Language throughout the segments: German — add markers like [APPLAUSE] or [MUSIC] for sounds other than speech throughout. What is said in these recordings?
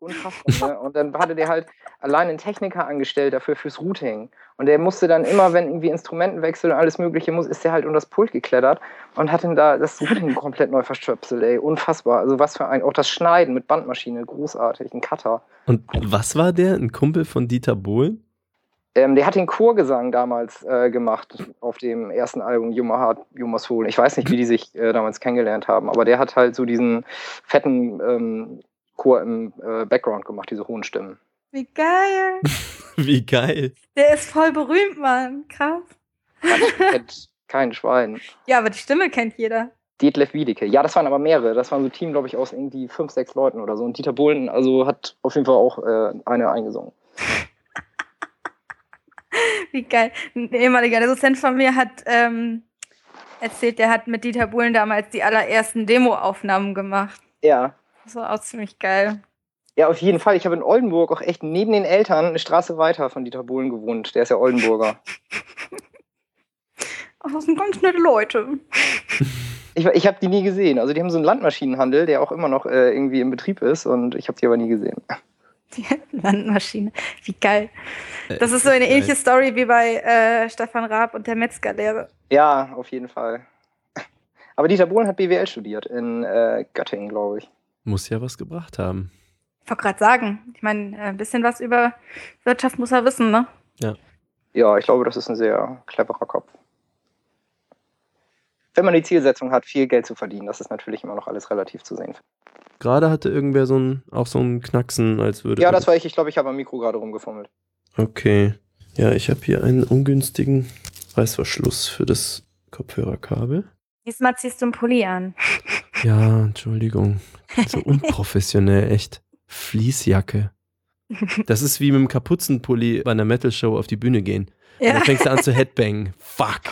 unfassbar. Ne? Und dann hatte der halt allein einen Techniker angestellt dafür fürs Routing. Und der musste dann immer, wenn irgendwie Instrumentenwechsel und alles Mögliche muss, ist der halt unter das Pult geklettert und hat dann da das Routing komplett neu verstöpselt, ey. Unfassbar. Also was für ein, auch das Schneiden mit Bandmaschine, großartig, ein Cutter. Und was war der? Ein Kumpel von Dieter Bohlen? Ähm, der hat den Chorgesang damals äh, gemacht auf dem ersten Album Heart, You Must Soul. Ich weiß nicht, wie die sich äh, damals kennengelernt haben, aber der hat halt so diesen fetten ähm, Chor im äh, Background gemacht, diese hohen Stimmen. Wie geil. [LAUGHS] Wie geil. Der ist voll berühmt, Mann. Krass. kennt kein Schwein. Ja, aber die Stimme kennt jeder. Detlef Wiedeke. Ja, das waren aber mehrere. Das waren so ein Team, glaube ich, aus irgendwie fünf, sechs Leuten oder so. Und Dieter Bohlen also hat auf jeden Fall auch äh, eine eingesungen. [LAUGHS] Wie geil. Ein ehemaliger Dozent von mir hat ähm, erzählt, der hat mit Dieter Bohlen damals die allerersten Demo-Aufnahmen gemacht. Ja. Das war auch ziemlich geil. Ja, auf jeden Fall. Ich habe in Oldenburg auch echt neben den Eltern eine Straße weiter von Dieter Bohlen gewohnt. Der ist ja Oldenburger. [LAUGHS] Ach, das sind ganz nette Leute. Ich, ich habe die nie gesehen. Also die haben so einen Landmaschinenhandel, der auch immer noch äh, irgendwie im Betrieb ist und ich habe die aber nie gesehen. Die [LAUGHS] Landmaschine. Wie geil. Das ist so eine ähnliche Story wie bei äh, Stefan Raab und der Metzgerlehre. Ja, auf jeden Fall. Aber Dieter Bohlen hat BWL studiert in äh, Göttingen, glaube ich. Muss ja was gebracht haben. Ich wollte gerade sagen, ich meine, äh, ein bisschen was über Wirtschaft muss er wissen, ne? Ja. Ja, ich glaube, das ist ein sehr cleverer Kopf. Wenn man die Zielsetzung hat, viel Geld zu verdienen, das ist natürlich immer noch alles relativ zu sehen. Gerade hatte irgendwer so ein, auch so ein Knacksen, als würde. Ja, das war ich. Ich glaube, ich habe am Mikro gerade rumgefummelt. Okay. Ja, ich habe hier einen ungünstigen Reißverschluss für das Kopfhörerkabel. Diesmal ziehst du einen Pulli an. Ja, Entschuldigung. So [LAUGHS] unprofessionell, echt. Fließjacke. Das ist wie mit dem Kapuzenpulli bei einer Metal-Show auf die Bühne gehen. Ja. Und dann fängst du an zu [LAUGHS] Headbangen. Fuck.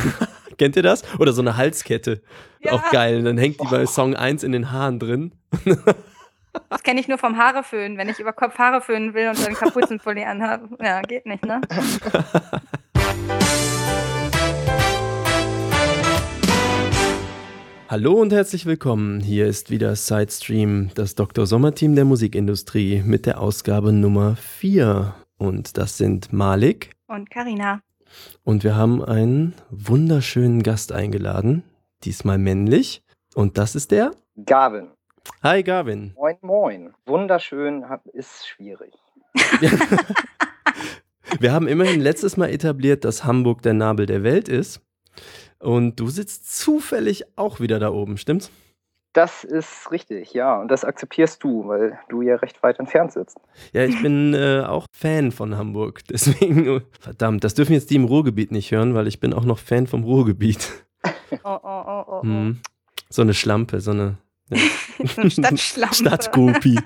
[LAUGHS] Kennt ihr das? Oder so eine Halskette. Ja. Auch geil. Und dann hängt die bei Song 1 in den Haaren drin. Das kenne ich nur vom Haareföhnen, wenn ich über Kopf Haare föhnen will und dann Kapuzenpulli anhabe. Ja, geht nicht, ne? Hallo und herzlich willkommen. Hier ist wieder Sidestream, das Dr. Sommer-Team der Musikindustrie mit der Ausgabe Nummer 4. Und das sind Malik und Karina. Und wir haben einen wunderschönen Gast eingeladen, diesmal männlich. Und das ist der? Gavin. Hi Gavin. Moin, moin. Wunderschön ist schwierig. [LAUGHS] wir haben immerhin letztes Mal etabliert, dass Hamburg der Nabel der Welt ist. Und du sitzt zufällig auch wieder da oben, stimmt's? Das ist richtig, ja. Und das akzeptierst du, weil du ja recht weit entfernt sitzt. Ja, ich bin [LAUGHS] äh, auch Fan von Hamburg. [LAUGHS] Deswegen, verdammt, das dürfen jetzt die im Ruhrgebiet nicht hören, weil ich bin auch noch Fan vom Ruhrgebiet. [LAUGHS] Oh, oh, oh, oh. Hm. So eine Schlampe, so eine, ja. Stadtschlampe. Stadtgopi.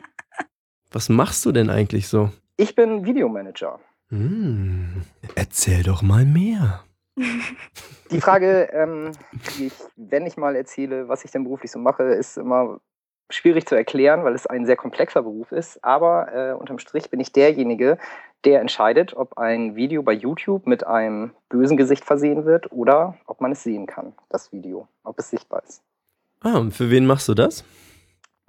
Was machst du denn eigentlich so? Ich bin Videomanager. Hm. Erzähl doch mal mehr. Die Frage, ähm, die ich, wenn ich mal erzähle, was ich denn beruflich so mache, ist immer schwierig zu erklären, weil es ein sehr komplexer Beruf ist. Aber äh, unterm Strich bin ich derjenige, der entscheidet, ob ein Video bei YouTube mit einem bösen Gesicht versehen wird oder ob man es sehen kann, das Video, ob es sichtbar ist. Ah, und für wen machst du das?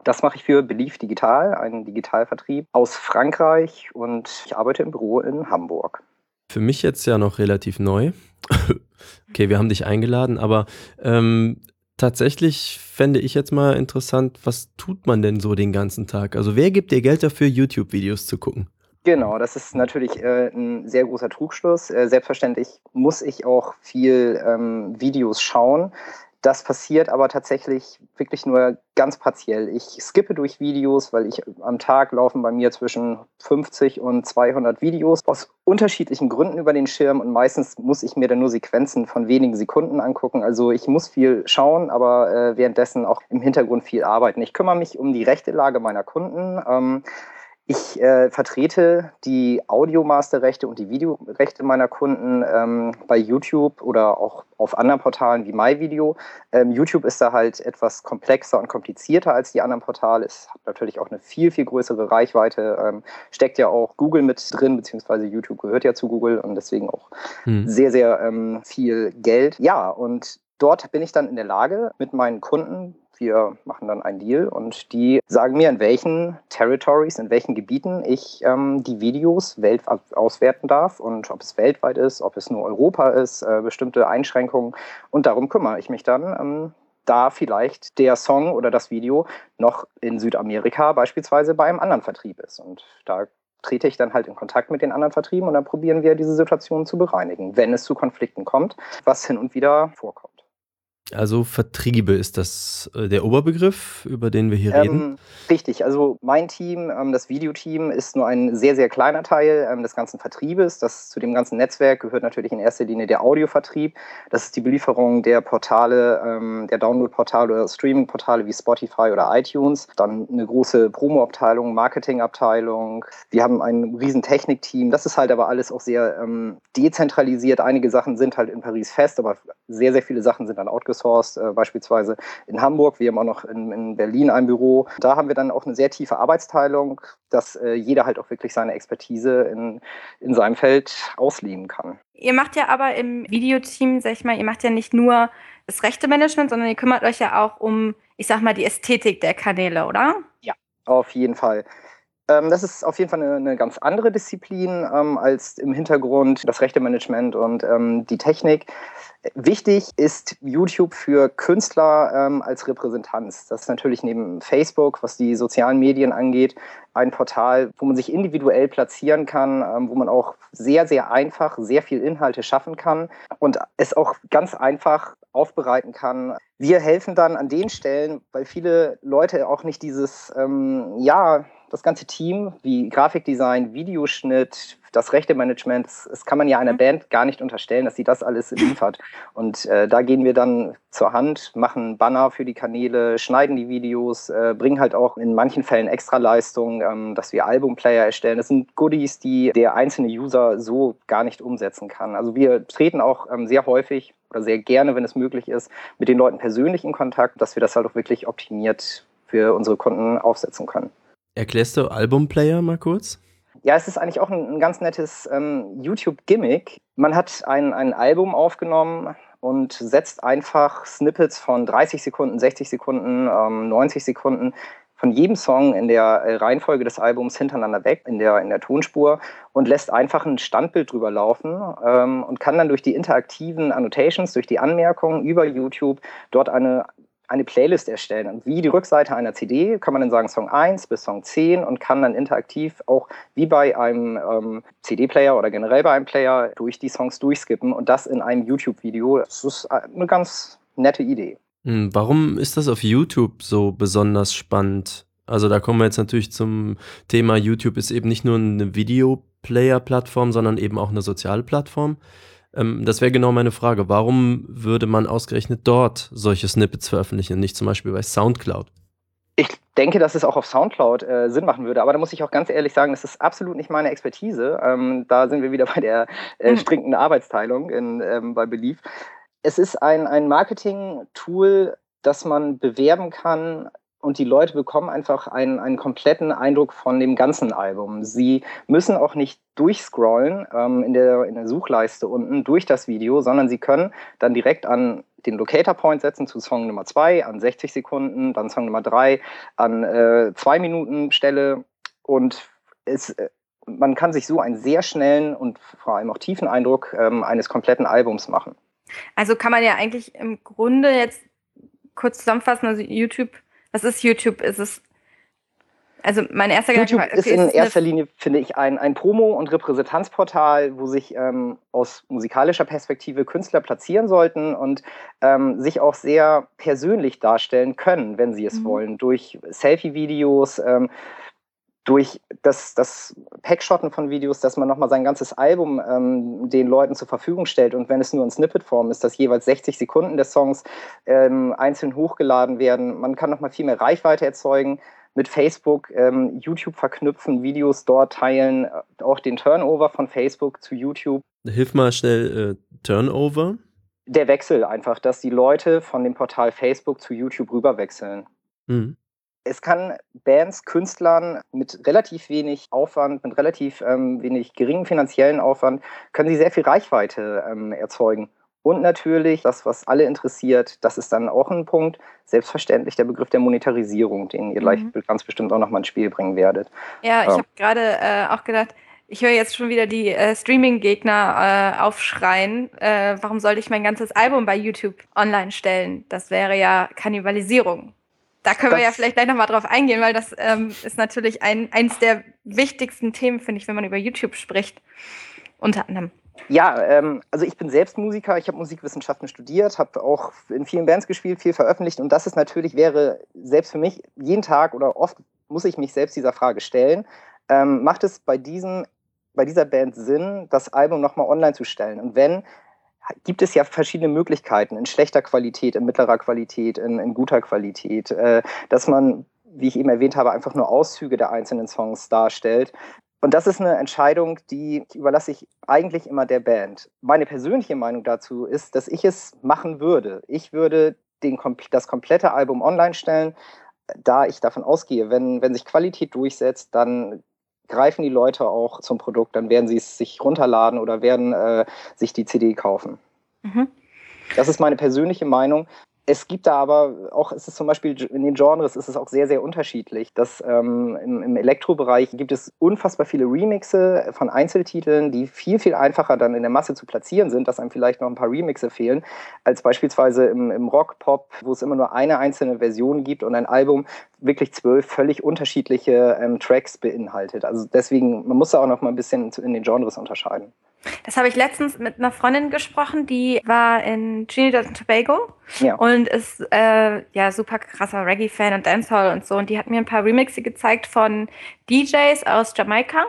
Das mache ich für Belief Digital, einen Digitalvertrieb aus Frankreich und ich arbeite im Büro in Hamburg. Für mich jetzt ja noch relativ neu. [LAUGHS] okay, wir haben dich eingeladen, aber ähm, tatsächlich fände ich jetzt mal interessant, was tut man denn so den ganzen Tag? Also wer gibt dir Geld dafür, YouTube-Videos zu gucken? Genau, das ist natürlich äh, ein sehr großer Trugschluss. Äh, selbstverständlich muss ich auch viel ähm, Videos schauen. Das passiert aber tatsächlich wirklich nur ganz partiell. Ich skippe durch Videos, weil ich am Tag laufen bei mir zwischen 50 und 200 Videos aus unterschiedlichen Gründen über den Schirm und meistens muss ich mir dann nur Sequenzen von wenigen Sekunden angucken. Also ich muss viel schauen, aber äh, währenddessen auch im Hintergrund viel arbeiten. Ich kümmere mich um die rechte Lage meiner Kunden. Ähm, ich äh, vertrete die Audiomasterrechte und die Videorechte meiner Kunden ähm, bei YouTube oder auch auf anderen Portalen wie MyVideo. Ähm, YouTube ist da halt etwas komplexer und komplizierter als die anderen Portale. Es hat natürlich auch eine viel, viel größere Reichweite. Ähm, steckt ja auch Google mit drin, beziehungsweise YouTube gehört ja zu Google und deswegen auch hm. sehr, sehr ähm, viel Geld. Ja, und dort bin ich dann in der Lage, mit meinen Kunden wir machen dann einen Deal und die sagen mir, in welchen Territories, in welchen Gebieten ich ähm, die Videos weltweit auswerten darf und ob es weltweit ist, ob es nur Europa ist, äh, bestimmte Einschränkungen. Und darum kümmere ich mich dann, ähm, da vielleicht der Song oder das Video noch in Südamerika beispielsweise bei einem anderen Vertrieb ist. Und da trete ich dann halt in Kontakt mit den anderen Vertrieben und dann probieren wir diese Situation zu bereinigen, wenn es zu Konflikten kommt, was hin und wieder vorkommt. Also Vertriebe ist das äh, der Oberbegriff, über den wir hier ähm, reden? Richtig, also mein Team, ähm, das Videoteam, ist nur ein sehr, sehr kleiner Teil ähm, des ganzen Vertriebes. Das, zu dem ganzen Netzwerk gehört natürlich in erster Linie der Audiovertrieb. Das ist die Belieferung der Portale, ähm, der Download-Portale oder Streaming-Portale wie Spotify oder iTunes. Dann eine große Promo-Abteilung, Marketing-Abteilung. Wir haben ein riesen Technikteam. Das ist halt aber alles auch sehr dezentralisiert. Einige Sachen sind halt in Paris fest, aber sehr, sehr viele Sachen sind dann outgesourced äh, beispielsweise in Hamburg. Wir haben auch noch in, in, Berlin ein Büro. Da haben wir dann auch eine sehr tiefe Arbeitsteilung, dass äh, jeder halt auch wirklich seine Expertise in, in seinem Feld ausleben kann. Ihr macht ja aber im Videoteam, sag ich mal, ihr macht ja nicht nur das rechte Management, sondern ihr kümmert euch ja auch um, ich sag mal, die Ästhetik der Kanäle, oder? Ja, auf jeden Fall ähm, das ist auf jeden Fall eine, eine ganz andere Disziplin ähm, als im Hintergrund das rechte Management und ähm, die Technik. Wichtig ist YouTube für Künstler ähm, als Repräsentanz. Das ist natürlich neben Facebook, was die sozialen Medien angeht, ein Portal, wo man sich individuell platzieren kann, ähm, wo man auch sehr, sehr einfach sehr viel Inhalte schaffen kann und es auch ganz einfach aufbereiten kann. Wir helfen dann an den Stellen, weil viele Leute auch nicht dieses, ähm, ja, das ganze Team, wie Grafikdesign, Videoschnitt, das rechte Management, das, das, kann man ja einer mhm. Band gar nicht unterstellen, dass sie das alles [LAUGHS] liefert. Und äh, da gehen wir dann zur Hand, machen Banner für die Kanäle, schneiden die Videos, äh, bringen halt auch in manchen Fällen Extraleistungen, ähm, dass wir Albumplayer erstellen. Das sind Goodies, die der einzelne User so gar nicht umsetzen kann. Also wir treten auch ähm, sehr häufig oder sehr gerne, wenn es möglich ist, mit den Leuten persönlich in Kontakt, dass wir das halt auch wirklich optimiert für unsere Kunden aufsetzen können. Erklärst du Albumplayer mal kurz? Ja, es ist eigentlich auch ein, ein ganz nettes ähm, YouTube-Gimmick. Man hat ein, ein Album aufgenommen und setzt einfach Snippets von 30 Sekunden, 60 Sekunden, ähm, 90 Sekunden von jedem Song in der äh, Reihenfolge des Albums hintereinander weg, in der, in der Tonspur und lässt einfach ein Standbild drüber laufen ähm, und kann dann durch die interaktiven Annotations, durch die Anmerkungen über YouTube dort eine eine Playlist erstellen. Und wie die Rückseite einer CD kann man dann sagen Song 1 bis Song 10 und kann dann interaktiv auch wie bei einem ähm, CD-Player oder generell bei einem Player durch die Songs durchskippen und das in einem YouTube-Video. Das ist eine ganz nette Idee. Hm, warum ist das auf YouTube so besonders spannend? Also da kommen wir jetzt natürlich zum Thema, YouTube ist eben nicht nur eine Video-Player-Plattform, sondern eben auch eine soziale Plattform. Ähm, das wäre genau meine Frage. Warum würde man ausgerechnet dort solche Snippets veröffentlichen und nicht zum Beispiel bei SoundCloud? Ich denke, dass es auch auf Soundcloud äh, Sinn machen würde, aber da muss ich auch ganz ehrlich sagen, das ist absolut nicht meine Expertise. Ähm, da sind wir wieder bei der äh, hm. strinkenden Arbeitsteilung in, ähm, bei Belief. Es ist ein, ein Marketing-Tool, das man bewerben kann und die Leute bekommen einfach einen, einen kompletten Eindruck von dem ganzen Album. Sie müssen auch nicht durchscrollen ähm, in, der, in der Suchleiste unten durch das Video, sondern sie können dann direkt an den Locator Point setzen zu Song Nummer 2 an 60 Sekunden, dann Song Nummer 3 an 2 äh, Minuten Stelle und es, äh, man kann sich so einen sehr schnellen und vor allem auch tiefen Eindruck ähm, eines kompletten Albums machen. Also kann man ja eigentlich im Grunde jetzt kurz zusammenfassen, also YouTube was ist YouTube? Ist es also mein erster YouTube Gedanke, okay, ist in ist erster Linie, finde ich, ein, ein Promo- und Repräsentanzportal, wo sich ähm, aus musikalischer Perspektive Künstler platzieren sollten und ähm, sich auch sehr persönlich darstellen können, wenn sie es mhm. wollen, durch Selfie-Videos, ähm, durch das, das Packshotten von Videos, dass man nochmal sein ganzes Album ähm, den Leuten zur Verfügung stellt. Und wenn es nur in Snippet-Form ist, dass jeweils 60 Sekunden des Songs ähm, einzeln hochgeladen werden. Man kann nochmal viel mehr Reichweite erzeugen. Mit Facebook, ähm, YouTube verknüpfen, Videos dort teilen, äh, auch den Turnover von Facebook zu YouTube. Hilf mal schnell äh, Turnover. Der Wechsel einfach, dass die Leute von dem Portal Facebook zu YouTube rüberwechseln. Mhm es kann Bands, Künstlern mit relativ wenig Aufwand, mit relativ ähm, wenig geringem finanziellen Aufwand, können sie sehr viel Reichweite ähm, erzeugen. Und natürlich, das, was alle interessiert, das ist dann auch ein Punkt, selbstverständlich der Begriff der Monetarisierung, den ihr gleich mhm. ganz bestimmt auch nochmal ins Spiel bringen werdet. Ja, ich ähm. habe gerade äh, auch gedacht, ich höre jetzt schon wieder die äh, Streaming-Gegner äh, aufschreien. Äh, warum sollte ich mein ganzes Album bei YouTube online stellen? Das wäre ja Kannibalisierung. Da können das wir ja vielleicht gleich nochmal drauf eingehen, weil das ähm, ist natürlich ein, eins der wichtigsten Themen, finde ich, wenn man über YouTube spricht. Unter anderem. Ja, ähm, also ich bin selbst Musiker, ich habe Musikwissenschaften studiert, habe auch in vielen Bands gespielt, viel veröffentlicht und das ist natürlich, wäre selbst für mich jeden Tag oder oft muss ich mich selbst dieser Frage stellen. Ähm, macht es bei diesem bei dieser Band Sinn, das Album nochmal online zu stellen? Und wenn, gibt es ja verschiedene Möglichkeiten in schlechter Qualität, in mittlerer Qualität, in, in guter Qualität, äh, dass man, wie ich eben erwähnt habe, einfach nur Auszüge der einzelnen Songs darstellt. Und das ist eine Entscheidung, die überlasse ich eigentlich immer der Band. Meine persönliche Meinung dazu ist, dass ich es machen würde. Ich würde den, das komplette Album online stellen, da ich davon ausgehe, wenn, wenn sich Qualität durchsetzt, dann greifen die Leute auch zum Produkt, dann werden sie es sich runterladen oder werden äh, sich die CD kaufen. Mhm. Das ist meine persönliche Meinung. Es gibt da aber auch, es ist zum Beispiel in den Genres ist es auch sehr, sehr unterschiedlich. Das, ähm, im, Im Elektrobereich gibt es unfassbar viele Remixe von Einzeltiteln, die viel, viel einfacher dann in der Masse zu platzieren sind, dass einem vielleicht noch ein paar Remixe fehlen, als beispielsweise im, im Rock, Pop, wo es immer nur eine einzelne Version gibt und ein Album wirklich zwölf völlig unterschiedliche ähm, Tracks beinhaltet. Also deswegen, man muss da auch noch mal ein bisschen in den Genres unterscheiden. Das habe ich letztens mit einer Freundin gesprochen, die war in Trinidad und Tobago ja. und ist äh, ja super krasser Reggae-Fan und Dancehall und so. Und die hat mir ein paar Remixe gezeigt von DJs aus Jamaika.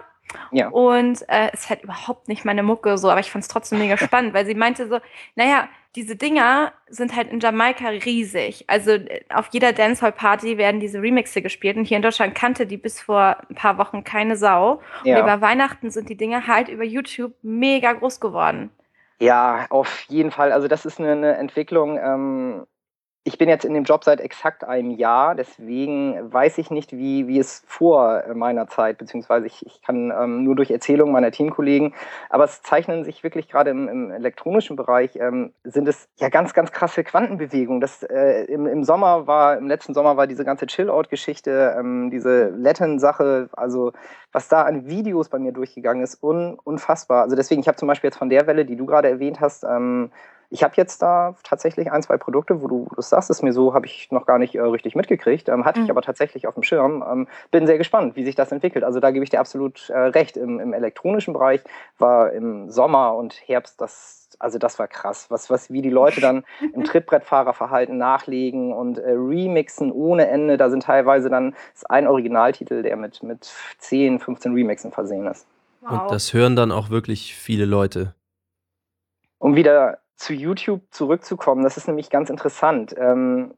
Ja. Und äh, es ist halt überhaupt nicht meine Mucke so, aber ich fand es trotzdem mega spannend, weil sie meinte so, naja, diese Dinger sind halt in Jamaika riesig. Also äh, auf jeder Dancehall-Party werden diese Remixe gespielt. Und hier in Deutschland kannte die bis vor ein paar Wochen keine Sau. Ja. Und über Weihnachten sind die Dinger halt über YouTube mega groß geworden. Ja, auf jeden Fall. Also das ist eine, eine Entwicklung. Ähm ich bin jetzt in dem Job seit exakt einem Jahr, deswegen weiß ich nicht, wie, wie es vor meiner Zeit, beziehungsweise ich, ich kann ähm, nur durch Erzählungen meiner Teamkollegen, aber es zeichnen sich wirklich gerade im, im elektronischen Bereich, ähm, sind es ja ganz, ganz krasse Quantenbewegungen. Das, äh, im, Im Sommer war, im letzten Sommer war diese ganze Chill-Out-Geschichte, ähm, diese Latin-Sache, also was da an Videos bei mir durchgegangen ist, un, unfassbar. Also deswegen, ich habe zum Beispiel jetzt von der Welle, die du gerade erwähnt hast, ähm, ich habe jetzt da tatsächlich ein, zwei Produkte, wo du das sagst, ist mir so, habe ich noch gar nicht äh, richtig mitgekriegt, ähm, hatte mhm. ich aber tatsächlich auf dem Schirm. Ähm, bin sehr gespannt, wie sich das entwickelt. Also da gebe ich dir absolut äh, recht. Im, Im, elektronischen Bereich war im Sommer und Herbst das, also das war krass, was, was, wie die Leute dann im [LAUGHS] Trittbrettfahrerverhalten nachlegen und äh, remixen ohne Ende. Da sind teilweise dann ist ein Originaltitel, der mit, mit 10, 15 Remixen versehen ist. Wow. Und das hören dann auch wirklich viele Leute. Um wieder zu YouTube zurückzukommen, das ist nämlich ganz interessant. Ähm,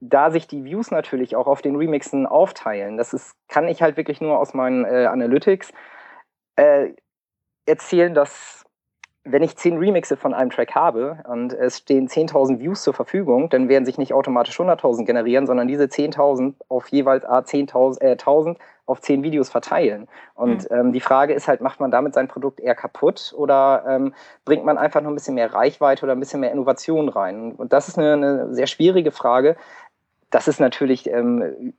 da sich die Views natürlich auch auf den Remixen aufteilen, das ist, kann ich halt wirklich nur aus meinen äh, Analytics äh, erzählen, dass wenn ich zehn Remixe von einem Track habe und es stehen 10.000 Views zur Verfügung, dann werden sich nicht automatisch 100.000 generieren, sondern diese 10.000 auf jeweils 10.000 äh, 1000 auf zehn Videos verteilen. Und mhm. ähm, die Frage ist halt, macht man damit sein Produkt eher kaputt oder ähm, bringt man einfach nur ein bisschen mehr Reichweite oder ein bisschen mehr Innovation rein? Und das ist eine, eine sehr schwierige Frage. Das ist natürlich ähm,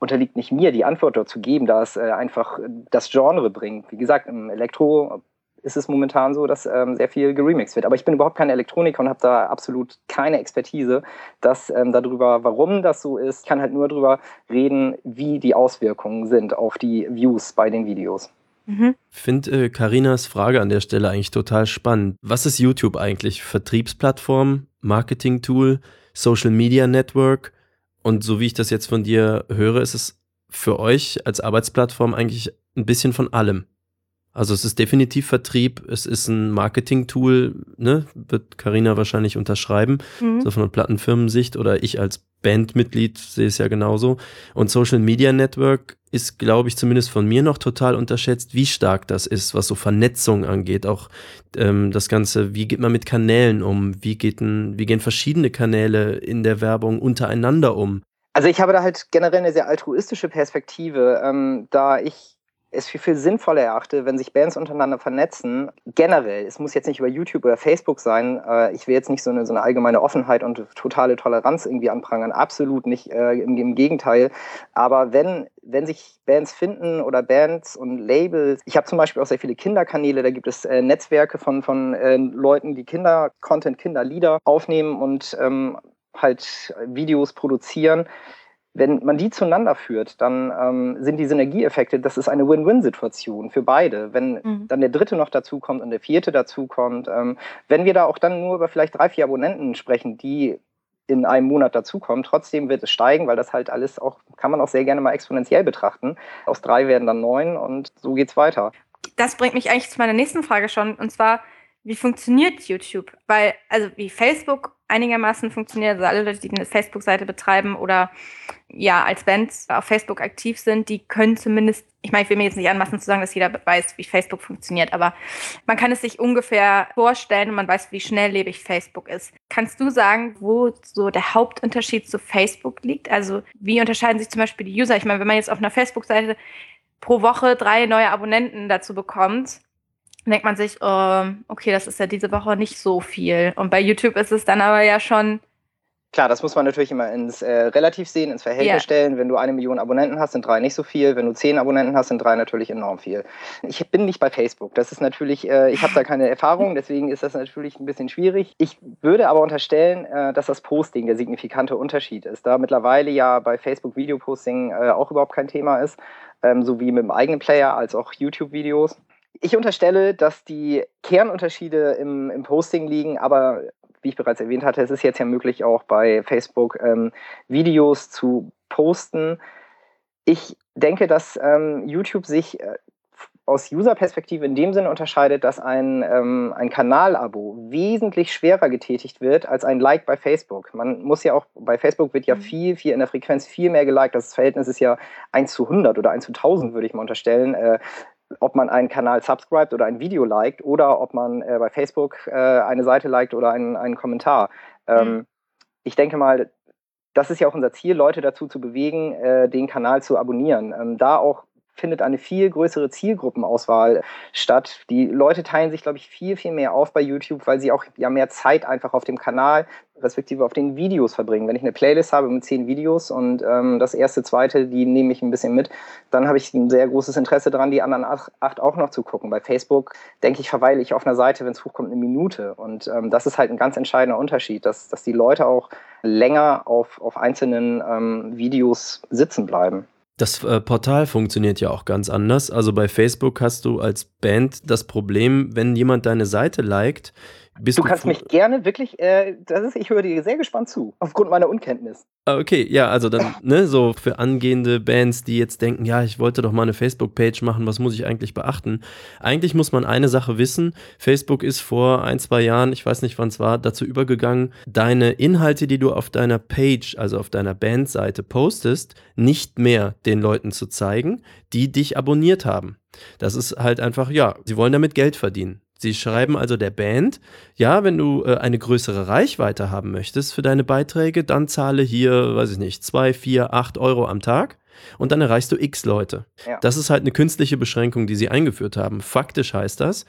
unterliegt nicht mir, die Antwort dort zu geben, da es äh, einfach das Genre bringt. Wie gesagt, im Elektro ist es momentan so, dass ähm, sehr viel geremixed wird. Aber ich bin überhaupt kein Elektroniker und habe da absolut keine Expertise dass, ähm, darüber, warum das so ist. Ich kann halt nur darüber reden, wie die Auswirkungen sind auf die Views bei den Videos. Mhm. Ich finde Karinas äh, Frage an der Stelle eigentlich total spannend. Was ist YouTube eigentlich? Vertriebsplattform, Marketing-Tool, Social Media Network? Und so wie ich das jetzt von dir höre, ist es für euch als Arbeitsplattform eigentlich ein bisschen von allem. Also es ist definitiv Vertrieb, es ist ein Marketing-Tool, ne? wird Karina wahrscheinlich unterschreiben, mhm. so von der Plattenfirmensicht oder ich als Bandmitglied sehe es ja genauso. Und Social Media Network ist, glaube ich, zumindest von mir noch total unterschätzt, wie stark das ist, was so Vernetzung angeht. Auch ähm, das Ganze, wie geht man mit Kanälen um? Wie, geht ein, wie gehen verschiedene Kanäle in der Werbung untereinander um? Also ich habe da halt generell eine sehr altruistische Perspektive, ähm, da ich es für viel sinnvoller erachte, wenn sich Bands untereinander vernetzen, generell, es muss jetzt nicht über YouTube oder Facebook sein, äh, ich will jetzt nicht so eine, so eine allgemeine Offenheit und totale Toleranz irgendwie anprangern, absolut nicht, äh, im, im, Gegenteil, aber wenn, wenn sich Bands finden oder Bands und Labels, ich habe zum Beispiel auch sehr viele Kinderkanäle, da gibt es äh, Netzwerke von, von äh, Leuten, die Kinder-Content, Kinderlieder aufnehmen und ähm, halt Videos produzieren, wenn man die zueinander führt, dann ähm, sind die Synergieeffekte, das ist eine Win-Win-Situation für beide. Wenn mhm. dann der dritte noch dazukommt und der vierte dazukommt, ähm, wenn wir da auch dann nur über vielleicht drei, vier Abonnenten sprechen, die in einem Monat dazukommen, trotzdem wird es steigen, weil das halt alles auch, kann man auch sehr gerne mal exponentiell betrachten. Aus drei werden dann neun und so geht's weiter. Das bringt mich eigentlich zu meiner nächsten Frage schon, und zwar, wie funktioniert YouTube? Weil, also wie Facebook einigermaßen funktioniert, also alle Leute, die eine Facebook-Seite betreiben oder ja, als Bands auf Facebook aktiv sind, die können zumindest, ich meine, ich will mir jetzt nicht anmaßen zu sagen, dass jeder weiß, wie Facebook funktioniert, aber man kann es sich ungefähr vorstellen und man weiß, wie schnelllebig Facebook ist. Kannst du sagen, wo so der Hauptunterschied zu Facebook liegt? Also wie unterscheiden sich zum Beispiel die User? Ich meine, wenn man jetzt auf einer Facebook-Seite pro Woche drei neue Abonnenten dazu bekommt, denkt man sich, oh, okay, das ist ja diese Woche nicht so viel. Und bei YouTube ist es dann aber ja schon. Klar, das muss man natürlich immer ins äh, Relativ sehen, ins Verhältnis yeah. stellen. Wenn du eine Million Abonnenten hast, sind drei nicht so viel. Wenn du zehn Abonnenten hast, sind drei natürlich enorm viel. Ich bin nicht bei Facebook. Das ist natürlich, äh, ich habe da keine Erfahrung, [LAUGHS] deswegen ist das natürlich ein bisschen schwierig. Ich würde aber unterstellen, äh, dass das Posting der signifikante Unterschied ist. Da mittlerweile ja bei Facebook Videoposting äh, auch überhaupt kein Thema ist, ähm, sowie mit dem eigenen Player als auch YouTube-Videos. Ich unterstelle, dass die Kernunterschiede im, im Posting liegen, aber wie ich bereits erwähnt hatte, es ist jetzt ja möglich, auch bei Facebook ähm, Videos zu posten. Ich denke, dass ähm, YouTube sich äh, aus User-Perspektive in dem Sinne unterscheidet, dass ein, ähm, ein Kanalabo wesentlich schwerer getätigt wird als ein Like bei Facebook. Man muss ja auch, bei Facebook wird ja mhm. viel, viel in der Frequenz viel mehr geliked. Das Verhältnis ist ja 1 zu 100 oder 1 zu 1000, würde ich mal unterstellen. Äh, ob man einen Kanal subscribt oder ein Video liked oder ob man äh, bei Facebook äh, eine Seite liked oder einen, einen Kommentar. Ähm, mhm. Ich denke mal, das ist ja auch unser Ziel, Leute dazu zu bewegen, äh, den Kanal zu abonnieren. Ähm, da auch findet eine viel größere Zielgruppenauswahl statt. Die Leute teilen sich, glaube ich, viel, viel mehr auf bei YouTube, weil sie auch ja mehr Zeit einfach auf dem Kanal, respektive auf den Videos verbringen. Wenn ich eine Playlist habe mit zehn Videos und ähm, das erste, zweite, die nehme ich ein bisschen mit, dann habe ich ein sehr großes Interesse daran, die anderen acht auch noch zu gucken. Bei Facebook, denke ich, verweile ich auf einer Seite, wenn es hochkommt, eine Minute. Und ähm, das ist halt ein ganz entscheidender Unterschied, dass, dass die Leute auch länger auf, auf einzelnen ähm, Videos sitzen bleiben. Das äh, Portal funktioniert ja auch ganz anders. Also bei Facebook hast du als Band das Problem, wenn jemand deine Seite liked, bist du, du kannst mich gerne wirklich, äh, das ist, ich höre dir sehr gespannt zu, aufgrund meiner Unkenntnis. Ah, okay, ja, also dann, [LAUGHS] ne, so für angehende Bands, die jetzt denken, ja, ich wollte doch mal eine Facebook-Page machen, was muss ich eigentlich beachten? Eigentlich muss man eine Sache wissen. Facebook ist vor ein, zwei Jahren, ich weiß nicht wann es war, dazu übergegangen, deine Inhalte, die du auf deiner Page, also auf deiner Bandseite postest, nicht mehr den Leuten zu zeigen, die dich abonniert haben. Das ist halt einfach, ja, sie wollen damit Geld verdienen. Sie schreiben also der Band, ja, wenn du äh, eine größere Reichweite haben möchtest für deine Beiträge, dann zahle hier, weiß ich nicht, zwei, vier, acht Euro am Tag und dann erreichst du x Leute. Ja. Das ist halt eine künstliche Beschränkung, die sie eingeführt haben. Faktisch heißt das,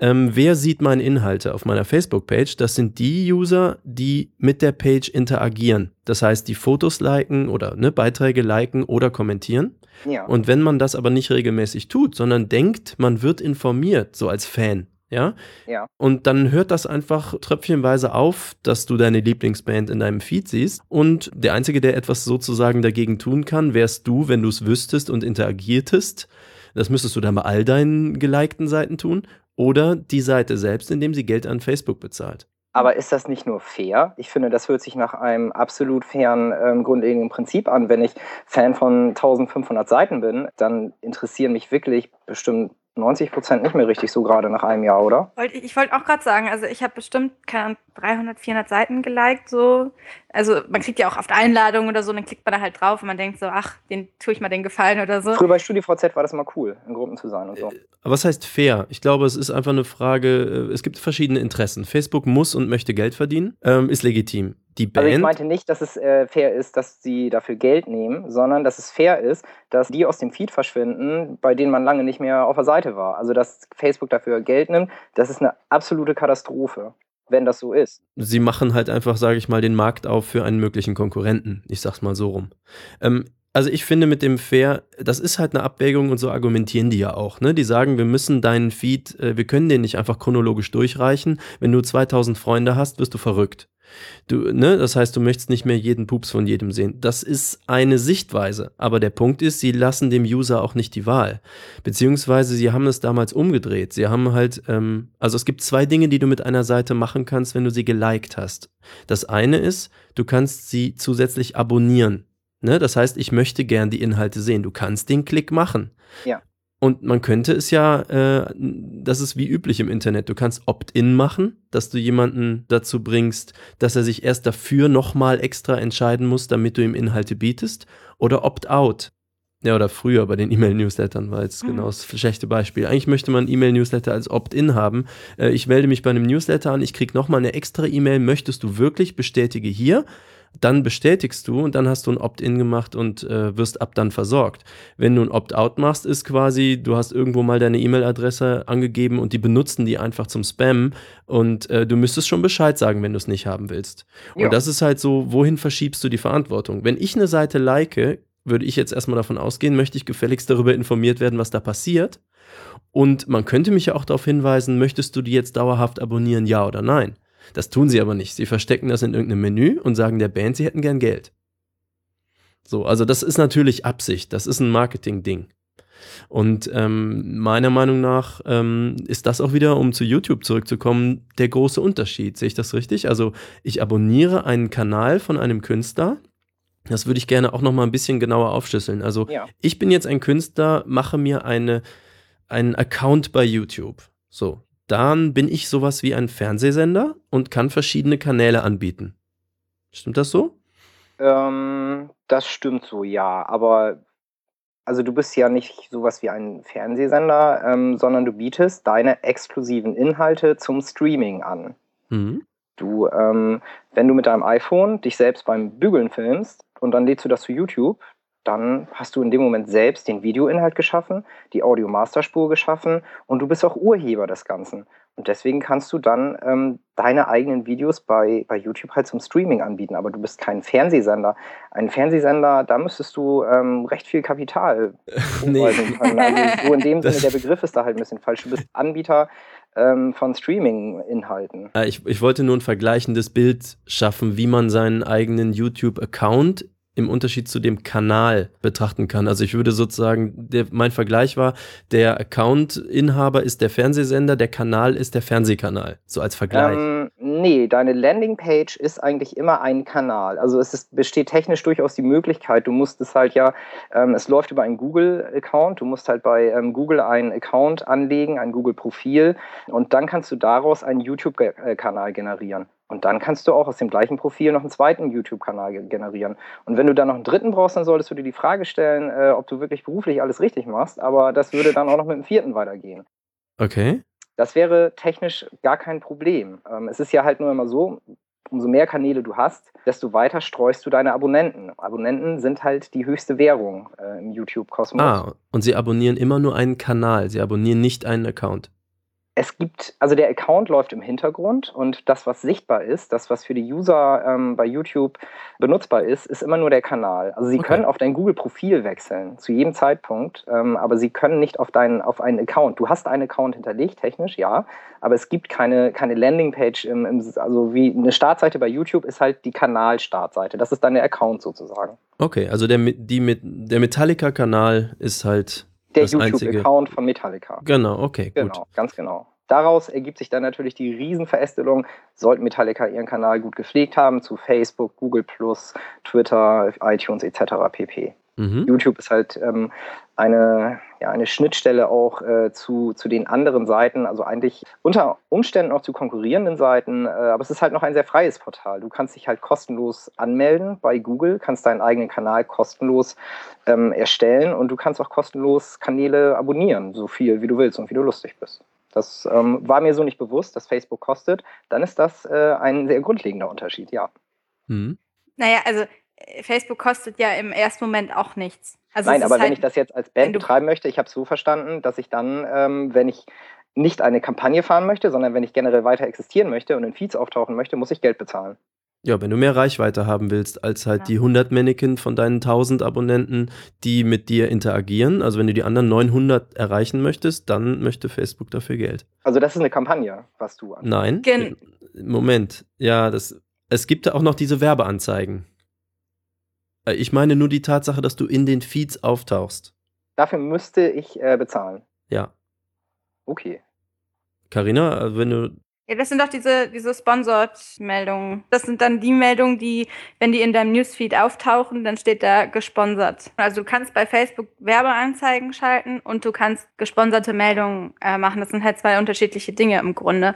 ähm, wer sieht meine Inhalte auf meiner Facebook-Page? Das sind die User, die mit der Page interagieren. Das heißt, die Fotos liken oder ne, Beiträge liken oder kommentieren. Ja. Und wenn man das aber nicht regelmäßig tut, sondern denkt, man wird informiert, so als Fan, ja? Ja. Und dann hört das einfach tröpfchenweise auf, dass du deine Lieblingsband in deinem Feed siehst. Und der Einzige, der etwas sozusagen dagegen tun kann, wärst du, wenn du es wüsstest und interagiertest. Das müsstest du dann bei all deinen gelikten Seiten tun. Oder die Seite selbst, indem sie Geld an Facebook bezahlt. Aber ist das nicht nur fair? Ich finde, das hört sich nach einem absolut fairen ähm, grundlegenden Prinzip an. Wenn ich Fan von 1500 Seiten bin, dann interessieren mich wirklich bestimmt 90 Prozent nicht mehr richtig so gerade nach einem Jahr, oder? Ich wollte auch gerade sagen, also ich habe bestimmt, keine Ahnung, 300, 400 Seiten geliked, so. Also man kriegt ja auch oft Einladungen oder so, dann klickt man da halt drauf und man denkt so, ach, den tue ich mal den Gefallen oder so. Früher bei StudiVZ war das immer cool, in Gruppen zu sein und so. Äh, aber was heißt fair? Ich glaube, es ist einfach eine Frage, äh, es gibt verschiedene Interessen. Facebook muss und möchte Geld verdienen, ähm, ist legitim. Die Band. Also ich meinte nicht, dass es äh, fair ist, dass sie dafür Geld nehmen, sondern dass es fair ist, dass die aus dem Feed verschwinden, bei denen man lange nicht mehr auf der Seite war. Also dass Facebook dafür Geld nimmt, das ist eine absolute Katastrophe wenn das so ist. Sie machen halt einfach, sage ich mal, den Markt auf für einen möglichen Konkurrenten. Ich sag's mal so rum. Ähm, also ich finde mit dem Fair, das ist halt eine Abwägung und so argumentieren die ja auch. Ne? Die sagen, wir müssen deinen Feed, äh, wir können den nicht einfach chronologisch durchreichen. Wenn du 2000 Freunde hast, wirst du verrückt. Du, ne, das heißt, du möchtest nicht mehr jeden Pups von jedem sehen. Das ist eine Sichtweise. Aber der Punkt ist, sie lassen dem User auch nicht die Wahl. Beziehungsweise sie haben es damals umgedreht. Sie haben halt, ähm, also es gibt zwei Dinge, die du mit einer Seite machen kannst, wenn du sie geliked hast. Das eine ist, du kannst sie zusätzlich abonnieren. Ne? Das heißt, ich möchte gern die Inhalte sehen. Du kannst den Klick machen. Ja. Und man könnte es ja, äh, das ist wie üblich im Internet, du kannst Opt-in machen, dass du jemanden dazu bringst, dass er sich erst dafür nochmal extra entscheiden muss, damit du ihm Inhalte bietest, oder Opt-out. Ja, oder früher bei den [LAUGHS] E-Mail-Newslettern war jetzt mhm. genau das schlechte Beispiel. Eigentlich möchte man E-Mail-Newsletter als Opt-in haben. Äh, ich melde mich bei einem Newsletter an, ich kriege nochmal eine extra E-Mail, möchtest du wirklich, bestätige hier dann bestätigst du und dann hast du ein Opt-in gemacht und äh, wirst ab dann versorgt. Wenn du ein Opt-out machst, ist quasi, du hast irgendwo mal deine E-Mail-Adresse angegeben und die benutzen die einfach zum Spam und äh, du müsstest schon Bescheid sagen, wenn du es nicht haben willst. Ja. Und das ist halt so, wohin verschiebst du die Verantwortung? Wenn ich eine Seite like, würde ich jetzt erstmal davon ausgehen, möchte ich gefälligst darüber informiert werden, was da passiert. Und man könnte mich ja auch darauf hinweisen, möchtest du die jetzt dauerhaft abonnieren, ja oder nein? Das tun sie aber nicht. Sie verstecken das in irgendeinem Menü und sagen der Band, sie hätten gern Geld. So, also das ist natürlich Absicht, das ist ein Marketing-Ding. Und ähm, meiner Meinung nach ähm, ist das auch wieder, um zu YouTube zurückzukommen, der große Unterschied. Sehe ich das richtig? Also ich abonniere einen Kanal von einem Künstler. Das würde ich gerne auch noch mal ein bisschen genauer aufschlüsseln. Also ja. ich bin jetzt ein Künstler, mache mir eine, einen Account bei YouTube. So, dann bin ich sowas wie ein Fernsehsender und kann verschiedene Kanäle anbieten. Stimmt das so? Ähm, das stimmt so, ja. Aber also du bist ja nicht sowas wie ein Fernsehsender, ähm, sondern du bietest deine exklusiven Inhalte zum Streaming an. Mhm. Du, ähm, wenn du mit deinem iPhone dich selbst beim Bügeln filmst und dann lädst du das zu YouTube, dann hast du in dem Moment selbst den Videoinhalt geschaffen, die Audio-Masterspur geschaffen und du bist auch Urheber des Ganzen. Und deswegen kannst du dann ähm, deine eigenen Videos bei, bei YouTube halt zum Streaming anbieten, aber du bist kein Fernsehsender. Ein Fernsehsender, da müsstest du ähm, recht viel Kapital [LAUGHS] nee. können. Also [LAUGHS] so in dem Sinne, der Begriff ist da halt ein bisschen falsch. Du bist Anbieter ähm, von Streaming-Inhalten. Ich, ich wollte nur ein vergleichendes Bild schaffen, wie man seinen eigenen YouTube-Account im Unterschied zu dem Kanal betrachten kann. Also ich würde sozusagen, der, mein Vergleich war, der Account-Inhaber ist der Fernsehsender, der Kanal ist der Fernsehkanal, so als Vergleich. Ähm, nee, deine Landingpage ist eigentlich immer ein Kanal. Also es ist, besteht technisch durchaus die Möglichkeit, du musst es halt ja, ähm, es läuft über einen Google-Account, du musst halt bei ähm, Google einen Account anlegen, ein Google-Profil und dann kannst du daraus einen YouTube-Kanal generieren. Und dann kannst du auch aus dem gleichen Profil noch einen zweiten YouTube-Kanal generieren. Und wenn du dann noch einen dritten brauchst, dann solltest du dir die Frage stellen, äh, ob du wirklich beruflich alles richtig machst. Aber das würde dann auch noch mit dem vierten weitergehen. Okay. Das wäre technisch gar kein Problem. Ähm, es ist ja halt nur immer so, umso mehr Kanäle du hast, desto weiter streust du deine Abonnenten. Abonnenten sind halt die höchste Währung äh, im YouTube-Kosmos. Ah, und sie abonnieren immer nur einen Kanal. Sie abonnieren nicht einen Account es gibt, also der Account läuft im Hintergrund und das, was sichtbar ist, das, was für die User ähm, bei YouTube benutzbar ist, ist immer nur der Kanal. Also sie okay. können auf dein Google-Profil wechseln, zu jedem Zeitpunkt, ähm, aber sie können nicht auf, deinen, auf einen Account. Du hast einen Account hinterlegt, technisch, ja, aber es gibt keine, keine Landingpage, im, im, also wie eine Startseite bei YouTube ist halt die Kanal-Startseite. Das ist dann der Account sozusagen. Okay, also der, die, der Metallica-Kanal ist halt der YouTube-Account von Metallica. Genau, okay, gut. Genau, ganz genau. Daraus ergibt sich dann natürlich die Riesenverästelung, sollten Metallica ihren Kanal gut gepflegt haben, zu Facebook, Google Twitter, iTunes etc. pp. Mhm. YouTube ist halt ähm, eine, ja, eine Schnittstelle auch äh, zu, zu den anderen Seiten, also eigentlich unter Umständen auch zu konkurrierenden Seiten, äh, aber es ist halt noch ein sehr freies Portal. Du kannst dich halt kostenlos anmelden bei Google, kannst deinen eigenen Kanal kostenlos ähm, erstellen und du kannst auch kostenlos Kanäle abonnieren, so viel wie du willst und wie du lustig bist. Das ähm, war mir so nicht bewusst, dass Facebook kostet. Dann ist das äh, ein sehr grundlegender Unterschied, ja. Mhm. Naja, also Facebook kostet ja im ersten Moment auch nichts. Also Nein, aber halt, wenn ich das jetzt als Band betreiben möchte, ich habe es so verstanden, dass ich dann, ähm, wenn ich nicht eine Kampagne fahren möchte, sondern wenn ich generell weiter existieren möchte und in Feeds auftauchen möchte, muss ich Geld bezahlen. Ja, wenn du mehr Reichweite haben willst als halt ja. die 100 Mannequin von deinen 1000 Abonnenten, die mit dir interagieren. Also wenn du die anderen 900 erreichen möchtest, dann möchte Facebook dafür Geld. Also das ist eine Kampagne, was du an. Nein. Gen Moment. Ja, das, es gibt auch noch diese Werbeanzeigen. Äh, ich meine nur die Tatsache, dass du in den Feeds auftauchst. Dafür müsste ich äh, bezahlen. Ja. Okay. Carina, äh, wenn du ja, das sind doch diese, diese Sponsored-Meldungen. Das sind dann die Meldungen, die, wenn die in deinem Newsfeed auftauchen, dann steht da gesponsert. Also du kannst bei Facebook Werbeanzeigen schalten und du kannst gesponserte Meldungen äh, machen. Das sind halt zwei unterschiedliche Dinge im Grunde.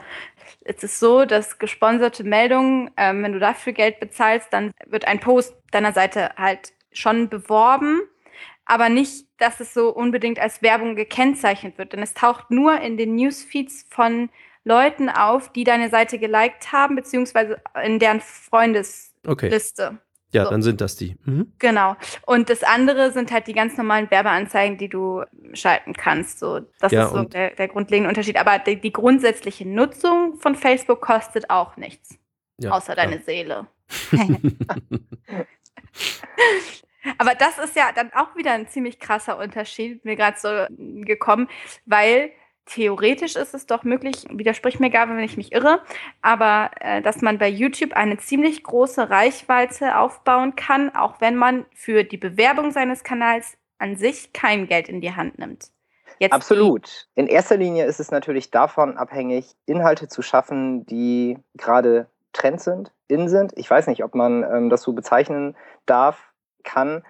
Es ist so, dass gesponserte Meldungen, ähm, wenn du dafür Geld bezahlst, dann wird ein Post deiner Seite halt schon beworben, aber nicht, dass es so unbedingt als Werbung gekennzeichnet wird. Denn es taucht nur in den Newsfeeds von Leuten auf, die deine Seite geliked haben, beziehungsweise in deren Freundesliste. Okay. Ja, so. dann sind das die. Mhm. Genau. Und das andere sind halt die ganz normalen Werbeanzeigen, die du schalten kannst. So, das ja, ist so der, der, grundlegende Unterschied. Aber die, die, grundsätzliche Nutzung von Facebook kostet auch nichts. Ja, außer deine ja. Seele. [LAUGHS] [LAUGHS] Aber das ist ja dann auch wieder ein ziemlich krasser Unterschied, mir gerade so gekommen, weil theoretisch ist es doch möglich, widersprich mir gar, wenn ich mich irre, aber äh, dass man bei YouTube eine ziemlich große Reichweite aufbauen kann, auch wenn man für die Bewerbung seines Kanals an sich kein Geld in die Hand nimmt. Jetzt Absolut. In erster Linie ist es natürlich davon abhängig, Inhalte zu schaffen, die gerade Trend sind, in sind. Ich weiß nicht, ob man ähm, das so bezeichnen darf, kann.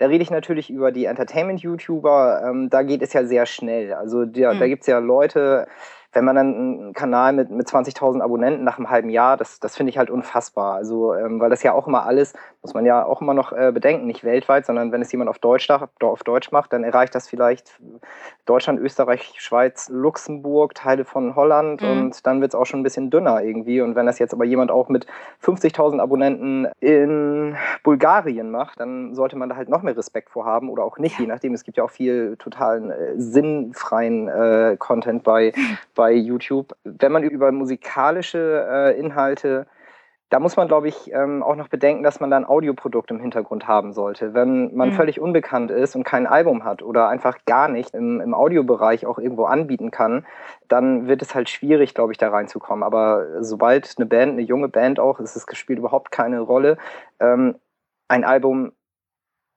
Da rede ich natürlich über die Entertainment-YouTuber. Ähm, da geht es ja sehr schnell. Also der, mhm. da gibt es ja Leute, wenn man dann einen Kanal mit, mit 20.000 Abonnenten nach einem halben Jahr, das, das finde ich halt unfassbar. Also, ähm, weil das ja auch immer alles, muss man ja auch immer noch äh, bedenken, nicht weltweit, sondern wenn es jemand auf Deutsch, auf Deutsch macht, dann erreicht das vielleicht Deutschland, Österreich, Schweiz, Luxemburg, Teile von Holland mhm. und dann wird es auch schon ein bisschen dünner irgendwie. Und wenn das jetzt aber jemand auch mit 50.000 Abonnenten in Bulgarien macht, dann sollte man da halt noch mehr Respekt vor haben oder auch nicht, je nachdem. Es gibt ja auch viel totalen äh, sinnfreien äh, Content bei, bei [LAUGHS] YouTube. Wenn man über musikalische äh, Inhalte da muss man, glaube ich, ähm, auch noch bedenken, dass man da ein Audioprodukt im Hintergrund haben sollte. Wenn man mhm. völlig unbekannt ist und kein Album hat oder einfach gar nicht im, im Audiobereich auch irgendwo anbieten kann, dann wird es halt schwierig, glaube ich, da reinzukommen. Aber sobald eine Band, eine junge Band auch, ist es gespielt überhaupt keine Rolle, ähm, ein Album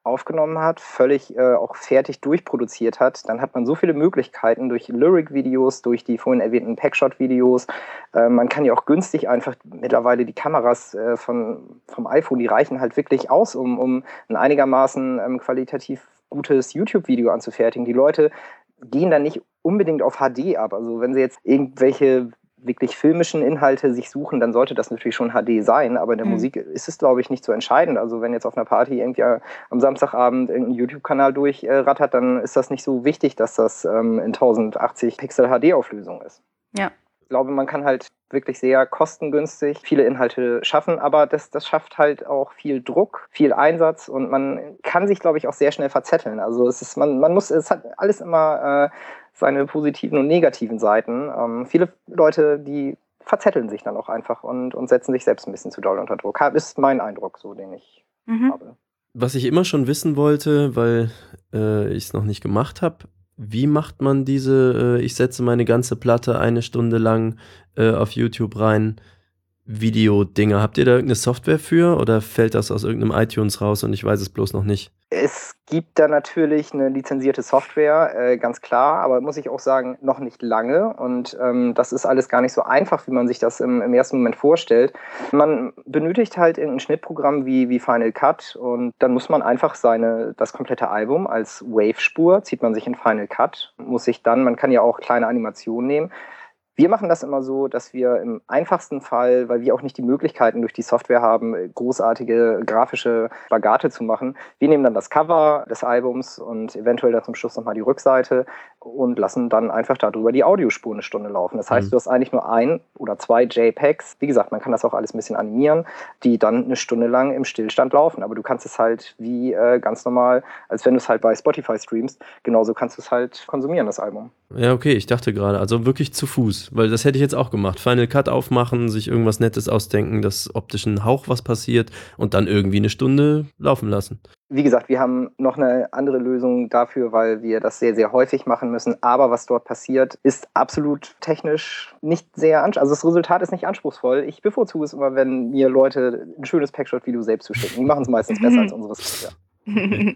aufgenommen hat, völlig äh, auch fertig durchproduziert hat, dann hat man so viele Möglichkeiten durch Lyric-Videos, durch die vorhin erwähnten Packshot-Videos. Äh, man kann ja auch günstig einfach mittlerweile die Kameras äh, von, vom iPhone, die reichen halt wirklich aus, um, um ein einigermaßen ähm, qualitativ gutes YouTube-Video anzufertigen. Die Leute gehen dann nicht unbedingt auf HD ab. Also wenn sie jetzt irgendwelche wirklich filmischen Inhalte sich suchen, dann sollte das natürlich schon HD sein. Aber in der mhm. Musik ist es, glaube ich, nicht so entscheidend. Also wenn jetzt auf einer Party irgendwie am Samstagabend irgendein YouTube-Kanal durchrattert, dann ist das nicht so wichtig, dass das ähm, in 1080 Pixel HD-Auflösung ist. Ja. Ich glaube, man kann halt wirklich sehr kostengünstig viele Inhalte schaffen, aber das, das schafft halt auch viel Druck, viel Einsatz und man kann sich, glaube ich, auch sehr schnell verzetteln. Also es ist, man, man muss, es hat alles immer äh, seine positiven und negativen Seiten. Ähm, viele Leute, die verzetteln sich dann auch einfach und, und setzen sich selbst ein bisschen zu doll unter Druck. Ist mein Eindruck, so den ich mhm. habe. Was ich immer schon wissen wollte, weil äh, ich es noch nicht gemacht habe, wie macht man diese, äh, ich setze meine ganze Platte eine Stunde lang äh, auf YouTube rein, Video-Dinger? Habt ihr da irgendeine Software für oder fällt das aus irgendeinem iTunes raus und ich weiß es bloß noch nicht? Es gibt da natürlich eine lizenzierte Software, äh, ganz klar, aber muss ich auch sagen, noch nicht lange. Und ähm, das ist alles gar nicht so einfach, wie man sich das im, im, ersten Moment vorstellt. Man benötigt halt irgendein Schnittprogramm wie, wie Final Cut und dann muss man einfach seine, das komplette Album als Wave-Spur, zieht man sich in Final Cut, muss sich dann, man kann ja auch kleine Animationen nehmen, wir machen das immer so, dass wir im einfachsten Fall, weil wir auch nicht die Möglichkeiten durch die Software haben, großartige grafische Bagate zu machen, wir nehmen dann das Cover des Albums und eventuell dann zum Schluss nochmal die Rückseite und lassen dann einfach darüber die Audiospur eine Stunde laufen. Das heißt, mhm. du hast eigentlich nur ein oder zwei JPEGs. Wie gesagt, man kann das auch alles ein bisschen animieren, die dann eine Stunde lang im Stillstand laufen. Aber du kannst es halt wie äh, ganz normal, als wenn du es halt bei Spotify streamst, genauso kannst du es halt konsumieren, das Album. Ja, okay, ich dachte gerade, also wirklich zu Fuß, weil das hätte ich jetzt auch gemacht. Final Cut aufmachen, sich irgendwas Nettes ausdenken, dass optisch ein Hauch was passiert und dann irgendwie eine Stunde laufen lassen. Wie gesagt, wir haben noch eine andere Lösung dafür, weil wir das sehr, sehr häufig machen müssen. Aber was dort passiert, ist absolut technisch nicht sehr anspruchsvoll. Also das Resultat ist nicht anspruchsvoll. Ich bevorzuge es immer, wenn mir Leute ein schönes Packshot-Video selbst zuschicken. Die [LAUGHS] machen es meistens besser als unsere Software. [LAUGHS]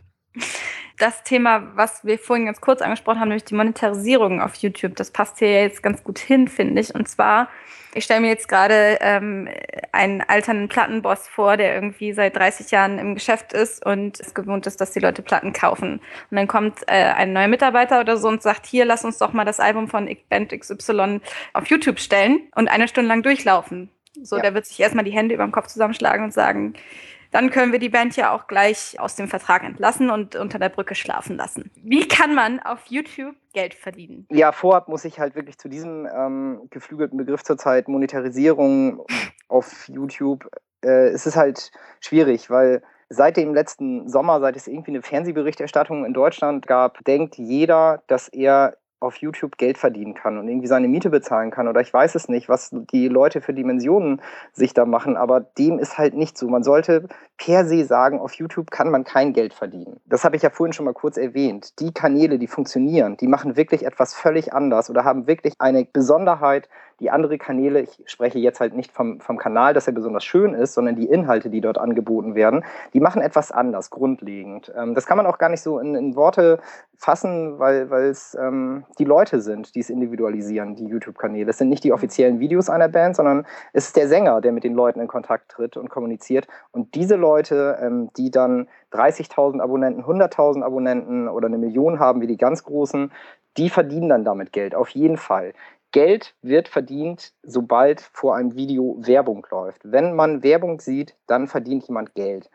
das Thema, was wir vorhin ganz kurz angesprochen haben, nämlich die Monetarisierung auf YouTube, das passt hier jetzt ganz gut hin, finde ich. Und zwar, ich stelle mir jetzt gerade ähm, einen alternden Plattenboss vor, der irgendwie seit 30 Jahren im Geschäft ist und es gewohnt ist, dass die Leute Platten kaufen. Und dann kommt äh, ein neuer Mitarbeiter oder so und sagt, hier, lass uns doch mal das Album von Band XY auf YouTube stellen und eine Stunde lang durchlaufen. So, ja. der wird sich erstmal die Hände über dem Kopf zusammenschlagen und sagen, dann können wir die Band ja auch gleich aus dem Vertrag entlassen und unter der Brücke schlafen lassen. Wie kann man auf YouTube Geld verdienen? Ja, vorab muss ich halt wirklich zu diesem ähm, geflügelten Begriff zurzeit Monetarisierung auf YouTube, äh, es ist halt schwierig, weil seit dem letzten Sommer, seit es irgendwie eine Fernsehberichterstattung in Deutschland gab, denkt jeder, dass er auf YouTube Geld verdienen kann und irgendwie seine Miete bezahlen kann oder ich weiß es nicht, was die Leute für Dimensionen sich da machen, aber dem ist halt nicht so. Man sollte per se sagen, auf YouTube kann man kein Geld verdienen. Das habe ich ja vorhin schon mal kurz erwähnt. Die Kanäle, die funktionieren, die machen wirklich etwas völlig anders oder haben wirklich eine Besonderheit, die andere Kanäle, ich spreche jetzt halt nicht vom, vom Kanal, dass er besonders schön ist, sondern die Inhalte, die dort angeboten werden, die machen etwas anders, grundlegend. Ähm, das kann man auch gar nicht so in, in Worte fassen, weil es ähm, die Leute sind, die es individualisieren, die YouTube-Kanäle. Es sind nicht die offiziellen Videos einer Band, sondern es ist der Sänger, der mit den Leuten in Kontakt tritt und kommuniziert. Und diese Leute, ähm, die dann 30.000 Abonnenten, 100.000 Abonnenten oder eine Million haben, wie die ganz Großen, die verdienen dann damit Geld, auf jeden Fall. Geld wird verdient, sobald vor einem Video Werbung läuft. Wenn man Werbung sieht, dann verdient jemand Geld.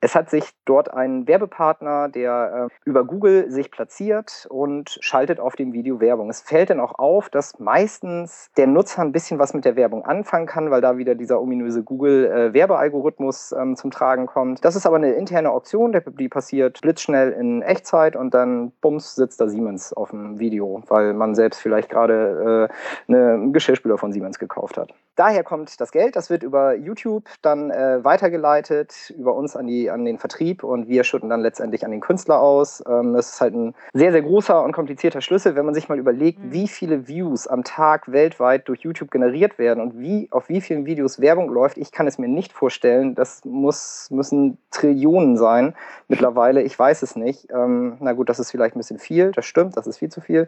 Es hat sich dort ein Werbepartner, der äh, über Google sich platziert und schaltet auf dem Video Werbung. Es fällt dann auch auf, dass meistens der Nutzer ein bisschen was mit der Werbung anfangen kann, weil da wieder dieser ominöse Google-Werbealgorithmus äh, ähm, zum Tragen kommt. Das ist aber eine interne Auktion, die passiert blitzschnell in Echtzeit und dann bums sitzt da Siemens auf dem Video, weil man selbst vielleicht gerade äh, eine Geschirrspüler von Siemens gekauft hat. Daher kommt das Geld, das wird über YouTube dann äh, weitergeleitet, über uns an die an den Vertrieb und wir schütten dann letztendlich an den Künstler aus. Ähm, das ist halt ein sehr, sehr großer und komplizierter Schlüssel, wenn man sich mal überlegt, mhm. wie viele Views am Tag weltweit durch YouTube generiert werden und wie auf wie vielen Videos Werbung läuft. Ich kann es mir nicht vorstellen. Das muss, müssen Trillionen sein mittlerweile. Ich weiß es nicht. Ähm, na gut, das ist vielleicht ein bisschen viel. Das stimmt, das ist viel zu viel.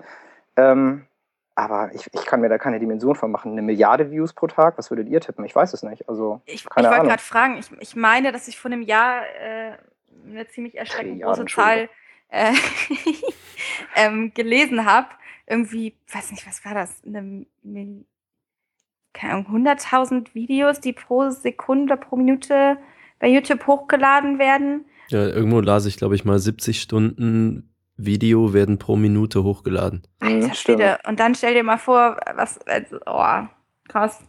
Ähm, aber ich, ich kann mir da keine Dimension von machen. Eine Milliarde Views pro Tag, was würdet ihr tippen? Ich weiß es nicht. Also, ich, ich wollte gerade fragen, ich, ich meine, dass ich vor einem Jahr äh, eine ziemlich erschreckend große Zahl äh, [LAUGHS] ähm, gelesen habe. Irgendwie, weiß nicht, was war das? Eine, keine Ahnung, 100.000 Videos, die pro Sekunde, pro Minute bei YouTube hochgeladen werden. Ja, irgendwo las ich, glaube ich, mal 70 Stunden Video werden pro Minute hochgeladen. Alter Schwede. Und dann stell dir mal vor, was, also, oh, krass.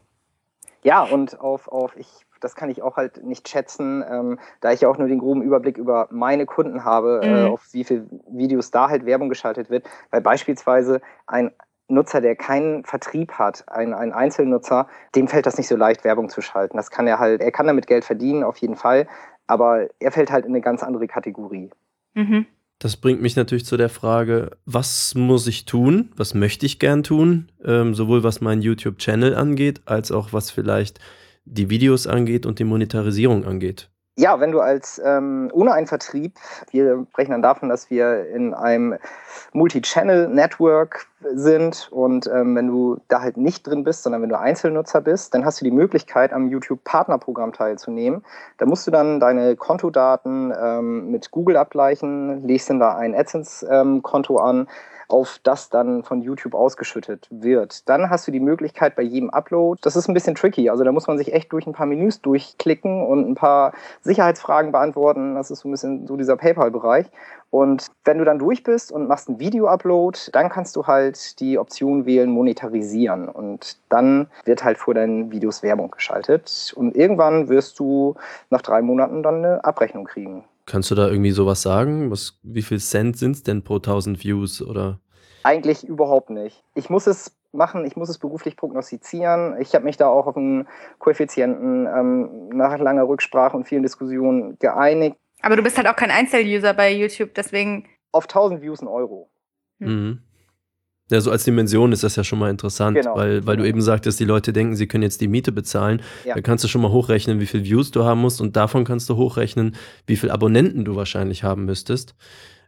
Ja, und auf, auf ich, das kann ich auch halt nicht schätzen, ähm, da ich ja auch nur den groben Überblick über meine Kunden habe, äh, mhm. äh, auf wie viele Videos da halt Werbung geschaltet wird, weil beispielsweise ein Nutzer, der keinen Vertrieb hat, ein, ein Einzelnutzer, dem fällt das nicht so leicht, Werbung zu schalten. Das kann er halt, er kann damit Geld verdienen, auf jeden Fall, aber er fällt halt in eine ganz andere Kategorie. Mhm. Das bringt mich natürlich zu der Frage, was muss ich tun, was möchte ich gern tun, ähm, sowohl was meinen YouTube-Channel angeht, als auch was vielleicht die Videos angeht und die Monetarisierung angeht. Ja, wenn du als ähm, ohne einen Vertrieb, wir sprechen dann davon, dass wir in einem Multi-Channel-Network sind und ähm, wenn du da halt nicht drin bist, sondern wenn du Einzelnutzer bist, dann hast du die Möglichkeit, am YouTube-Partnerprogramm teilzunehmen. Da musst du dann deine Kontodaten ähm, mit Google abgleichen, legst dann da ein AdSense-Konto an auf das dann von YouTube ausgeschüttet wird. Dann hast du die Möglichkeit bei jedem Upload, das ist ein bisschen tricky, also da muss man sich echt durch ein paar Menüs durchklicken und ein paar Sicherheitsfragen beantworten. Das ist so ein bisschen so dieser PayPal-Bereich. Und wenn du dann durch bist und machst ein Video-Upload, dann kannst du halt die Option wählen, monetarisieren. Und dann wird halt vor deinen Videos Werbung geschaltet. Und irgendwann wirst du nach drei Monaten dann eine Abrechnung kriegen. Kannst du da irgendwie sowas sagen? Was, wie viel Cent sind es denn pro 1000 Views? Oder? Eigentlich überhaupt nicht. Ich muss es machen, ich muss es beruflich prognostizieren. Ich habe mich da auch auf einen Koeffizienten ähm, nach langer Rücksprache und vielen Diskussionen geeinigt. Aber du bist halt auch kein Einzeluser bei YouTube, deswegen. Auf 1000 Views ein Euro. Hm. Mhm. Ja, so als Dimension ist das ja schon mal interessant, genau. weil, weil du eben sagtest, die Leute denken, sie können jetzt die Miete bezahlen. Ja. Da kannst du schon mal hochrechnen, wie viel Views du haben musst und davon kannst du hochrechnen, wie viel Abonnenten du wahrscheinlich haben müsstest.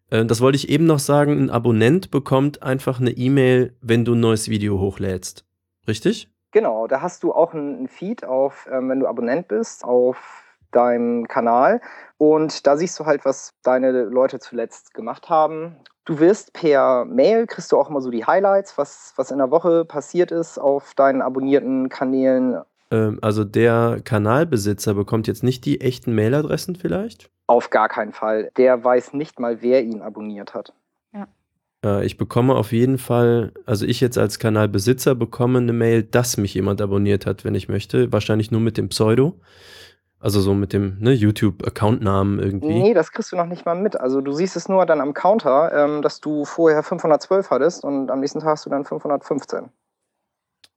Äh, das wollte ich eben noch sagen, ein Abonnent bekommt einfach eine E-Mail, wenn du ein neues Video hochlädst. Richtig? Genau, da hast du auch einen Feed auf, ähm, wenn du Abonnent bist, auf deinem Kanal. Und da siehst du halt, was deine Leute zuletzt gemacht haben. Du wirst per Mail, kriegst du auch immer so die Highlights, was, was in der Woche passiert ist auf deinen abonnierten Kanälen. Ähm, also der Kanalbesitzer bekommt jetzt nicht die echten Mailadressen vielleicht? Auf gar keinen Fall. Der weiß nicht mal, wer ihn abonniert hat. Ja. Äh, ich bekomme auf jeden Fall, also ich jetzt als Kanalbesitzer bekomme eine Mail, dass mich jemand abonniert hat, wenn ich möchte. Wahrscheinlich nur mit dem Pseudo. Also so mit dem ne, YouTube-Accountnamen irgendwie. Nee, das kriegst du noch nicht mal mit. Also du siehst es nur dann am Counter, ähm, dass du vorher 512 hattest und am nächsten Tag hast du dann 515.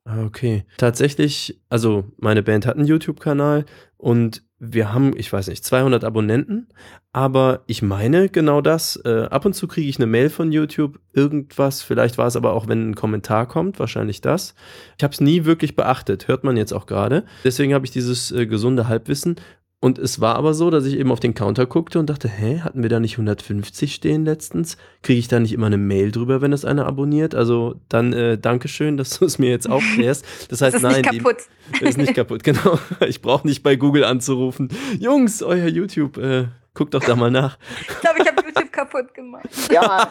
Ah, okay. Tatsächlich, also meine Band hat einen YouTube-Kanal und wir haben, ich weiß nicht, 200 Abonnenten, aber ich meine genau das. Äh, ab und zu kriege ich eine Mail von YouTube, irgendwas, vielleicht war es aber auch, wenn ein Kommentar kommt, wahrscheinlich das. Ich habe es nie wirklich beachtet, hört man jetzt auch gerade. Deswegen habe ich dieses äh, gesunde Halbwissen und es war aber so, dass ich eben auf den Counter guckte und dachte, hä, hatten wir da nicht 150 stehen letztens? Kriege ich da nicht immer eine Mail drüber, wenn das einer abonniert? Also dann äh, Dankeschön, dass du es mir jetzt aufklärst. Das heißt, [LAUGHS] das ist nein, nicht kaputt. Die, ist nicht kaputt, genau. [LAUGHS] Ich brauche nicht bei Google anzurufen. Jungs, euer YouTube, äh, guckt doch da mal nach. ich glaube, ich habe kaputt gemacht. Ja,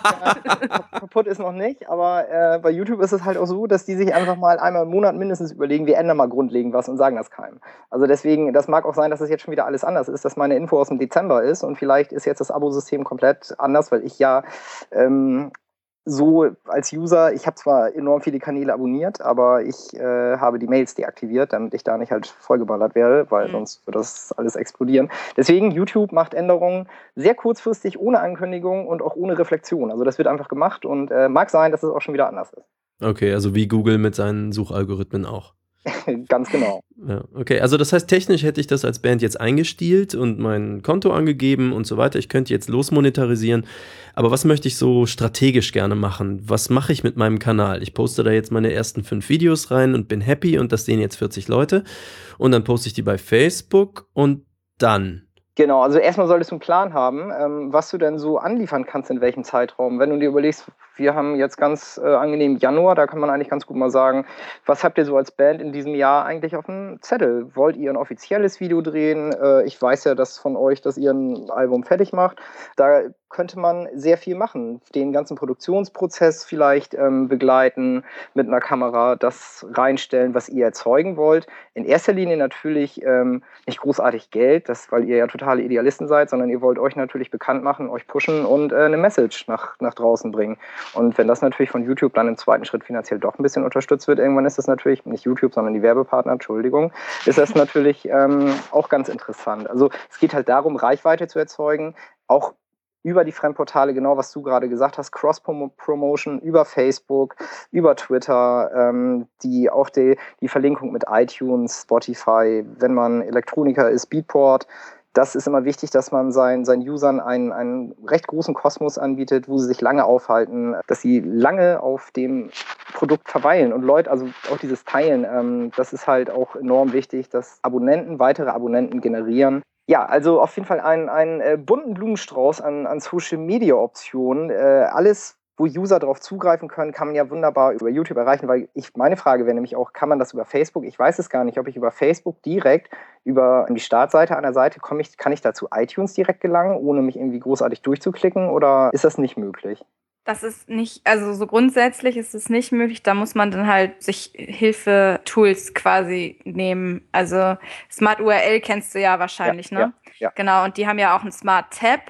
kaputt ist noch nicht, aber äh, bei YouTube ist es halt auch so, dass die sich einfach mal einmal im Monat mindestens überlegen, wir ändern mal grundlegend was und sagen das keinem. Also deswegen, das mag auch sein, dass es jetzt schon wieder alles anders ist, dass meine Info aus dem Dezember ist und vielleicht ist jetzt das Abosystem komplett anders, weil ich ja ähm, so als User, ich habe zwar enorm viele Kanäle abonniert, aber ich äh, habe die Mails deaktiviert, damit ich da nicht halt vollgeballert wäre, weil mhm. sonst würde das alles explodieren. Deswegen, YouTube macht Änderungen sehr kurzfristig, ohne Ankündigung und auch ohne Reflexion. Also das wird einfach gemacht und äh, mag sein, dass es auch schon wieder anders ist. Okay, also wie Google mit seinen Suchalgorithmen auch. [LAUGHS] Ganz genau. Ja, okay, also das heißt, technisch hätte ich das als Band jetzt eingestielt und mein Konto angegeben und so weiter. Ich könnte jetzt losmonetarisieren. Aber was möchte ich so strategisch gerne machen? Was mache ich mit meinem Kanal? Ich poste da jetzt meine ersten fünf Videos rein und bin happy und das sehen jetzt 40 Leute. Und dann poste ich die bei Facebook und dann Genau, also erstmal solltest du einen Plan haben, ähm, was du denn so anliefern kannst in welchem Zeitraum. Wenn du dir überlegst, wir haben jetzt ganz äh, angenehm Januar, da kann man eigentlich ganz gut mal sagen, was habt ihr so als Band in diesem Jahr eigentlich auf dem Zettel? Wollt ihr ein offizielles Video drehen? Äh, ich weiß ja dass von euch, dass ihr ein Album fertig macht. Da könnte man sehr viel machen. Den ganzen Produktionsprozess vielleicht ähm, begleiten mit einer Kamera, das reinstellen, was ihr erzeugen wollt. In erster Linie natürlich ähm, nicht großartig Geld, das, weil ihr ja totale Idealisten seid, sondern ihr wollt euch natürlich bekannt machen, euch pushen und äh, eine Message nach, nach draußen bringen. Und wenn das natürlich von YouTube dann im zweiten Schritt finanziell doch ein bisschen unterstützt wird, irgendwann ist das natürlich, nicht YouTube, sondern die Werbepartner, Entschuldigung, ist das natürlich ähm, auch ganz interessant. Also es geht halt darum, Reichweite zu erzeugen, auch über die Fremdportale, genau was du gerade gesagt hast, Cross-Promotion über Facebook, über Twitter, ähm, die auch die, die Verlinkung mit iTunes, Spotify, wenn man Elektroniker ist, Beatport, das ist immer wichtig, dass man seinen, seinen Usern einen, einen recht großen Kosmos anbietet, wo sie sich lange aufhalten, dass sie lange auf dem Produkt verweilen. Und Leute, also auch dieses Teilen, ähm, das ist halt auch enorm wichtig, dass Abonnenten weitere Abonnenten generieren. Ja, also auf jeden Fall einen, einen äh, bunten Blumenstrauß an, an Social-Media-Optionen. Äh, alles, wo User darauf zugreifen können, kann man ja wunderbar über YouTube erreichen, weil ich, meine Frage wäre nämlich auch, kann man das über Facebook? Ich weiß es gar nicht, ob ich über Facebook direkt über die Startseite einer Seite komme ich, kann ich da zu iTunes direkt gelangen, ohne mich irgendwie großartig durchzuklicken oder ist das nicht möglich? Das ist nicht, also so grundsätzlich ist es nicht möglich. Da muss man dann halt sich Hilfe-Tools quasi nehmen. Also Smart URL kennst du ja wahrscheinlich, ja, ne? Ja, ja. Genau, und die haben ja auch einen Smart Tab.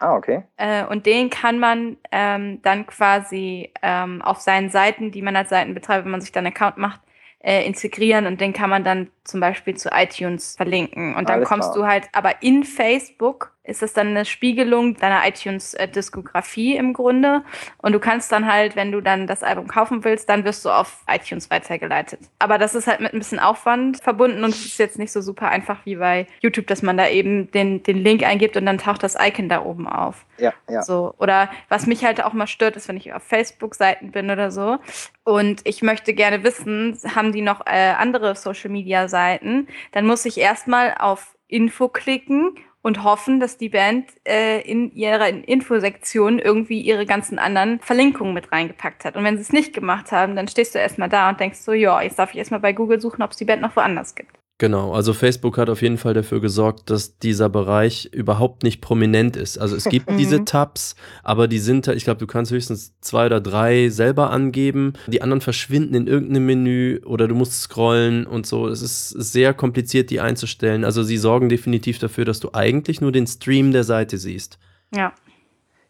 Ah, okay. Äh, und den kann man ähm, dann quasi ähm, auf seinen Seiten, die man als Seitenbetreiber, wenn man sich dann einen Account macht, äh, integrieren und den kann man dann zum Beispiel zu iTunes verlinken. Und dann Alles kommst klar. du halt, aber in Facebook ist es dann eine Spiegelung deiner iTunes-Diskografie im Grunde. Und du kannst dann halt, wenn du dann das Album kaufen willst, dann wirst du auf iTunes weitergeleitet. Aber das ist halt mit ein bisschen Aufwand verbunden und es ist jetzt nicht so super einfach wie bei YouTube, dass man da eben den, den Link eingibt und dann taucht das Icon da oben auf. Ja, ja. So. Oder was mich halt auch mal stört, ist, wenn ich auf Facebook-Seiten bin oder so und ich möchte gerne wissen, haben die noch äh, andere Social-Media-Seiten, dann muss ich erstmal auf Info klicken und hoffen, dass die Band äh, in ihrer Infosektion irgendwie ihre ganzen anderen Verlinkungen mit reingepackt hat. Und wenn sie es nicht gemacht haben, dann stehst du erstmal da und denkst so, ja, jetzt darf ich erstmal bei Google suchen, ob es die Band noch woanders gibt. Genau, also Facebook hat auf jeden Fall dafür gesorgt, dass dieser Bereich überhaupt nicht prominent ist. Also es gibt [LAUGHS] diese mhm. Tabs, aber die sind, ich glaube, du kannst höchstens zwei oder drei selber angeben. Die anderen verschwinden in irgendeinem Menü oder du musst scrollen und so. Es ist sehr kompliziert, die einzustellen. Also sie sorgen definitiv dafür, dass du eigentlich nur den Stream der Seite siehst. Ja.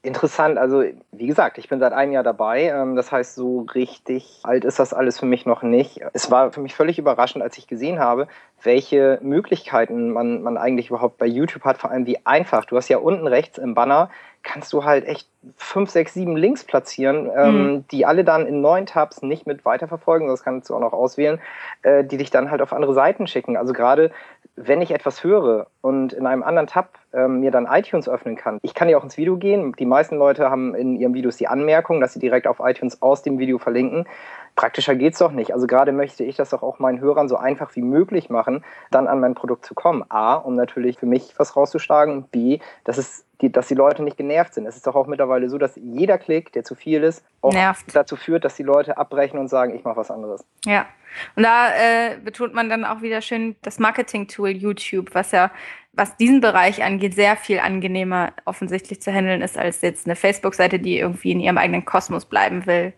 Interessant, also wie gesagt, ich bin seit einem Jahr dabei. Ähm, das heißt, so richtig alt ist das alles für mich noch nicht. Es war für mich völlig überraschend, als ich gesehen habe, welche Möglichkeiten man, man eigentlich überhaupt bei YouTube hat, vor allem wie einfach. Du hast ja unten rechts im Banner, kannst du halt echt fünf, sechs, sieben Links platzieren, ähm, mhm. die alle dann in neuen Tabs nicht mit weiterverfolgen, das kannst du auch noch auswählen, äh, die dich dann halt auf andere Seiten schicken. Also gerade wenn ich etwas höre und in einem anderen Tab ähm, mir dann iTunes öffnen kann, ich kann ja auch ins Video gehen. Die meisten Leute haben in ihren Videos die Anmerkung, dass sie direkt auf iTunes aus dem Video verlinken. Praktischer geht's doch nicht. Also gerade möchte ich das doch auch meinen Hörern so einfach wie möglich machen, dann an mein Produkt zu kommen. A, um natürlich für mich was rauszuschlagen. B, dass es die, dass die Leute nicht genervt sind. Es ist doch auch mittlerweile so, dass jeder Klick, der zu viel ist, auch Nervt. dazu führt, dass die Leute abbrechen und sagen, ich mache was anderes. Ja. Und da äh, betont man dann auch wieder schön das Marketing-Tool YouTube, was ja, was diesen Bereich angeht, sehr viel angenehmer offensichtlich zu handeln ist, als jetzt eine Facebook-Seite, die irgendwie in ihrem eigenen Kosmos bleiben will.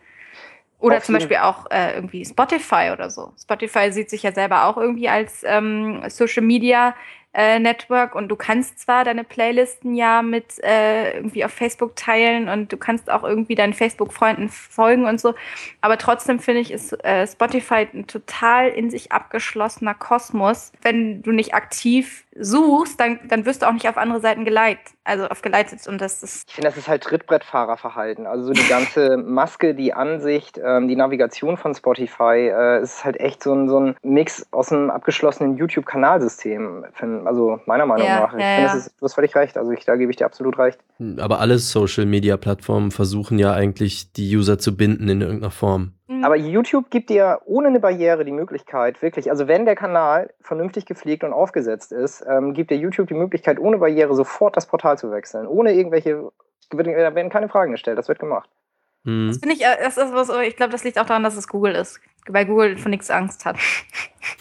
Oder zum Beispiel auch äh, irgendwie Spotify oder so. Spotify sieht sich ja selber auch irgendwie als ähm, Social Media äh, Network und du kannst zwar deine Playlisten ja mit äh, irgendwie auf Facebook teilen und du kannst auch irgendwie deinen Facebook-Freunden folgen und so, aber trotzdem finde ich, ist äh, Spotify ein total in sich abgeschlossener Kosmos. Wenn du nicht aktiv suchst, dann, dann wirst du auch nicht auf andere Seiten geleitet, also aufgeleitet und das ist. Ich finde, das ist halt Trittbrettfahrerverhalten. Also so die ganze Maske, die Ansicht, ähm, die Navigation von Spotify, äh, ist halt echt so ein, so ein Mix aus einem abgeschlossenen YouTube-Kanalsystem, also meiner Meinung ja, nach. Ich ja, finde, ist, du hast völlig recht, also ich, da gebe ich dir absolut recht. Aber alle Social-Media-Plattformen versuchen ja eigentlich, die User zu binden in irgendeiner Form. Mhm. Aber YouTube gibt dir ohne eine Barriere die Möglichkeit, wirklich, also wenn der Kanal vernünftig gepflegt und aufgesetzt ist, ähm, gibt dir YouTube die Möglichkeit, ohne Barriere sofort das Portal zu wechseln. Ohne irgendwelche, da werden keine Fragen gestellt, das wird gemacht. Mhm. Das finde ich, äh, das ist was, ich glaube, das liegt auch daran, dass es Google ist weil Google von nichts Angst hat.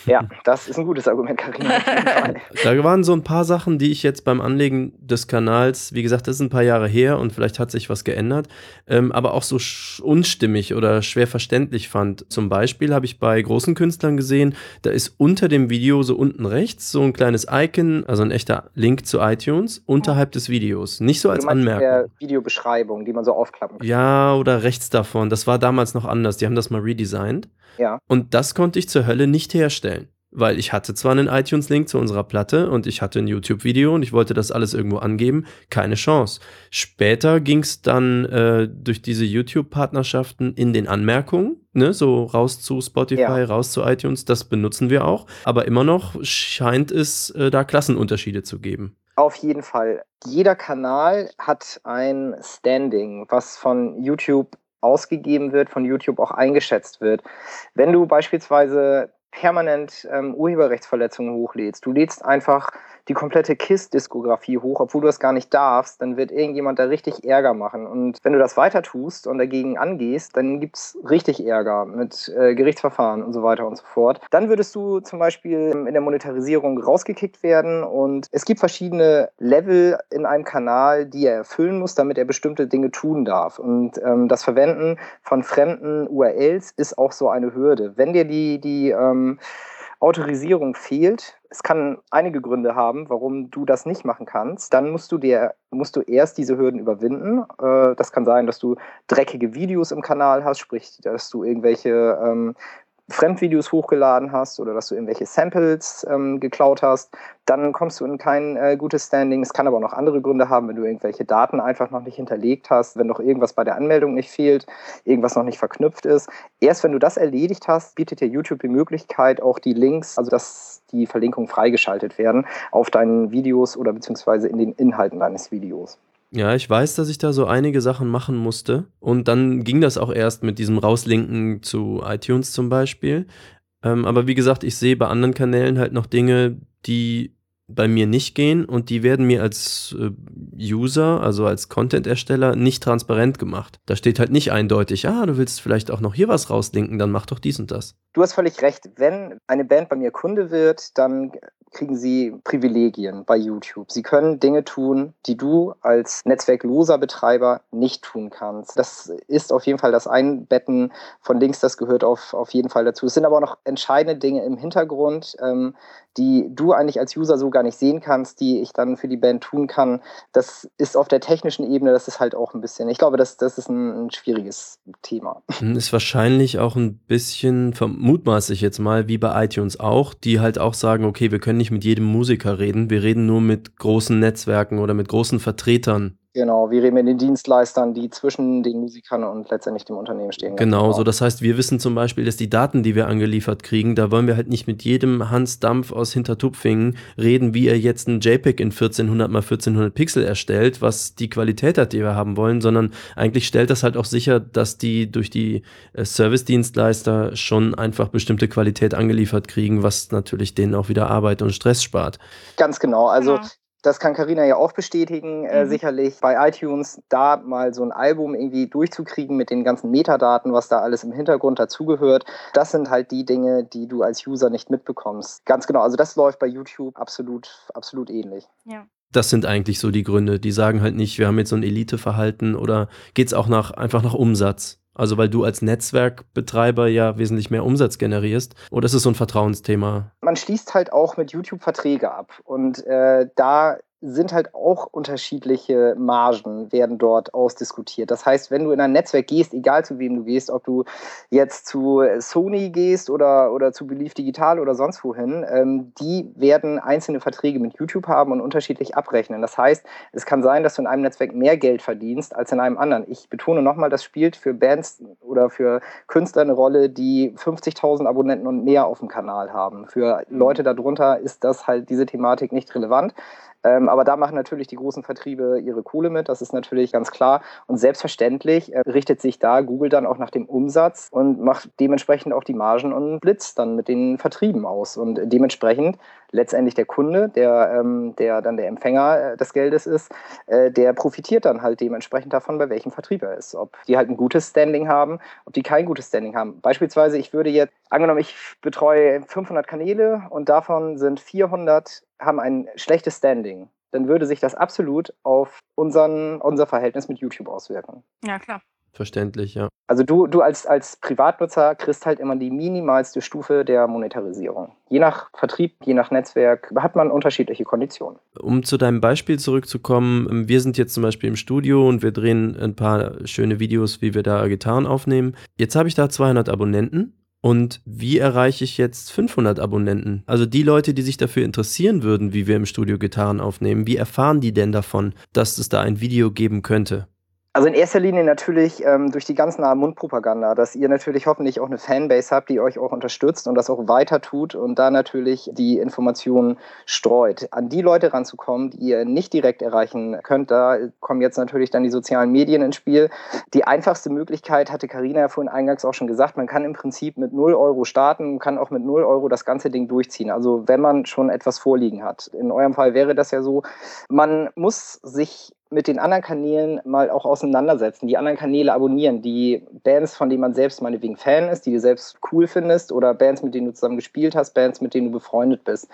Ja, das ist ein gutes Argument, Karina. [LAUGHS] da waren so ein paar Sachen, die ich jetzt beim Anlegen des Kanals, wie gesagt, das ist ein paar Jahre her und vielleicht hat sich was geändert, ähm, aber auch so unstimmig oder schwer verständlich fand. Zum Beispiel habe ich bei großen Künstlern gesehen, da ist unter dem Video so unten rechts so ein kleines Icon, also ein echter Link zu iTunes, unterhalb des Videos. Nicht so als Anmerkung. Der Videobeschreibung, die man so aufklappen kann. Ja, oder rechts davon. Das war damals noch anders. Die haben das mal redesigned. Ja. Und das konnte ich zur Hölle nicht herstellen. Weil ich hatte zwar einen iTunes-Link zu unserer Platte und ich hatte ein YouTube-Video und ich wollte das alles irgendwo angeben, keine Chance. Später ging es dann äh, durch diese YouTube-Partnerschaften in den Anmerkungen, ne, so raus zu Spotify, ja. raus zu iTunes, das benutzen wir auch. Aber immer noch scheint es äh, da Klassenunterschiede zu geben. Auf jeden Fall. Jeder Kanal hat ein Standing, was von YouTube ausgegeben wird, von YouTube auch eingeschätzt wird. Wenn du beispielsweise permanent ähm, Urheberrechtsverletzungen hochlädst, du lädst einfach die komplette KISS-Diskografie hoch, obwohl du das gar nicht darfst, dann wird irgendjemand da richtig Ärger machen. Und wenn du das weiter tust und dagegen angehst, dann gibt es richtig Ärger mit äh, Gerichtsverfahren und so weiter und so fort. Dann würdest du zum Beispiel in der Monetarisierung rausgekickt werden und es gibt verschiedene Level in einem Kanal, die er erfüllen muss, damit er bestimmte Dinge tun darf. Und ähm, das Verwenden von fremden URLs ist auch so eine Hürde. Wenn dir die, die ähm, Autorisierung fehlt, es kann einige Gründe haben, warum du das nicht machen kannst, dann musst du dir musst du erst diese Hürden überwinden. Äh, das kann sein, dass du dreckige Videos im Kanal hast, sprich, dass du irgendwelche ähm, Fremdvideos hochgeladen hast oder dass du irgendwelche Samples ähm, geklaut hast, dann kommst du in kein äh, gutes Standing. Es kann aber auch noch andere Gründe haben, wenn du irgendwelche Daten einfach noch nicht hinterlegt hast, wenn noch irgendwas bei der Anmeldung nicht fehlt, irgendwas noch nicht verknüpft ist. Erst wenn du das erledigt hast, bietet dir YouTube die Möglichkeit, auch die Links, also dass die Verlinkungen freigeschaltet werden auf deinen Videos oder beziehungsweise in den Inhalten deines Videos. Ja, ich weiß, dass ich da so einige Sachen machen musste. Und dann ging das auch erst mit diesem Rauslinken zu iTunes zum Beispiel. Ähm, aber wie gesagt, ich sehe bei anderen Kanälen halt noch Dinge, die bei mir nicht gehen und die werden mir als äh, User, also als Content-Ersteller, nicht transparent gemacht. Da steht halt nicht eindeutig, ah, du willst vielleicht auch noch hier was rauslinken, dann mach doch dies und das. Du hast völlig recht. Wenn eine Band bei mir Kunde wird, dann kriegen sie Privilegien bei YouTube. Sie können Dinge tun, die du als netzwerkloser Betreiber nicht tun kannst. Das ist auf jeden Fall das Einbetten von Links, das gehört auf, auf jeden Fall dazu. Es sind aber auch noch entscheidende Dinge im Hintergrund, ähm, die du eigentlich als User so gar nicht sehen kannst, die ich dann für die Band tun kann. Das ist auf der technischen Ebene, das ist halt auch ein bisschen, ich glaube, das, das ist ein, ein schwieriges Thema. Ist wahrscheinlich auch ein bisschen, vermutmaßlich jetzt mal, wie bei iTunes auch, die halt auch sagen, okay, wir können nicht mit jedem Musiker reden, wir reden nur mit großen Netzwerken oder mit großen Vertretern Genau, wir reden mit den Dienstleistern, die zwischen den Musikern und letztendlich dem Unternehmen stehen. Genau, genau, so das heißt, wir wissen zum Beispiel, dass die Daten, die wir angeliefert kriegen, da wollen wir halt nicht mit jedem Hans Dampf aus Hintertupfingen reden, wie er jetzt ein JPEG in 1400 mal 1400 Pixel erstellt, was die Qualität hat, die wir haben wollen, sondern eigentlich stellt das halt auch sicher, dass die durch die äh, Service-Dienstleister schon einfach bestimmte Qualität angeliefert kriegen, was natürlich denen auch wieder Arbeit und Stress spart. Ganz genau, also ja. Das kann Karina ja auch bestätigen, äh, mhm. sicherlich bei iTunes da mal so ein Album irgendwie durchzukriegen mit den ganzen Metadaten, was da alles im Hintergrund dazugehört. Das sind halt die Dinge, die du als User nicht mitbekommst. Ganz genau. Also das läuft bei YouTube absolut, absolut ähnlich. Ja. Das sind eigentlich so die Gründe. Die sagen halt nicht, wir haben jetzt so ein Eliteverhalten oder geht es auch nach, einfach nach Umsatz. Also weil du als Netzwerkbetreiber ja wesentlich mehr Umsatz generierst. Oder ist es so ein Vertrauensthema? Man schließt halt auch mit YouTube Verträge ab. Und äh, da sind halt auch unterschiedliche Margen, werden dort ausdiskutiert. Das heißt, wenn du in ein Netzwerk gehst, egal zu wem du gehst, ob du jetzt zu Sony gehst oder, oder zu Belief Digital oder sonst wohin, ähm, die werden einzelne Verträge mit YouTube haben und unterschiedlich abrechnen. Das heißt, es kann sein, dass du in einem Netzwerk mehr Geld verdienst als in einem anderen. Ich betone nochmal, das spielt für Bands oder für Künstler eine Rolle, die 50.000 Abonnenten und mehr auf dem Kanal haben. Für Leute darunter ist das halt diese Thematik nicht relevant. Ähm, aber da machen natürlich die großen Vertriebe ihre Kohle mit, das ist natürlich ganz klar. Und selbstverständlich äh, richtet sich da Google dann auch nach dem Umsatz und macht dementsprechend auch die Margen und Blitz dann mit den Vertrieben aus. Und dementsprechend letztendlich der Kunde, der, ähm, der dann der Empfänger äh, des Geldes ist, äh, der profitiert dann halt dementsprechend davon, bei welchem Vertrieb er ist. Ob die halt ein gutes Standing haben, ob die kein gutes Standing haben. Beispielsweise, ich würde jetzt, angenommen, ich betreue 500 Kanäle und davon sind 400 haben ein schlechtes Standing, dann würde sich das absolut auf unseren, unser Verhältnis mit YouTube auswirken. Ja, klar. Verständlich, ja. Also du, du als, als Privatnutzer kriegst halt immer die minimalste Stufe der Monetarisierung. Je nach Vertrieb, je nach Netzwerk hat man unterschiedliche Konditionen. Um zu deinem Beispiel zurückzukommen, wir sind jetzt zum Beispiel im Studio und wir drehen ein paar schöne Videos, wie wir da Gitarren aufnehmen. Jetzt habe ich da 200 Abonnenten und wie erreiche ich jetzt 500 Abonnenten? Also die Leute, die sich dafür interessieren würden, wie wir im Studio Gitarren aufnehmen, wie erfahren die denn davon, dass es da ein Video geben könnte? Also in erster Linie natürlich ähm, durch die ganz nahe Mundpropaganda, dass ihr natürlich hoffentlich auch eine Fanbase habt, die euch auch unterstützt und das auch weiter tut und da natürlich die Informationen streut. An die Leute ranzukommen, die ihr nicht direkt erreichen könnt, da kommen jetzt natürlich dann die sozialen Medien ins Spiel. Die einfachste Möglichkeit, hatte Karina ja vorhin eingangs auch schon gesagt, man kann im Prinzip mit 0 Euro starten, kann auch mit 0 Euro das ganze Ding durchziehen. Also wenn man schon etwas vorliegen hat. In eurem Fall wäre das ja so, man muss sich mit den anderen Kanälen mal auch auseinandersetzen, die anderen Kanäle abonnieren, die Bands, von denen man selbst meinetwegen Fan ist, die du selbst cool findest oder Bands, mit denen du zusammen gespielt hast, Bands, mit denen du befreundet bist.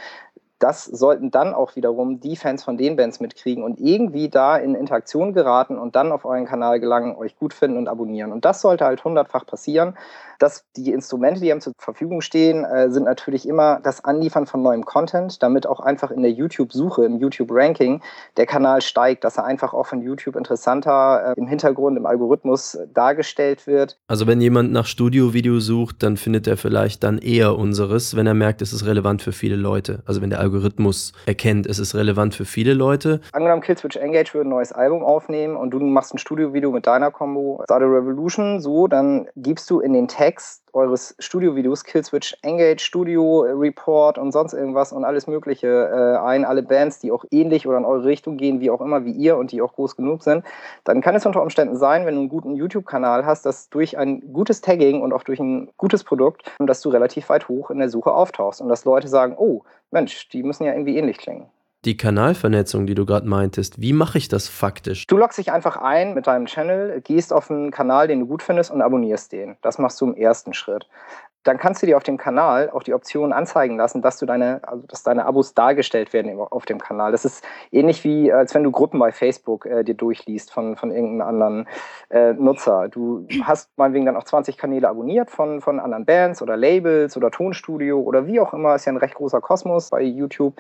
Das sollten dann auch wiederum die Fans von den Bands mitkriegen und irgendwie da in Interaktion geraten und dann auf euren Kanal gelangen, euch gut finden und abonnieren. Und das sollte halt hundertfach passieren dass die Instrumente, die einem zur Verfügung stehen, äh, sind natürlich immer das Anliefern von neuem Content, damit auch einfach in der YouTube-Suche, im YouTube-Ranking der Kanal steigt, dass er einfach auch von YouTube interessanter äh, im Hintergrund, im Algorithmus dargestellt wird. Also wenn jemand nach Studio-Video sucht, dann findet er vielleicht dann eher unseres, wenn er merkt, es ist relevant für viele Leute. Also wenn der Algorithmus erkennt, es ist relevant für viele Leute. Angenommen, Killswitch Engage würde ein neues Album aufnehmen und du machst ein Studio-Video mit deiner Combo Start a Revolution, so, dann gibst du in den Tag Text eures Studio-Videos, Killswitch Engage, Studio Report und sonst irgendwas und alles Mögliche äh, ein, alle Bands, die auch ähnlich oder in eure Richtung gehen, wie auch immer, wie ihr und die auch groß genug sind, dann kann es unter Umständen sein, wenn du einen guten YouTube-Kanal hast, dass durch ein gutes Tagging und auch durch ein gutes Produkt, dass du relativ weit hoch in der Suche auftauchst und dass Leute sagen, oh, Mensch, die müssen ja irgendwie ähnlich klingen die Kanalvernetzung, die du gerade meintest, wie mache ich das faktisch? Du loggst dich einfach ein mit deinem Channel, gehst auf einen Kanal, den du gut findest und abonnierst den. Das machst du im ersten Schritt dann kannst du dir auf dem Kanal auch die Option anzeigen lassen, dass du deine, also dass deine Abos dargestellt werden auf dem Kanal. Das ist ähnlich wie, als wenn du Gruppen bei Facebook äh, dir durchliest von, von irgendeinem anderen äh, Nutzer. Du hast meinetwegen dann auch 20 Kanäle abonniert von, von anderen Bands oder Labels oder Tonstudio oder wie auch immer, ist ja ein recht großer Kosmos bei YouTube.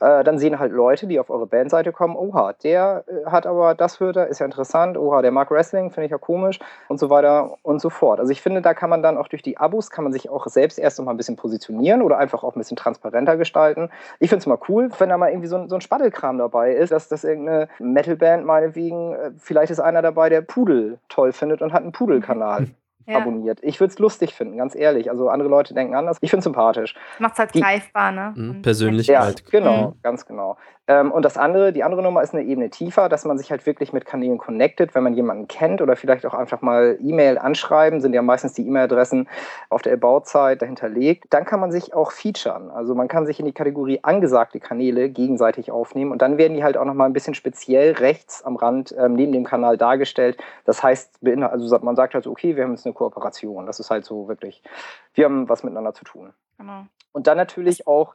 Äh, dann sehen halt Leute, die auf eure Bandseite kommen, oha, der äh, hat aber das hört er, ist ja interessant, oha, der mag Wrestling, finde ich ja komisch und so weiter und so fort. Also ich finde, da kann man dann auch durch die Abos, kann man sich auch selbst erst noch mal ein bisschen positionieren oder einfach auch ein bisschen transparenter gestalten. Ich finde es mal cool, wenn da mal irgendwie so ein, so ein Spattelkram dabei ist, dass das irgendeine Metalband meinetwegen, äh, vielleicht ist einer dabei, der Pudel toll findet und hat einen Pudelkanal. [LAUGHS] Ja. abonniert. Ich würde es lustig finden, ganz ehrlich. Also andere Leute denken anders. Ich finde es sympathisch. Macht es halt greifbar, ne? Mhm. Persönlichkeit. Ja, genau, mhm. ganz genau. Ähm, und das andere, die andere Nummer ist eine Ebene tiefer, dass man sich halt wirklich mit Kanälen connectet, wenn man jemanden kennt oder vielleicht auch einfach mal E-Mail anschreiben, sind ja meistens die E-Mail-Adressen auf der About-Site dahinterlegt. Dann kann man sich auch featuren. Also man kann sich in die Kategorie angesagte Kanäle gegenseitig aufnehmen und dann werden die halt auch nochmal ein bisschen speziell rechts am Rand ähm, neben dem Kanal dargestellt. Das heißt, also man sagt halt so, okay, wir haben jetzt eine Kooperation. Das ist halt so wirklich, wir haben was miteinander zu tun. Genau. Und dann natürlich auch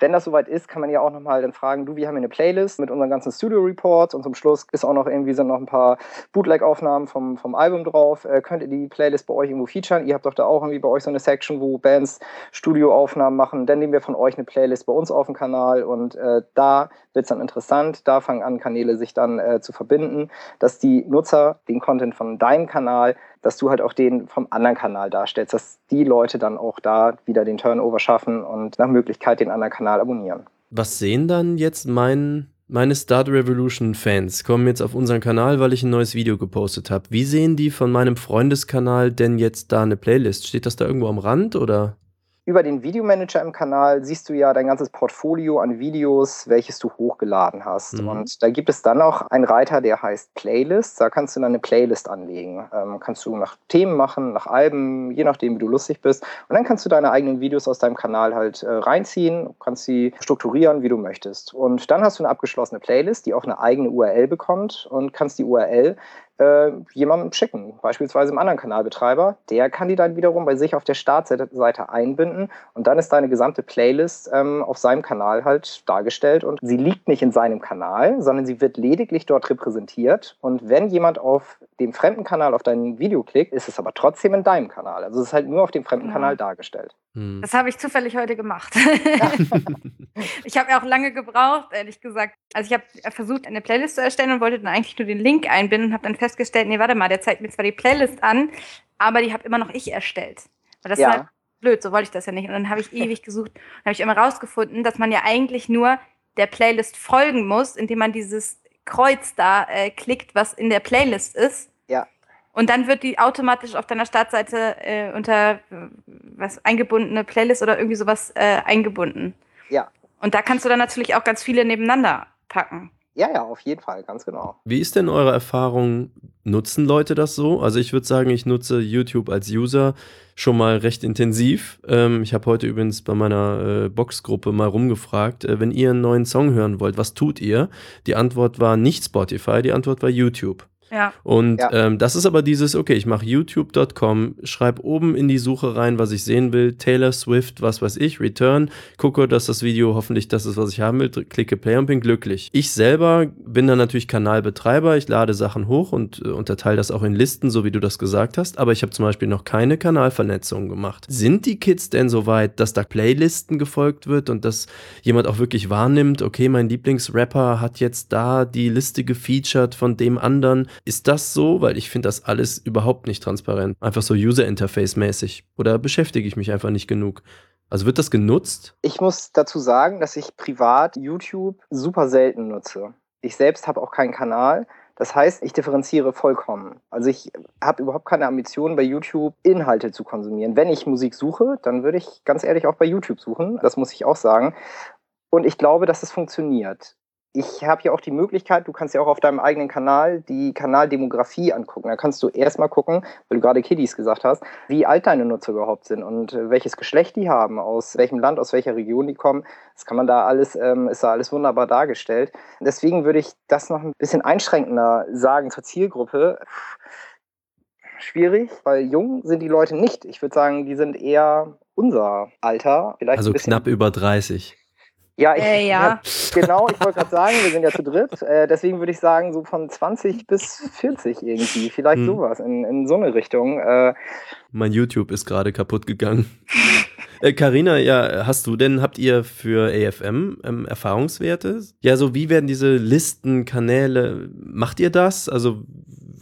wenn das soweit ist, kann man ja auch nochmal dann fragen, du, wir haben hier eine Playlist mit unseren ganzen Studio-Reports und zum Schluss ist auch noch irgendwie sind noch ein paar Bootleg-Aufnahmen vom, vom Album drauf. Äh, könnt ihr die Playlist bei euch irgendwo featuren? Ihr habt doch da auch irgendwie bei euch so eine Section, wo Bands Studio-Aufnahmen machen. Dann nehmen wir von euch eine Playlist bei uns auf dem Kanal und äh, da wird es dann interessant. Da fangen an, Kanäle sich dann äh, zu verbinden, dass die Nutzer den Content von deinem Kanal dass du halt auch den vom anderen Kanal darstellst, dass die Leute dann auch da wieder den Turnover schaffen und nach Möglichkeit den anderen Kanal abonnieren. Was sehen dann jetzt mein, meine Start Revolution Fans? Kommen jetzt auf unseren Kanal, weil ich ein neues Video gepostet habe. Wie sehen die von meinem Freundeskanal denn jetzt da eine Playlist? Steht das da irgendwo am Rand oder? Über den Videomanager im Kanal siehst du ja dein ganzes Portfolio an Videos, welches du hochgeladen hast. Mhm. Und da gibt es dann auch einen Reiter, der heißt Playlist. Da kannst du dann eine Playlist anlegen. Ähm, kannst du nach Themen machen, nach Alben, je nachdem, wie du lustig bist. Und dann kannst du deine eigenen Videos aus deinem Kanal halt äh, reinziehen, kannst sie strukturieren, wie du möchtest. Und dann hast du eine abgeschlossene Playlist, die auch eine eigene URL bekommt und kannst die URL äh, jemandem schicken, beispielsweise einem anderen Kanalbetreiber. Der kann die dann wiederum bei sich auf der Startseite einbinden und dann ist deine gesamte Playlist ähm, auf seinem Kanal halt dargestellt und sie liegt nicht in seinem Kanal, sondern sie wird lediglich dort repräsentiert und wenn jemand auf dem fremden Kanal auf dein Video klickt, ist es aber trotzdem in deinem Kanal. Also es ist halt nur auf dem fremden ja. Kanal dargestellt. Hm. Das habe ich zufällig heute gemacht. [LAUGHS] [LAUGHS] ich habe ja auch lange gebraucht, ehrlich gesagt. Also ich habe versucht, eine Playlist zu erstellen und wollte dann eigentlich nur den Link einbinden und habe dann festgestellt, nee, warte mal, der zeigt mir zwar die Playlist an, aber die habe immer noch ich erstellt. Und das ja. halt blöd, so wollte ich das ja nicht. Und dann habe ich [LAUGHS] ewig gesucht und habe ich immer rausgefunden, dass man ja eigentlich nur der Playlist folgen muss, indem man dieses Kreuz da äh, klickt, was in der Playlist ist Ja. Und dann wird die automatisch auf deiner Startseite äh, unter äh, was eingebundene Playlist oder irgendwie sowas äh, eingebunden. Ja. Und da kannst du dann natürlich auch ganz viele nebeneinander packen. Ja, ja, auf jeden Fall, ganz genau. Wie ist denn eure Erfahrung? Nutzen Leute das so? Also ich würde sagen, ich nutze YouTube als User schon mal recht intensiv. Ähm, ich habe heute übrigens bei meiner äh, Boxgruppe mal rumgefragt, äh, wenn ihr einen neuen Song hören wollt, was tut ihr? Die Antwort war nicht Spotify, die Antwort war YouTube. Ja. Und Ja. Ähm, das ist aber dieses, okay, ich mache youtube.com, schreibe oben in die Suche rein, was ich sehen will, Taylor Swift, was weiß ich, Return, gucke, dass das Video hoffentlich das ist, was ich haben will, klicke Play und bin glücklich. Ich selber bin dann natürlich Kanalbetreiber, ich lade Sachen hoch und äh, unterteile das auch in Listen, so wie du das gesagt hast, aber ich habe zum Beispiel noch keine Kanalvernetzung gemacht. Sind die Kids denn so weit, dass da Playlisten gefolgt wird und dass jemand auch wirklich wahrnimmt, okay, mein Lieblingsrapper hat jetzt da die Liste gefeatured von dem anderen. Ist das so? Weil ich finde das alles überhaupt nicht transparent. Einfach so User-Interface-mäßig. Oder beschäftige ich mich einfach nicht genug? Also wird das genutzt? Ich muss dazu sagen, dass ich privat YouTube super selten nutze. Ich selbst habe auch keinen Kanal. Das heißt, ich differenziere vollkommen. Also ich habe überhaupt keine Ambition, bei YouTube Inhalte zu konsumieren. Wenn ich Musik suche, dann würde ich ganz ehrlich auch bei YouTube suchen. Das muss ich auch sagen. Und ich glaube, dass es funktioniert. Ich habe ja auch die Möglichkeit, du kannst ja auch auf deinem eigenen Kanal die Kanaldemografie angucken. Da kannst du erstmal gucken, weil du gerade Kiddies gesagt hast, wie alt deine Nutzer überhaupt sind und äh, welches Geschlecht die haben, aus welchem Land, aus welcher Region die kommen. Das kann man da alles, ähm, ist da alles wunderbar dargestellt. Deswegen würde ich das noch ein bisschen einschränkender sagen zur Zielgruppe. Schwierig, weil jung sind die Leute nicht. Ich würde sagen, die sind eher unser Alter. Vielleicht Also knapp über 30. Ja, ich, Äh, ja. [LAUGHS] genau, ich wollte gerade sagen, wir sind ja zu dritt. Äh, deswegen würde ich sagen, so von 20 bis 40 irgendwie. Vielleicht Hm. sowas, in, in so eine Richtung. Äh, Mein YouTube ist gerade kaputt gegangen. [LAUGHS] Äh, Carina, ja, hast du denn, habt ihr für AFM ähm, Erfahrungswerte? Ja, so wie werden diese Listen, Kanäle, macht ihr das? Also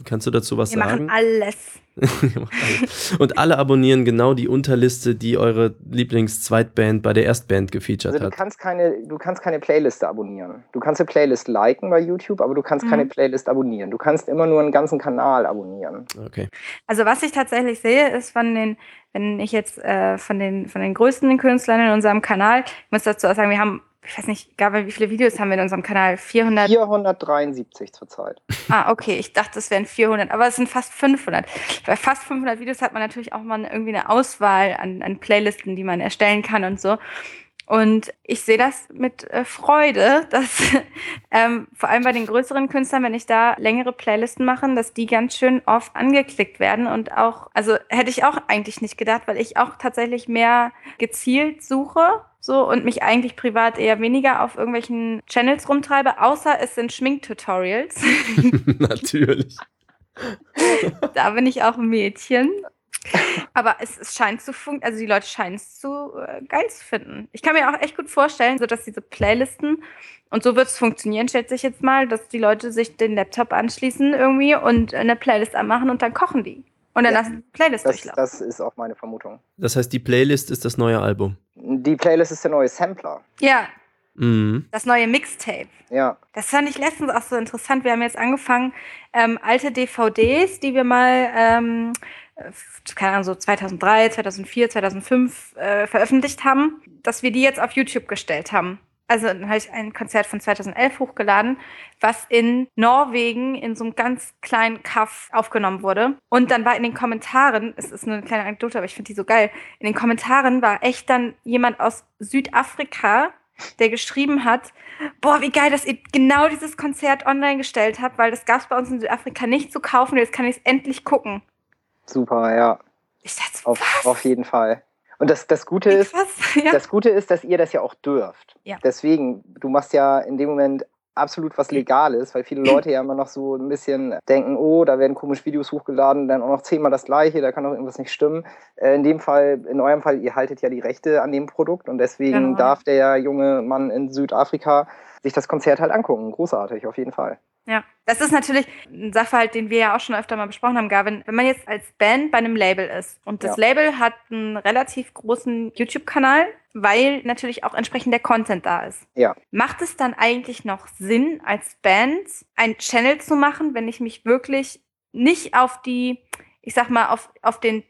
kannst du dazu was Wir sagen? machen alles. [LAUGHS] Und alle abonnieren genau die Unterliste, die eure Lieblings-Zweitband bei der Erstband gefeatured also du hat. kannst keine, du kannst keine Playliste abonnieren. Du kannst eine Playlist liken bei YouTube, aber du kannst Mhm. keine Playlist abonnieren. Du kannst immer nur einen ganzen Kanal abonnieren. Okay. Also was ich tatsächlich sehe, ist von den, wenn ich jetzt äh, von den von den größten Künstlern in unserem Kanal, ich muss dazu auch sagen, wir haben, ich weiß nicht, Gabriel, wie viele Videos haben wir in unserem Kanal? 400. 473 zurzeit. Ah, okay, ich dachte, es wären 400, aber es sind fast 500. Bei fast 500 Videos hat man natürlich auch mal irgendwie eine Auswahl an, an Playlisten, die man erstellen kann und so. Und ich sehe das mit äh, Freude, [LAUGHS] dass ähm, vor allem bei den größeren Künstlern, wenn ich da längere Playlisten mache, dass die ganz schön oft angeklickt werden und auch, also hätte ich auch eigentlich nicht gedacht, weil ich auch tatsächlich mehr gezielt suche so und mich eigentlich privat eher weniger auf irgendwelchen Channels rumtreibe, außer es sind Schminktutorials. [LAUGHS] [LAUGHS] Natürlich. da bin ich auch ein Mädchen. Aber es, es scheint zu funktionieren, also die Leute scheinen es zu äh, geil zu finden. Ich kann mir auch echt gut vorstellen, so dass diese Playlisten, und so wird es funktionieren, schätze ich jetzt mal, dass die Leute sich den Laptop anschließen irgendwie und eine Playlist anmachen und dann kochen die. Und dann Ja, lassen die Playlist Das, durchlaufen. das ist auch meine Vermutung. Das heißt, die Playlist ist das neue Album. Die Playlist ist der neue Sampler. ja, Mhm. das neue Mixtape. Ja. Das fand ich letztens auch so interessant. Wir haben jetzt angefangen, ähm, alte DVDs, die wir mal, ähm, äh, keine Ahnung, so 2003, 2004, 2005 äh, veröffentlicht haben, dass wir die jetzt auf YouTube gestellt haben. Also dann habe ich ein Konzert von 2011 hochgeladen, was in Norwegen in so einem ganz kleinen Kaff aufgenommen wurde. Und dann war in den Kommentaren, es ist nur eine kleine Anekdote, aber ich finde die so geil, in den Kommentaren war echt dann jemand aus Südafrika, der geschrieben hat, boah, wie geil, dass ihr genau dieses Konzert online gestellt habt, weil das gab es bei uns in Südafrika nicht zu kaufen. Jetzt kann ich es endlich gucken. Super, ja. Ich dachte, Auf, was? auf jeden Fall. Und das, das Gute ist. [LAUGHS] Ja. das Gute ist, dass ihr das ja auch dürft. Ja. Deswegen, du machst ja in dem Moment absolut was Legales, weil viele Leute ja immer noch so ein bisschen denken, oh, da werden komische Videos hochgeladen, dann auch noch zehnmal das gleiche, da kann doch irgendwas nicht stimmen. Äh, in dem Fall, in eurem Fall, ihr haltet ja die Rechte an dem Produkt und deswegen Genau. darf der junge Mann in Südafrika sich das Konzert halt angucken. Großartig, auf jeden Fall. Ja, das ist natürlich ein Sachverhalt, den wir ja auch schon öfter mal besprochen haben, Gavin. Wenn man jetzt als Band bei einem Label ist und das Ja. Label hat einen relativ großen YouTube-Kanal, weil natürlich auch entsprechend der Content da ist. Ja. Macht es dann eigentlich noch Sinn, als Band einen Channel zu machen, wenn ich mich wirklich nicht auf die, ich sag mal, auf, auf den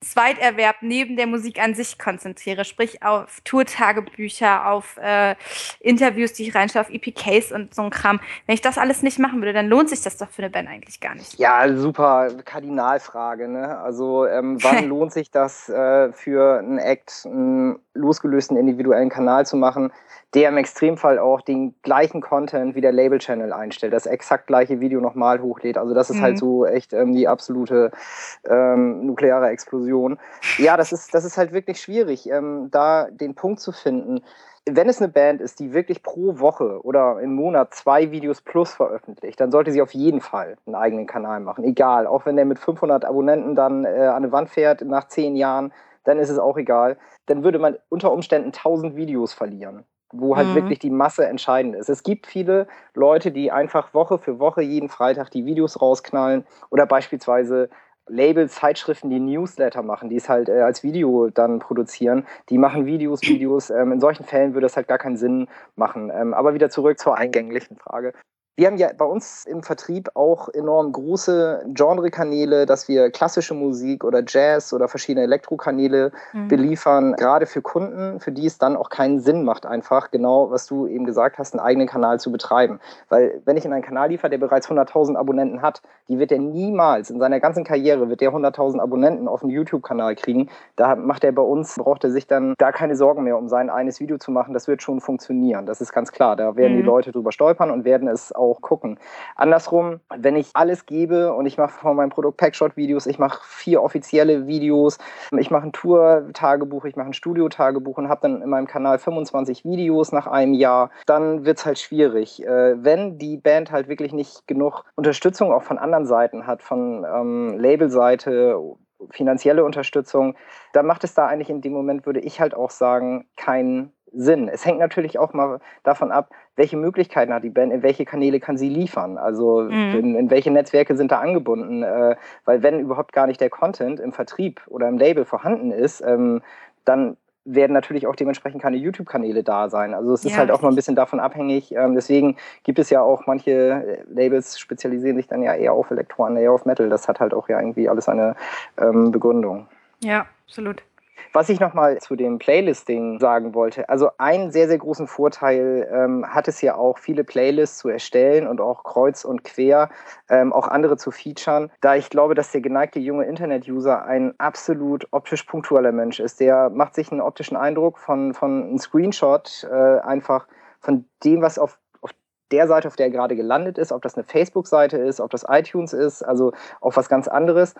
Zweiterwerb neben der Musik an sich konzentriere, sprich auf Tourtagebücher, auf äh, Interviews, die ich reinschaue, auf EPKs und so ein Kram. Wenn ich das alles nicht machen würde, dann lohnt sich das doch für eine Band eigentlich gar nicht. Ja, super Kardinalfrage. Ne? Also ähm, wann [LAUGHS] lohnt sich das äh, für einen Act, einen losgelösten individuellen Kanal zu machen? der im Extremfall auch den gleichen Content wie der Label-Channel einstellt, das exakt gleiche Video nochmal hochlädt. Also das ist halt mhm. halt so echt ähm, die absolute ähm, nukleare Explosion. Ja, das ist, das ist halt wirklich schwierig, ähm, da den Punkt zu finden. Wenn es eine Band ist, die wirklich pro Woche oder im Monat zwei Videos plus veröffentlicht, dann sollte sie auf jeden Fall einen eigenen Kanal machen. Egal, auch wenn der mit 500 Abonnenten dann äh, an eine Wand fährt nach zehn Jahren, dann ist es auch egal. Dann würde man unter Umständen 1000 Videos verlieren wo halt mhm. wirklich die Masse entscheidend ist. Es gibt viele Leute, die einfach Woche für Woche jeden Freitag die Videos rausknallen oder beispielsweise Labels, Zeitschriften, die Newsletter machen, die es halt äh, als Video dann produzieren, die machen Videos, Videos. Ähm, in solchen Fällen würde es halt gar keinen Sinn machen. Ähm, aber wieder zurück zur eingänglichen Frage. Wir haben ja bei uns im Vertrieb auch enorm große Genrekanäle, dass wir klassische Musik oder Jazz oder verschiedene Elektrokanäle mhm. beliefern, gerade für Kunden, für die es dann auch keinen Sinn macht, einfach genau, was du eben gesagt hast, einen eigenen Kanal zu betreiben. Weil wenn ich in einen Kanal liefere, der bereits 100.000 Abonnenten hat, die wird er niemals in seiner ganzen Karriere, wird der 100.000 Abonnenten auf einem YouTube-Kanal kriegen. Da macht er bei uns, braucht er sich dann da keine Sorgen mehr, um sein eines Video zu machen. Das wird schon funktionieren. Das ist ganz klar. Da werden mhm. die Leute drüber stolpern und werden es auch auch gucken. Andersrum, wenn ich alles gebe und ich mache von meinem Produkt Packshot-Videos, ich mache vier offizielle Videos, ich mache ein Tour-Tagebuch, ich mache ein Studio-Tagebuch und habe dann in meinem Kanal 25 Videos nach einem Jahr, dann wird es halt schwierig. Äh, wenn die Band halt wirklich nicht genug Unterstützung auch von anderen Seiten hat, von ähm, Labelseite, finanzielle Unterstützung, dann macht es da eigentlich in dem Moment, würde ich halt auch sagen, keinen Sinn. Es hängt natürlich auch mal davon ab, welche Möglichkeiten hat die Band, in welche Kanäle kann sie liefern, also mhm. in, in, welche Netzwerke sind da angebunden, äh, weil wenn überhaupt gar nicht der Content im Vertrieb oder im Label vorhanden ist, ähm, dann werden natürlich auch dementsprechend keine YouTube-Kanäle da sein. Also es ist ja, halt auch mal ein bisschen davon abhängig. Ähm, deswegen gibt es ja auch manche äh, Labels spezialisieren sich dann ja eher auf Elektronen, eher auf Metal. Das hat halt auch ja irgendwie alles eine ähm, Begründung. Ja, absolut. Was ich nochmal zu dem Playlisting sagen wollte, also einen sehr, sehr großen Vorteil ähm, hat es ja auch, viele Playlists zu erstellen und auch kreuz und quer ähm, auch andere zu featuren, da ich glaube, dass der geneigte junge Internet-User ein absolut optisch punktueller Mensch ist. Der macht sich einen optischen Eindruck von, von einem Screenshot äh, einfach von dem, was auf der Seite, auf der er gerade gelandet ist, ob das eine Facebook-Seite ist, ob das iTunes ist, also auf was ganz anderes.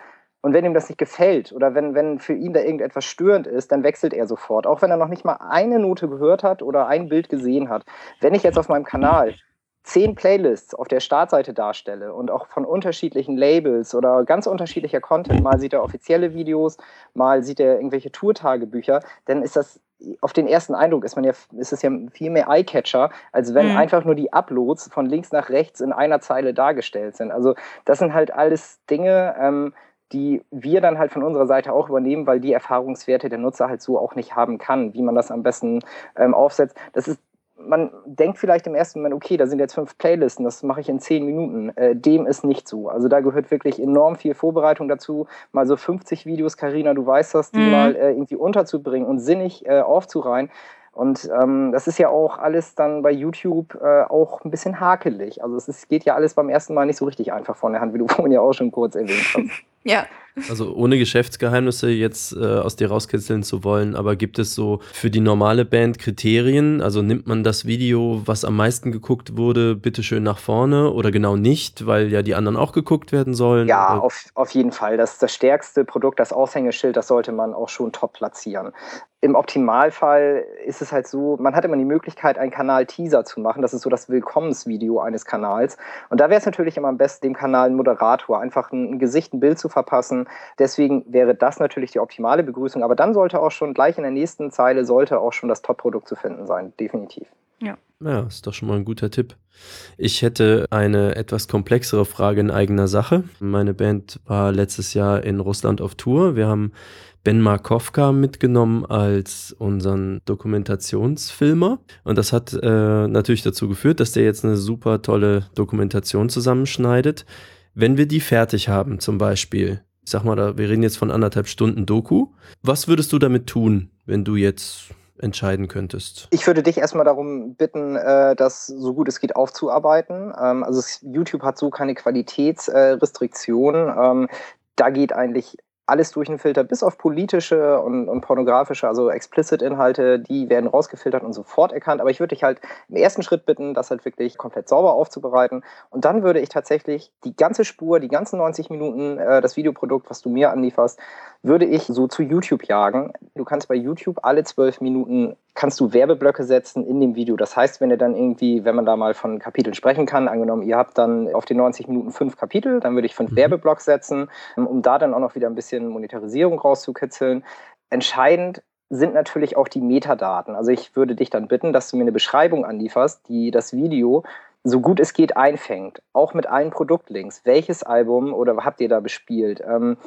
Und wenn ihm das nicht gefällt oder wenn, wenn für ihn da irgendetwas störend ist, dann wechselt er sofort. Auch wenn er noch nicht mal eine Note gehört hat oder ein Bild gesehen hat. Wenn ich jetzt auf meinem Kanal zehn Playlists auf der Startseite darstelle und auch von unterschiedlichen Labels oder ganz unterschiedlicher Content, mal sieht er offizielle Videos, mal sieht er irgendwelche Tourtagebücher, dann ist das auf den ersten Eindruck ist man ja, ist es ja viel mehr Eyecatcher, als wenn mhm. einfach nur die Uploads von links nach rechts in einer Zeile dargestellt sind. Also das sind halt alles Dinge, ähm, die wir dann halt von unserer Seite auch übernehmen, weil die Erfahrungswerte der Nutzer halt so auch nicht haben kann, wie man das am besten ähm, aufsetzt. Das ist man denkt vielleicht im ersten Moment, okay, da sind jetzt fünf Playlisten, das mache ich in zehn Minuten. Äh, dem ist nicht so. Also da gehört wirklich enorm viel Vorbereitung dazu. Mal so 50 Videos, Karina, du weißt das, die mhm. mal äh, irgendwie unterzubringen und sinnig äh, aufzureihen. Und ähm, das ist ja auch alles dann bei YouTube äh, auch ein bisschen hakelig. Also es ist, geht ja alles beim ersten Mal nicht so richtig einfach von der Hand, wie du [LAUGHS] vorhin ja auch schon kurz erwähnt hast. [LAUGHS] ja. Also ohne Geschäftsgeheimnisse jetzt äh, aus dir rauskitzeln zu wollen, aber gibt es so für die normale Band Kriterien? Also nimmt man das Video, was am meisten geguckt wurde, bitteschön nach vorne oder genau nicht, weil ja die anderen auch geguckt werden sollen? Ja, auf, auf jeden Fall. Das, das stärkste Produkt, das Aushängeschild, das sollte man auch schon top platzieren. Im Optimalfall ist es halt so, man hat immer die Möglichkeit, einen Kanal-Teaser zu machen. Das ist so das Willkommensvideo eines Kanals. Und da wäre es natürlich immer am besten, dem Kanal einen Moderator, einfach ein, ein Gesicht, ein Bild zu verpassen Deswegen wäre das natürlich die optimale Begrüßung. Aber dann sollte auch schon gleich in der nächsten Zeile sollte auch schon das Top-Produkt zu finden sein. Definitiv. Ja. Ja, ist doch schon mal ein guter Tipp. Ich hätte eine etwas komplexere Frage in eigener Sache. Meine Band war letztes Jahr in Russland auf Tour. Wir haben Ben Markovka mitgenommen als unseren Dokumentationsfilmer. Und das hat äh, natürlich dazu geführt, dass der jetzt eine super tolle Dokumentation zusammenschneidet. Wenn wir die fertig haben, zum Beispiel, ich sag mal, wir reden jetzt von anderthalb Stunden Doku, was würdest du damit tun, wenn du jetzt entscheiden könntest? Ich würde dich erstmal darum bitten, äh, das so gut es geht aufzuarbeiten. Ähm, also YouTube hat so keine Qualitätsrestriktionen. Ähm, da geht eigentlich alles durch den Filter, bis auf politische und, und pornografische, also Explicit-Inhalte, die werden rausgefiltert und sofort erkannt. Aber ich würde dich halt im ersten Schritt bitten, das halt wirklich komplett sauber aufzubereiten. Und dann würde ich tatsächlich die ganze Spur, die ganzen 90 Minuten, äh, das Videoprodukt, was du mir anlieferst, würde ich so zu YouTube jagen. Du kannst bei YouTube alle zwölf Minuten kannst du Werbeblöcke setzen in dem Video. Das heißt, wenn ihr dann irgendwie, wenn man da mal von Kapiteln sprechen kann, angenommen, ihr habt dann auf den 90 Minuten fünf Kapitel, dann würde ich fünf mhm. Werbeblocks setzen, um da dann auch noch wieder ein bisschen Monetarisierung rauszukitzeln. Entscheidend sind natürlich auch die Metadaten. Also ich würde dich dann bitten, dass du mir eine Beschreibung anlieferst, die das Video so gut es geht einfängt, auch mit allen Produktlinks. Welches Album oder habt ihr da bespielt? Ähm,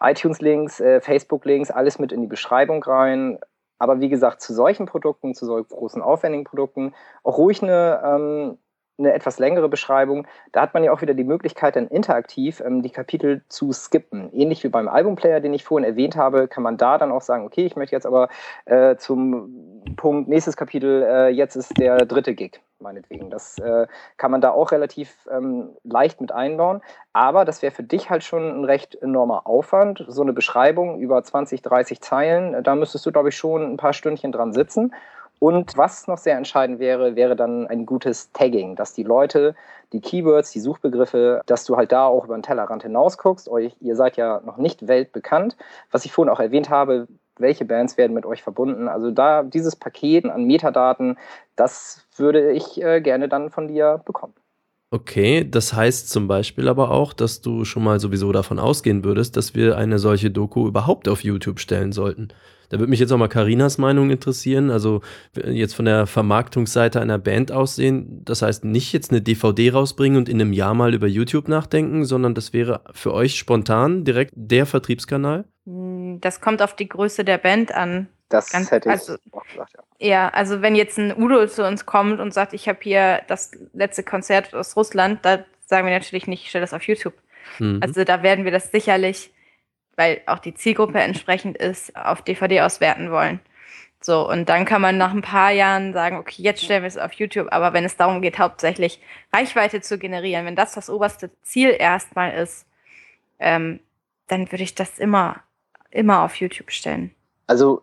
iTunes-Links, äh, Facebook-Links, alles mit in die Beschreibung rein. Aber wie gesagt, zu solchen Produkten, zu solchen großen, aufwendigen Produkten, auch ruhig eine, ähm, eine etwas längere Beschreibung. Da hat man ja auch wieder die Möglichkeit, dann interaktiv ähm, die Kapitel zu skippen. Ähnlich wie beim Albumplayer, den ich vorhin erwähnt habe, kann man da dann auch sagen, okay, ich möchte jetzt aber äh, zum Punkt nächstes Kapitel, äh, jetzt ist der dritte Gig, meinetwegen. Das äh, kann man da auch relativ ähm, leicht mit einbauen. Aber das wäre für dich halt schon ein recht enormer Aufwand. So eine Beschreibung über 20, 30 Zeilen, da müsstest du, glaube ich, schon ein paar Stündchen dran sitzen. Und was noch sehr entscheidend wäre, wäre dann ein gutes Tagging, dass die Leute die Keywords, die Suchbegriffe, dass du halt da auch über den Tellerrand hinaus guckst. Euch, ihr seid ja noch nicht weltbekannt. Was ich vorhin auch erwähnt habe, welche Bands werden mit euch verbunden. Also da dieses Paket an Metadaten, das würde ich äh, gerne dann von dir bekommen. Okay, das heißt zum Beispiel aber auch, dass du schon mal sowieso davon ausgehen würdest, dass wir eine solche Doku überhaupt auf YouTube stellen sollten. Da würde mich jetzt auch mal Karinas Meinung interessieren. Also jetzt von der Vermarktungsseite einer Band aussehen. Das heißt, nicht jetzt eine DVD rausbringen und in einem Jahr mal über YouTube nachdenken, sondern das wäre für euch spontan direkt der Vertriebskanal? Hm, das kommt auf die Größe der Band an. Das Ganz, hätte ich also, auch gesagt, ja. Ja, also wenn jetzt ein Udo zu uns kommt und sagt, ich habe hier das letzte Konzert aus Russland, da sagen wir natürlich nicht, ich stelle das auf YouTube. Mhm. Also da werden wir das sicherlich weil auch die Zielgruppe entsprechend ist, auf DVD auswerten wollen. So, und dann kann man nach ein paar Jahren sagen, okay, jetzt stellen wir es auf YouTube, aber wenn es darum geht, hauptsächlich Reichweite zu generieren, wenn das das oberste Ziel erstmal ist, ähm, dann würde ich das immer, immer auf YouTube stellen. Also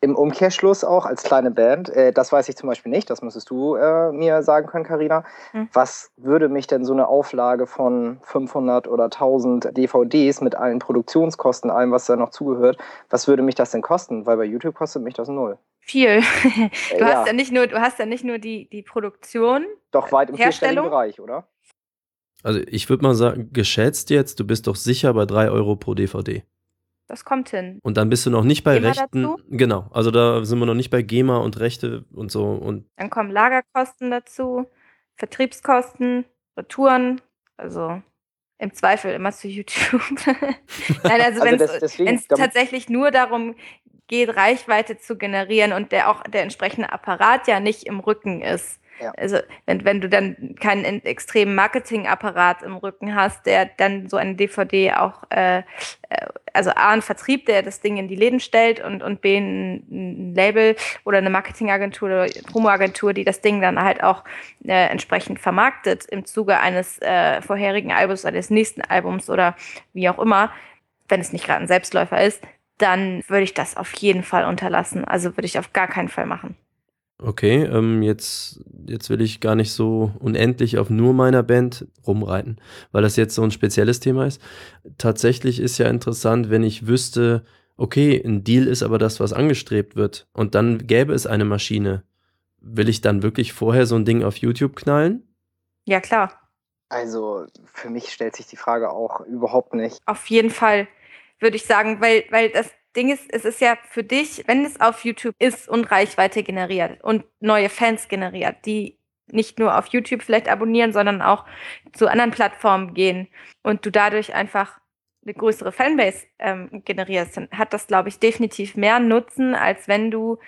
im Umkehrschluss auch als kleine Band, äh, das weiß ich zum Beispiel nicht, das müsstest du äh, mir sagen können, Karina. Hm. Was würde mich denn so eine Auflage von 500 oder 1000 DVDs mit allen Produktionskosten, allem, was da noch zugehört, was würde mich das denn kosten? Weil bei YouTube kostet mich das null. Viel. [LAUGHS] du ja. hast ja nicht nur, du hast ja nicht nur die, die Produktion. Doch weit im vierstelligen Bereich, oder? Also ich würde mal sagen, geschätzt jetzt, du bist doch sicher bei 3 Euro pro DVD. Das kommt hin. Und dann bist du noch nicht bei GEMA Rechten. Dazu? Genau, also da sind wir noch nicht bei GEMA und Rechte und so. Und dann kommen Lagerkosten dazu, Vertriebskosten, Retouren, also im Zweifel immer zu YouTube. [LAUGHS] Nein, also, [LAUGHS] also wenn es tatsächlich nur darum geht, Reichweite zu generieren und der auch der entsprechende Apparat ja nicht im Rücken ist, ja. Also wenn, wenn du dann keinen extremen Marketingapparat im Rücken hast, der dann so eine DVD auch, äh, äh, also A, ein Vertrieb, der das Ding in die Läden stellt und, und B, ein, Label oder eine Marketingagentur oder Promoagentur, die das Ding dann halt auch äh, entsprechend vermarktet im Zuge eines äh, vorherigen Albums oder des nächsten Albums oder wie auch immer, wenn es nicht gerade ein Selbstläufer ist, dann würde ich das auf jeden Fall unterlassen. Also würde ich auf gar keinen Fall machen. Okay, ähm, jetzt, jetzt will ich gar nicht so unendlich auf nur meiner Band rumreiten, weil das jetzt so ein spezielles Thema ist. Tatsächlich ist ja interessant, wenn ich wüsste, okay, ein Deal ist aber das, was angestrebt wird und dann gäbe es eine Maschine. Will ich dann wirklich vorher so ein Ding auf YouTube knallen? Ja, klar. Also für mich stellt sich die Frage auch überhaupt nicht. Auf jeden Fall würde ich sagen, weil, weil das Ding ist, es ist ja für dich, wenn es auf YouTube ist und Reichweite generiert und neue Fans generiert, die nicht nur auf YouTube vielleicht abonnieren, sondern auch zu anderen Plattformen gehen und du dadurch einfach eine größere Fanbase ähm, generierst, dann hat das, glaube ich, definitiv mehr Nutzen, als wenn du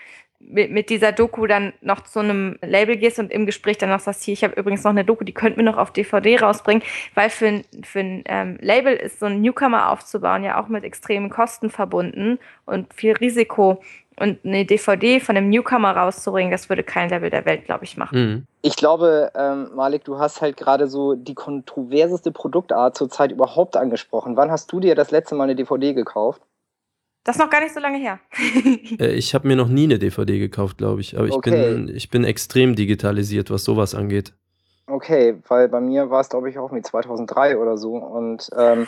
mit, mit dieser Doku dann noch zu einem Label gehst und im Gespräch dann noch sagst, hier, ich habe übrigens noch eine Doku, die könnten wir noch auf DVD rausbringen, weil für ein, für ein ähm, Label ist so ein Newcomer aufzubauen ja auch mit extremen Kosten verbunden und viel Risiko. Und eine DVD von einem Newcomer rauszubringen, das würde kein Level der Welt, glaube ich, machen. Mhm. Ich glaube, ähm, Malik, du hast halt gerade so die kontroverseste Produktart zurzeit überhaupt angesprochen. Wann hast du dir das letzte Mal eine DVD gekauft? Das ist noch gar nicht so lange her. [LAUGHS] Äh, ich habe mir noch nie eine DVD gekauft, glaube ich. Aber ich, okay. bin, ich bin extrem digitalisiert, was sowas angeht. Okay, weil bei mir war es, glaube ich, auch mit 2003 oder so. Und ähm,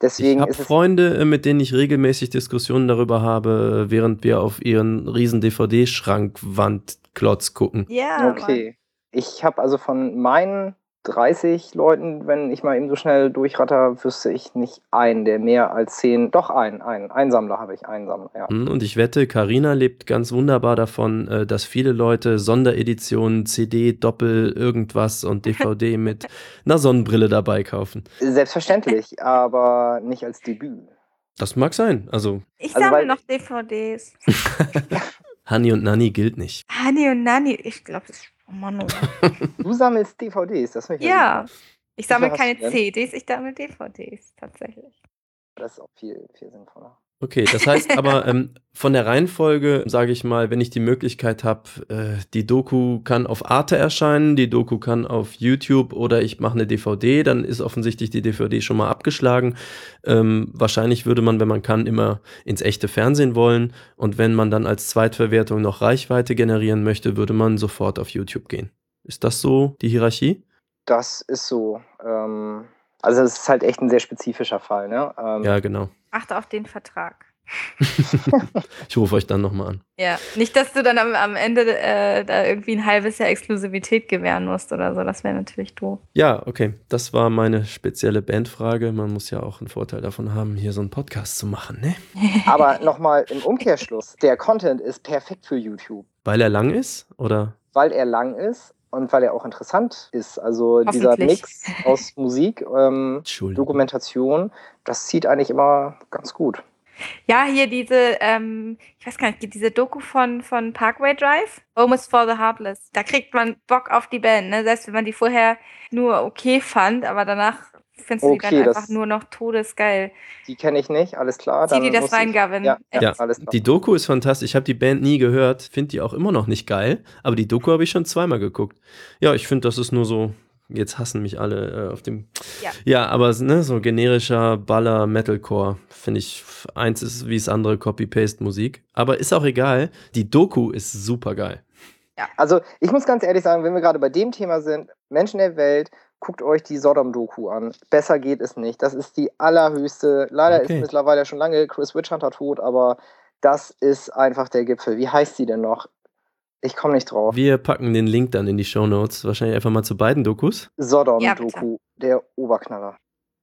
deswegen ich habe Freunde, äh, mit denen ich regelmäßig Diskussionen darüber habe, während wir auf ihren riesen DVD-Schrankwandklotz gucken. Ja. Okay. Mann. Ich habe also von meinen 30 Leuten, wenn ich mal eben so schnell durchratter, wüsste ich nicht einen, der mehr als 10, doch einen, einen, einen Sammler habe ich, einen Sammler, ja. Hm, und ich wette, Karina lebt ganz wunderbar davon, äh, dass viele Leute Sondereditionen, CD, Doppel, irgendwas und [LAUGHS] DVD mit einer Sonnenbrille dabei kaufen. Selbstverständlich, aber nicht als Debüt. Das mag sein, also. Ich also, sammle noch DVDs. [LAUGHS] [LAUGHS] Honey und Nanny gilt nicht. Honey und Nanny, ich glaube, das ist Oh Mann, oh. [LAUGHS] Du sammelst DVDs, das finde ich Ja, ich sammle keine CDs, ich sammle DVDs tatsächlich. Das ist auch viel, viel sinnvoller. Okay, das heißt [LAUGHS] aber ähm, von der Reihenfolge, sage ich mal, wenn ich die Möglichkeit habe, äh, die Doku kann auf Arte erscheinen, die Doku kann auf YouTube oder ich mache eine DVD, dann ist offensichtlich die DVD schon mal abgeschlagen. Ähm, wahrscheinlich würde man, wenn man kann, immer ins echte Fernsehen wollen und wenn man dann als Zweitverwertung noch Reichweite generieren möchte, würde man sofort auf YouTube gehen. Ist das so die Hierarchie? Das ist so. Ähm, also es ist halt echt ein sehr spezifischer Fall. Ne? Ähm, ja, genau. Achte auf den Vertrag. [LAUGHS] ich rufe euch dann nochmal an. Ja, nicht, dass du dann am, am Ende äh, da irgendwie ein halbes Jahr Exklusivität gewähren musst oder so. Das wäre natürlich doof. Ja, okay. Das war meine spezielle Bandfrage. Man muss ja auch einen Vorteil davon haben, hier so einen Podcast zu machen, ne? [LAUGHS] Aber nochmal im Umkehrschluss: Der Content ist perfekt für YouTube. Weil er lang ist, oder? Weil er lang ist und weil er auch interessant ist. Also dieser Mix aus [LAUGHS] Musik, ähm, Dokumentation, das zieht eigentlich immer ganz gut. Ja, hier diese, ähm, ich weiß gar nicht, diese Doku von, von Parkway Drive, Home is for the Heartless. Da kriegt man Bock auf die Band, ne? Selbst wenn man die vorher nur okay fand, aber danach findest du okay, die dann einfach nur noch todesgeil. Die kenne ich nicht, alles klar. Zieh dir das rein, Gavin. Ja, ja, alles klar. Die Doku ist fantastisch. Ich habe die Band nie gehört, finde die auch immer noch nicht geil, aber die Doku habe ich schon zweimal geguckt. Ja, ich finde, das ist nur so Jetzt hassen mich alle äh, auf dem. Ja, ja aber ne, so generischer Baller Metalcore finde ich. Eins ist wie das andere Copy-Paste-Musik. Aber ist auch egal. Die Doku ist super geil. Ja, also ich muss ganz ehrlich sagen, wenn wir gerade bei dem Thema sind, Menschen der Welt, guckt euch die Sodom-Doku an. Besser geht es nicht. Das ist die allerhöchste. Leider okay. ist mittlerweile schon lange Chris Witchhunter tot, aber das ist einfach der Gipfel. Wie heißt sie denn noch? Ich komme nicht drauf. Wir packen den Link dann in die Show Notes. Wahrscheinlich einfach mal zu beiden Dokus. Sodom-Doku, ja, der Oberknaller.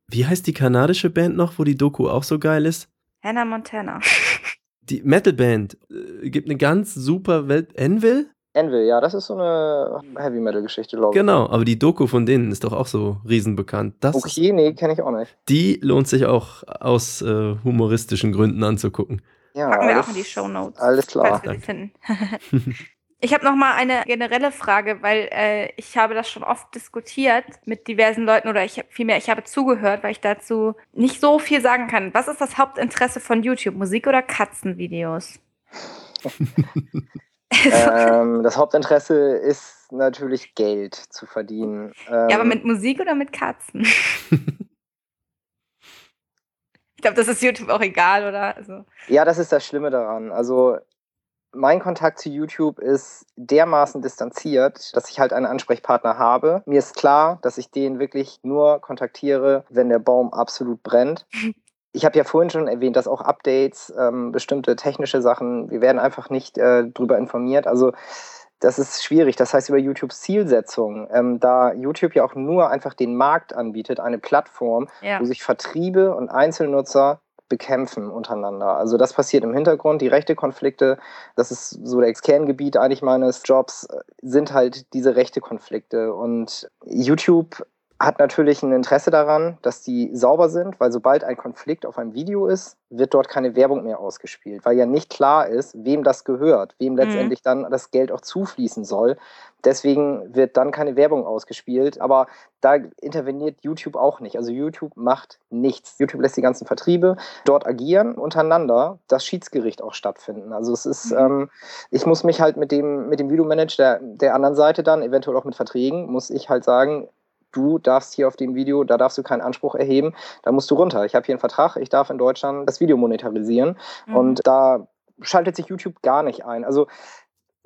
Wie heißt die kanadische Band noch, wo die Doku auch so geil ist? Hannah Montana. Die Metalband äh, gibt eine ganz super Welt. Envil? Envil, ja, das ist so eine Heavy Metal Geschichte, glaube ich. Genau, aber die Doku von denen ist doch auch so riesenbekannt. Das okay, nee, kenne ich auch nicht. Die lohnt sich auch aus äh, humoristischen Gründen anzugucken. Ja, Packen wir alles, auch in die Show Notes. Alles klar. Falls wir finden. [LAUGHS] Ich habe noch mal eine generelle Frage, weil äh, ich habe das schon oft diskutiert mit diversen Leuten oder ich vielmehr ich habe zugehört, weil ich dazu nicht so viel sagen kann. Was ist das Hauptinteresse von YouTube? Musik oder Katzenvideos? [LAUGHS] [LAUGHS] ähm, das Hauptinteresse ist natürlich Geld zu verdienen. Ähm, ja, aber ähm, mit Musik oder mit Katzen? [LAUGHS] ich glaube, das ist YouTube auch egal, oder? Also. Ja, das ist das Schlimme daran. Also mein Kontakt zu YouTube ist dermaßen distanziert, dass ich halt einen Ansprechpartner habe. Mir ist klar, dass ich den wirklich nur kontaktiere, wenn der Baum absolut brennt. [LAUGHS] Ich habe ja vorhin schon erwähnt, dass auch Updates, ähm, bestimmte technische Sachen, wir werden einfach nicht äh, darüber informiert. Also das ist schwierig. Das heißt, über YouTubes Zielsetzung, ähm, da YouTube ja auch nur einfach den Markt anbietet, eine Plattform, ja. wo sich Vertriebe und Einzelnutzer bekämpfen untereinander. Also das passiert im Hintergrund, die rechte Konflikte, das ist so das Kerngebiet eigentlich meines Jobs, sind halt diese rechte Konflikte. Und YouTube hat natürlich ein Interesse daran, dass die sauber sind, weil sobald ein Konflikt auf einem Video ist, wird dort keine Werbung mehr ausgespielt, weil ja nicht klar ist, wem das gehört, wem mhm. letztendlich dann das Geld auch zufließen soll. Deswegen wird dann keine Werbung ausgespielt, aber da interveniert YouTube auch nicht. Also YouTube macht nichts. YouTube lässt die ganzen Vertriebe dort agieren, untereinander das Schiedsgericht auch stattfinden. Also es ist, mhm. ähm, ich muss mich halt mit dem, mit dem Videomanager der, der anderen Seite dann, eventuell auch mit Verträgen, muss ich halt sagen, du darfst hier auf dem Video, da darfst du keinen Anspruch erheben, da musst du runter. Ich habe hier einen Vertrag, ich darf in Deutschland das Video monetarisieren mhm. und da schaltet sich YouTube gar nicht ein. Also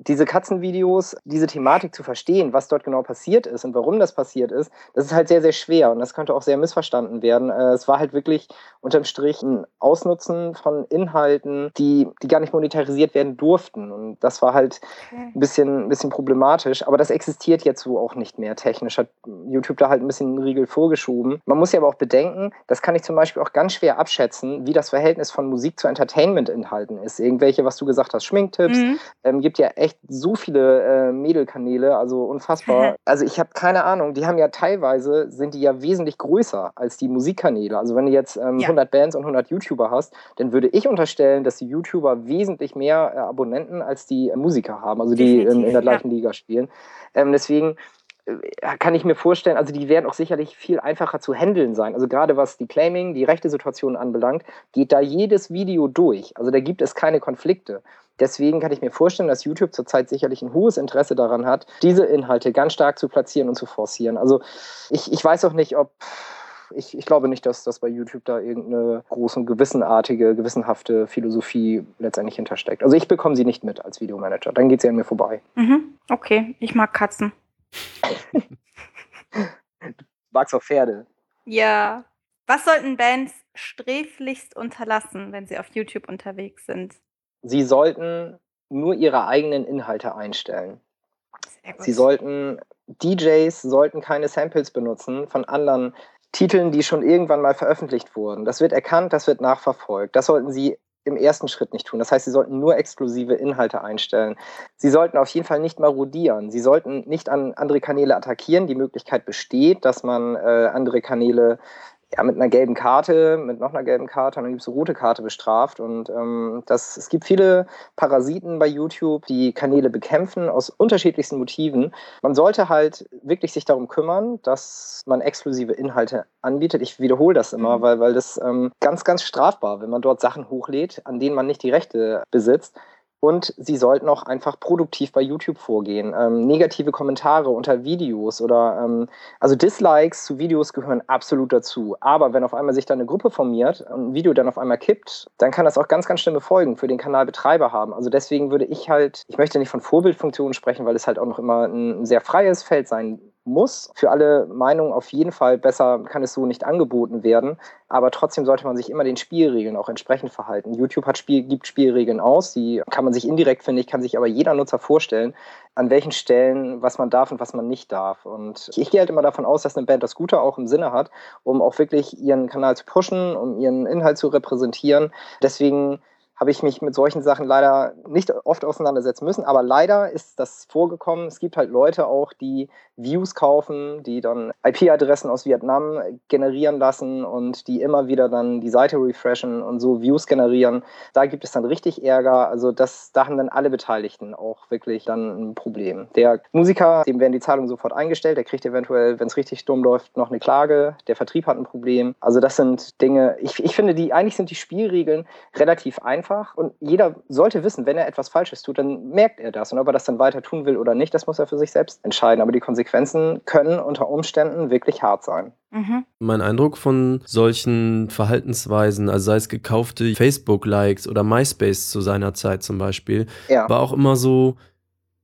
diese Katzenvideos, diese Thematik zu verstehen, was dort genau passiert ist und warum das passiert ist, das ist halt sehr, sehr schwer und das könnte auch sehr missverstanden werden. Äh, es war halt wirklich unterm Strich ein Ausnutzen von Inhalten, die, die gar nicht monetarisiert werden durften. Und das war halt ein bisschen, ein bisschen problematisch. Aber das existiert jetzt so auch nicht mehr technisch. Hat YouTube da halt ein bisschen einen Riegel vorgeschoben. Man muss ja aber auch bedenken, das kann ich zum Beispiel auch ganz schwer abschätzen, wie das Verhältnis von Musik zu Entertainment-Inhalten ist. Irgendwelche, was du gesagt hast, Schminktipps, mhm. ähm, gibt ja echt echt so viele äh, Mädelkanäle, also unfassbar. [LAUGHS] also ich habe keine Ahnung, die haben ja teilweise, sind die ja wesentlich größer als die Musikkanäle. Also wenn du jetzt ähm, ja. 100 Bands und 100 YouTuber hast, dann würde ich unterstellen, dass die YouTuber wesentlich mehr äh, Abonnenten als die äh, Musiker haben, also die in, in der gleichen ja. Liga spielen. Ähm, deswegen kann ich mir vorstellen, also die werden auch sicherlich viel einfacher zu handeln sein. Also gerade was die Claiming, die rechte Situation anbelangt, geht da jedes Video durch. Also da gibt es keine Konflikte. Deswegen kann ich mir vorstellen, dass YouTube zurzeit sicherlich ein hohes Interesse daran hat, diese Inhalte ganz stark zu platzieren und zu forcieren. Also ich, ich weiß auch nicht, ob ich, ich, glaube nicht, dass, dass bei YouTube da irgendeine große, gewissenartige, gewissenhafte Philosophie letztendlich hintersteckt. Also ich bekomme sie nicht mit als Videomanager. Dann geht sie an mir vorbei. Mhm. Okay, ich mag Katzen. Du magst auch Pferde. Ja. Was sollten Bands sträflichst unterlassen, wenn sie auf YouTube unterwegs sind? Sie sollten nur ihre eigenen Inhalte einstellen. Sie sollten, DJs sollten keine Samples benutzen von anderen Titeln, die schon irgendwann mal veröffentlicht wurden. Das wird erkannt, das wird nachverfolgt. Das sollten Sie im ersten Schritt nicht tun. Das heißt, Sie sollten nur exklusive Inhalte einstellen. Sie sollten auf jeden Fall nicht marodieren. Sie sollten nicht an andere Kanäle attackieren. Die Möglichkeit besteht, dass man äh, andere Kanäle ja, mit einer gelben Karte, mit noch einer gelben Karte und dann gibt es eine rote Karte bestraft. Und ähm, das, es gibt viele Parasiten bei YouTube, die Kanäle bekämpfen aus unterschiedlichsten Motiven. Man sollte halt wirklich sich darum kümmern, dass man exklusive Inhalte anbietet. Ich wiederhole das immer, mhm. weil, weil das ähm, ganz, ganz strafbar, wenn man dort Sachen hochlädt, an denen man nicht die Rechte besitzt. Und sie sollten auch einfach produktiv bei YouTube vorgehen. Ähm, negative Kommentare unter Videos oder ähm, also Dislikes zu Videos gehören absolut dazu. Aber wenn auf einmal sich da eine Gruppe formiert und ein Video dann auf einmal kippt, dann kann das auch ganz, ganz schlimme Folgen für den Kanalbetreiber haben. Also deswegen würde ich halt, ich möchte nicht von Vorbildfunktionen sprechen, weil es halt auch noch immer ein sehr freies Feld sein muss. Für alle Meinungen auf jeden Fall besser kann es so nicht angeboten werden. Aber trotzdem sollte man sich immer den Spielregeln auch entsprechend verhalten. YouTube hat Spiel, gibt Spielregeln aus, die kann man sich indirekt, finde ich, kann sich aber jeder Nutzer vorstellen, an welchen Stellen, was man darf und was man nicht darf. Und ich, ich gehe halt immer davon aus, dass eine Band das Gute auch im Sinne hat, um auch wirklich ihren Kanal zu pushen, um ihren Inhalt zu repräsentieren. Deswegen habe ich mich mit solchen Sachen leider nicht oft auseinandersetzen müssen, aber leider ist das vorgekommen. Es gibt halt Leute auch, die Views kaufen, die dann IP-Adressen aus Vietnam generieren lassen und die immer wieder dann die Seite refreshen und so Views generieren. Da gibt es dann richtig Ärger. Also das, da haben dann alle Beteiligten auch wirklich dann ein Problem. Der Musiker, dem werden die Zahlungen sofort eingestellt, der kriegt eventuell, wenn es richtig dumm läuft, noch eine Klage. Der Vertrieb hat ein Problem. Also das sind Dinge, ich, ich finde, die eigentlich sind die Spielregeln relativ einfach einfach und jeder sollte wissen, wenn er etwas Falsches tut, dann merkt er das. Und ob er das dann weiter tun will oder nicht, das muss er für sich selbst entscheiden. Aber die Konsequenzen können unter Umständen wirklich hart sein. Mhm. Mein Eindruck von solchen Verhaltensweisen, also sei es gekaufte Facebook-Likes oder MySpace zu seiner Zeit zum Beispiel, ja. war auch immer so,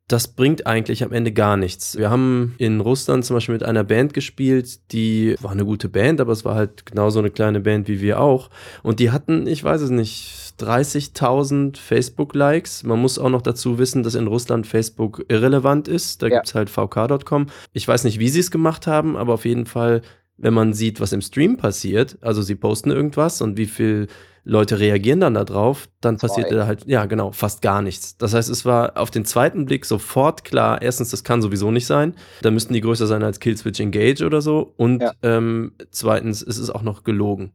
das bringt eigentlich am Ende gar nichts. Wir haben in Russland zum Beispiel mit einer Band gespielt, die war eine gute Band, aber es war halt genauso eine kleine Band wie wir auch. Und die hatten, ich weiß es nicht, 30.000 Facebook-Likes. Man muss auch noch dazu wissen, dass in Russland Facebook irrelevant ist. Da ja. gibt es halt vk.com. Ich weiß nicht, wie sie es gemacht haben, aber auf jeden Fall wenn man sieht, was im Stream passiert, also sie posten irgendwas und wie viel Leute reagieren dann darauf, dann passiert da halt, ja genau, fast gar nichts. Das heißt, es war auf den zweiten Blick sofort klar, erstens, das kann sowieso nicht sein, da müssten die größer sein als Killswitch Engage oder so und ja. ähm, zweitens, es ist auch noch gelogen.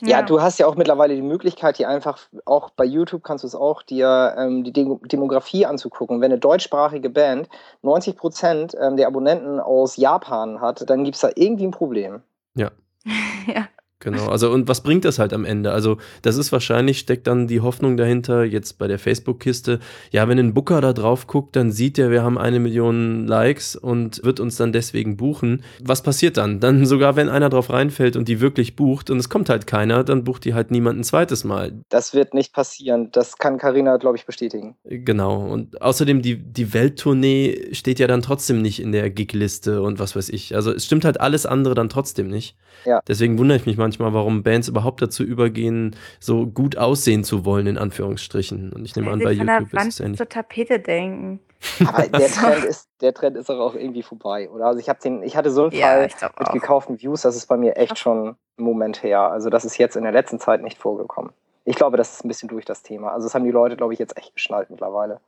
Ja, du hast ja auch mittlerweile die Möglichkeit, hier einfach, auch bei YouTube kannst du es auch, dir ähm, die Demografie anzugucken. Wenn eine deutschsprachige Band 90 Prozent ähm, der Abonnenten aus Japan hat, dann gibt es da irgendwie ein Problem. Ja. [LAUGHS] ja. Genau, also und was bringt das halt am Ende? Also das ist wahrscheinlich, steckt dann die Hoffnung dahinter, jetzt bei der Facebook-Kiste, ja, wenn ein Booker da drauf guckt, dann sieht er, wir haben eine Million Likes und wird uns dann deswegen buchen. Was passiert dann? Dann sogar, wenn einer drauf reinfällt und die wirklich bucht und es kommt halt keiner, dann bucht die halt niemand ein zweites Mal. Das wird nicht passieren, das kann Karina glaube ich, bestätigen. Genau, und außerdem die, die Welttournee steht ja dann trotzdem nicht in der Gig-Liste und was weiß ich. Also es stimmt halt alles andere dann trotzdem nicht. Ja. Deswegen wundere ich mich manchmal, manchmal, warum Bands überhaupt dazu übergehen, so gut aussehen zu wollen, in Anführungsstrichen. Und ich nehme an, bei YouTube ist es ähnlich. zur Tapete denken. Aber [LAUGHS] der Trend ist, der Trend ist auch irgendwie vorbei, oder? Also ich habe den, ich hatte so einen ja, Fall mit auch. gekauften Views, das ist bei mir echt schon ein Moment her. Also das ist jetzt in der letzten Zeit nicht vorgekommen. Ich glaube, das ist ein bisschen durch das Thema. Also das haben die Leute, glaube ich, jetzt echt geschnallt mittlerweile.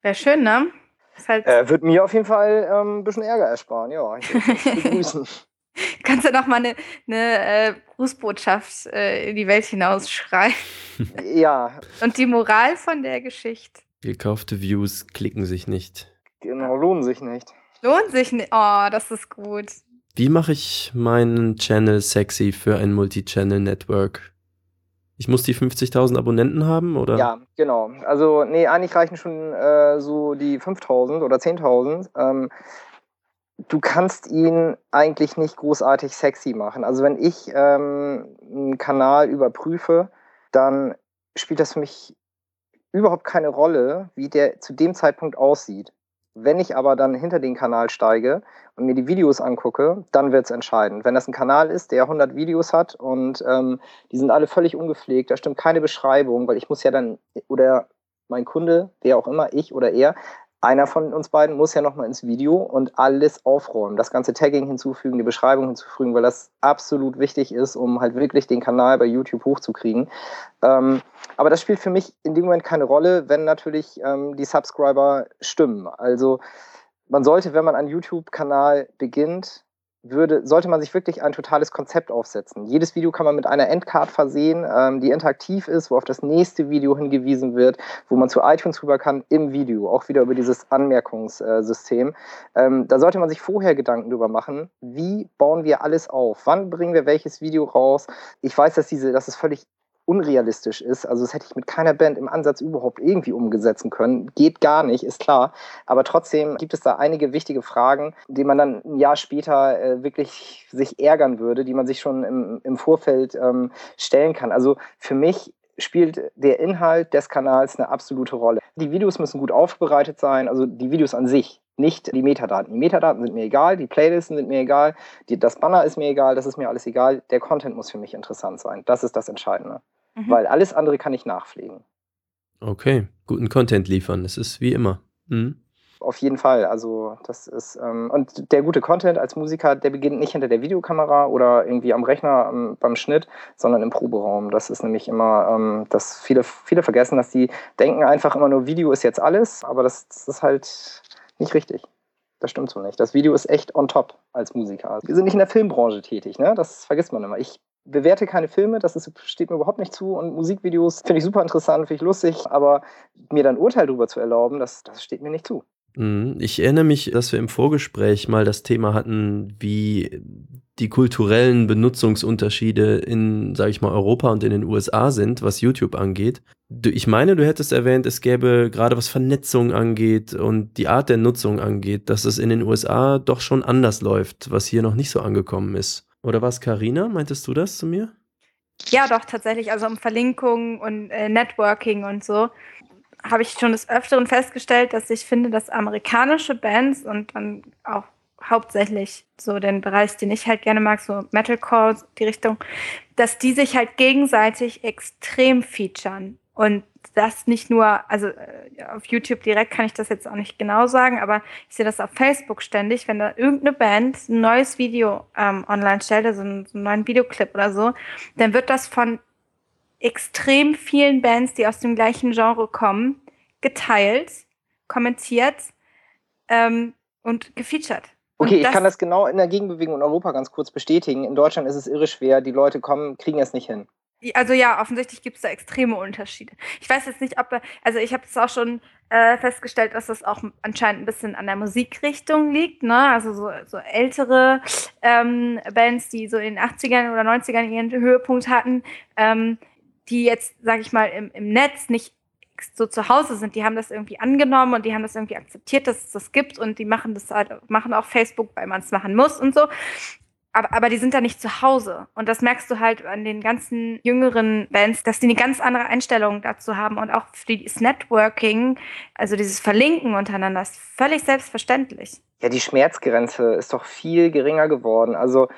Wäre schön, ne? Halt äh, wird mir auf jeden Fall ähm, ein bisschen Ärger ersparen, ja. Ich [LAUGHS] begrüßen. [LAUGHS] Kannst du noch mal eine, eine äh, Grußbotschaft äh, in die Welt hinausschreien? [LAUGHS] Ja. Und die Moral von der Geschichte? Gekaufte Views klicken sich nicht. Genau, lohnen sich nicht. Lohnen sich nicht. Oh, das ist gut. Wie mache ich meinen Channel sexy für ein Multi-Channel-Network? Ich muss die 50.000 Abonnenten haben, oder? Ja, genau. Also, nee, eigentlich reichen schon äh, so die 5.000 oder 10.000. Ähm, du kannst ihn eigentlich nicht großartig sexy machen. Also wenn ich ähm, einen Kanal überprüfe, dann spielt das für mich überhaupt keine Rolle, wie der zu dem Zeitpunkt aussieht. Wenn ich aber dann hinter den Kanal steige und mir die Videos angucke, dann wird es entscheidend. Wenn das ein Kanal ist, der 100 Videos hat und ähm, die sind alle völlig ungepflegt, da stimmt keine Beschreibung, weil ich muss ja dann, oder mein Kunde, wer auch immer, ich oder er, einer von uns beiden muss ja nochmal ins Video und alles aufräumen, das ganze Tagging hinzufügen, die Beschreibung hinzufügen, weil das absolut wichtig ist, um halt wirklich den Kanal bei YouTube hochzukriegen. Ähm, aber das spielt für mich in dem Moment keine Rolle, wenn natürlich ähm, die Subscriber stimmen. Also man sollte, wenn man einen YouTube-Kanal beginnt, würde, sollte man sich wirklich ein totales Konzept aufsetzen. Jedes Video kann man mit einer Endcard versehen, ähm, die interaktiv ist, wo auf das nächste Video hingewiesen wird, wo man zu iTunes rüber kann im Video, auch wieder über dieses Anmerkungssystem. Ähm, da sollte man sich vorher Gedanken drüber machen, wie bauen wir alles auf? Wann bringen wir welches Video raus? Ich weiß, dass diese, dass es völlig unrealistisch ist. Also das hätte ich mit keiner Band im Ansatz überhaupt irgendwie umgesetzen können. Geht gar nicht, ist klar. Aber trotzdem gibt es da einige wichtige Fragen, die man dann ein Jahr später äh, wirklich sich ärgern würde, die man sich schon im, im Vorfeld ähm, stellen kann. Also für mich spielt der Inhalt des Kanals eine absolute Rolle. Die Videos müssen gut aufbereitet sein, also die Videos an sich, nicht die Metadaten. Die Metadaten sind mir egal, die Playlisten sind mir egal, die, das Banner ist mir egal, das ist mir alles egal. Der Content muss für mich interessant sein. Das ist das Entscheidende. Mhm. Weil alles andere kann ich nachpflegen. Okay, guten Content liefern, das ist wie immer. Mhm. Auf jeden Fall. Also, das ist, ähm, und der gute Content als Musiker, der beginnt nicht hinter der Videokamera oder irgendwie am Rechner ähm, beim Schnitt, sondern im Proberaum. Das ist nämlich immer, ähm, dass viele, viele vergessen, dass die denken einfach immer nur, Video ist jetzt alles, aber das, das ist halt nicht richtig. Das stimmt so nicht. Das Video ist echt on top als Musiker. Wir sind nicht in der Filmbranche tätig, ne? Das vergisst man immer. Ich bewerte keine Filme, das ist, steht mir überhaupt nicht zu. Und Musikvideos finde ich super interessant, finde ich lustig, aber mir dann Urteil darüber zu erlauben, das, das steht mir nicht zu. Mhm. Ich erinnere mich, dass wir im Vorgespräch mal das Thema hatten, wie die kulturellen Benutzungsunterschiede in, sage ich mal, Europa und in den USA sind, was YouTube angeht. Ich meine, du hättest erwähnt, es gäbe gerade was Vernetzung angeht und die Art der Nutzung angeht, dass es in den USA doch schon anders läuft, was hier noch nicht so angekommen ist. Oder was, Karina? Meintest du das zu mir? Ja, doch, tatsächlich. Also um Verlinkung und äh, Networking und so habe ich schon des Öfteren festgestellt, dass ich finde, dass amerikanische Bands und dann auch hauptsächlich so den Bereich, den ich halt gerne mag, so Metalcore, die Richtung, dass die sich halt gegenseitig extrem featuren. Und das nicht nur, also äh, auf YouTube direkt kann ich das jetzt auch nicht genau sagen, aber ich sehe das auf Facebook ständig, wenn da irgendeine Band ein neues Video ähm, online stellt, also einen, so einen neuen Videoclip oder so, dann wird das von extrem vielen Bands, die aus dem gleichen Genre kommen, geteilt, kommentiert ähm, und gefeatured. Okay, ich kann das genau in der Gegenbewegung in Europa ganz kurz bestätigen. In Deutschland ist es irre schwer. Die Leute kommen, kriegen es nicht hin. Also ja, offensichtlich gibt es da extreme Unterschiede. Ich weiß jetzt nicht, ob, also ich habe es auch schon äh, festgestellt, dass das auch anscheinend ein bisschen an der Musikrichtung liegt. Ne? Also so, so ältere ähm, Bands, die so in den 80ern oder 90ern ihren Höhepunkt hatten, ähm, die jetzt, sage ich mal, im, im Netz nicht so zu Hause sind, die haben das irgendwie angenommen und die haben das irgendwie akzeptiert, dass es das gibt und die machen das halt, machen auch Facebook, weil man es machen muss und so. Aber, aber die sind da nicht zu Hause. Und das merkst du halt an den ganzen jüngeren Bands, dass die eine ganz andere Einstellung dazu haben. Und auch für das Networking, also dieses Verlinken untereinander, ist völlig selbstverständlich. Ja, die Schmerzgrenze ist doch viel geringer geworden. Also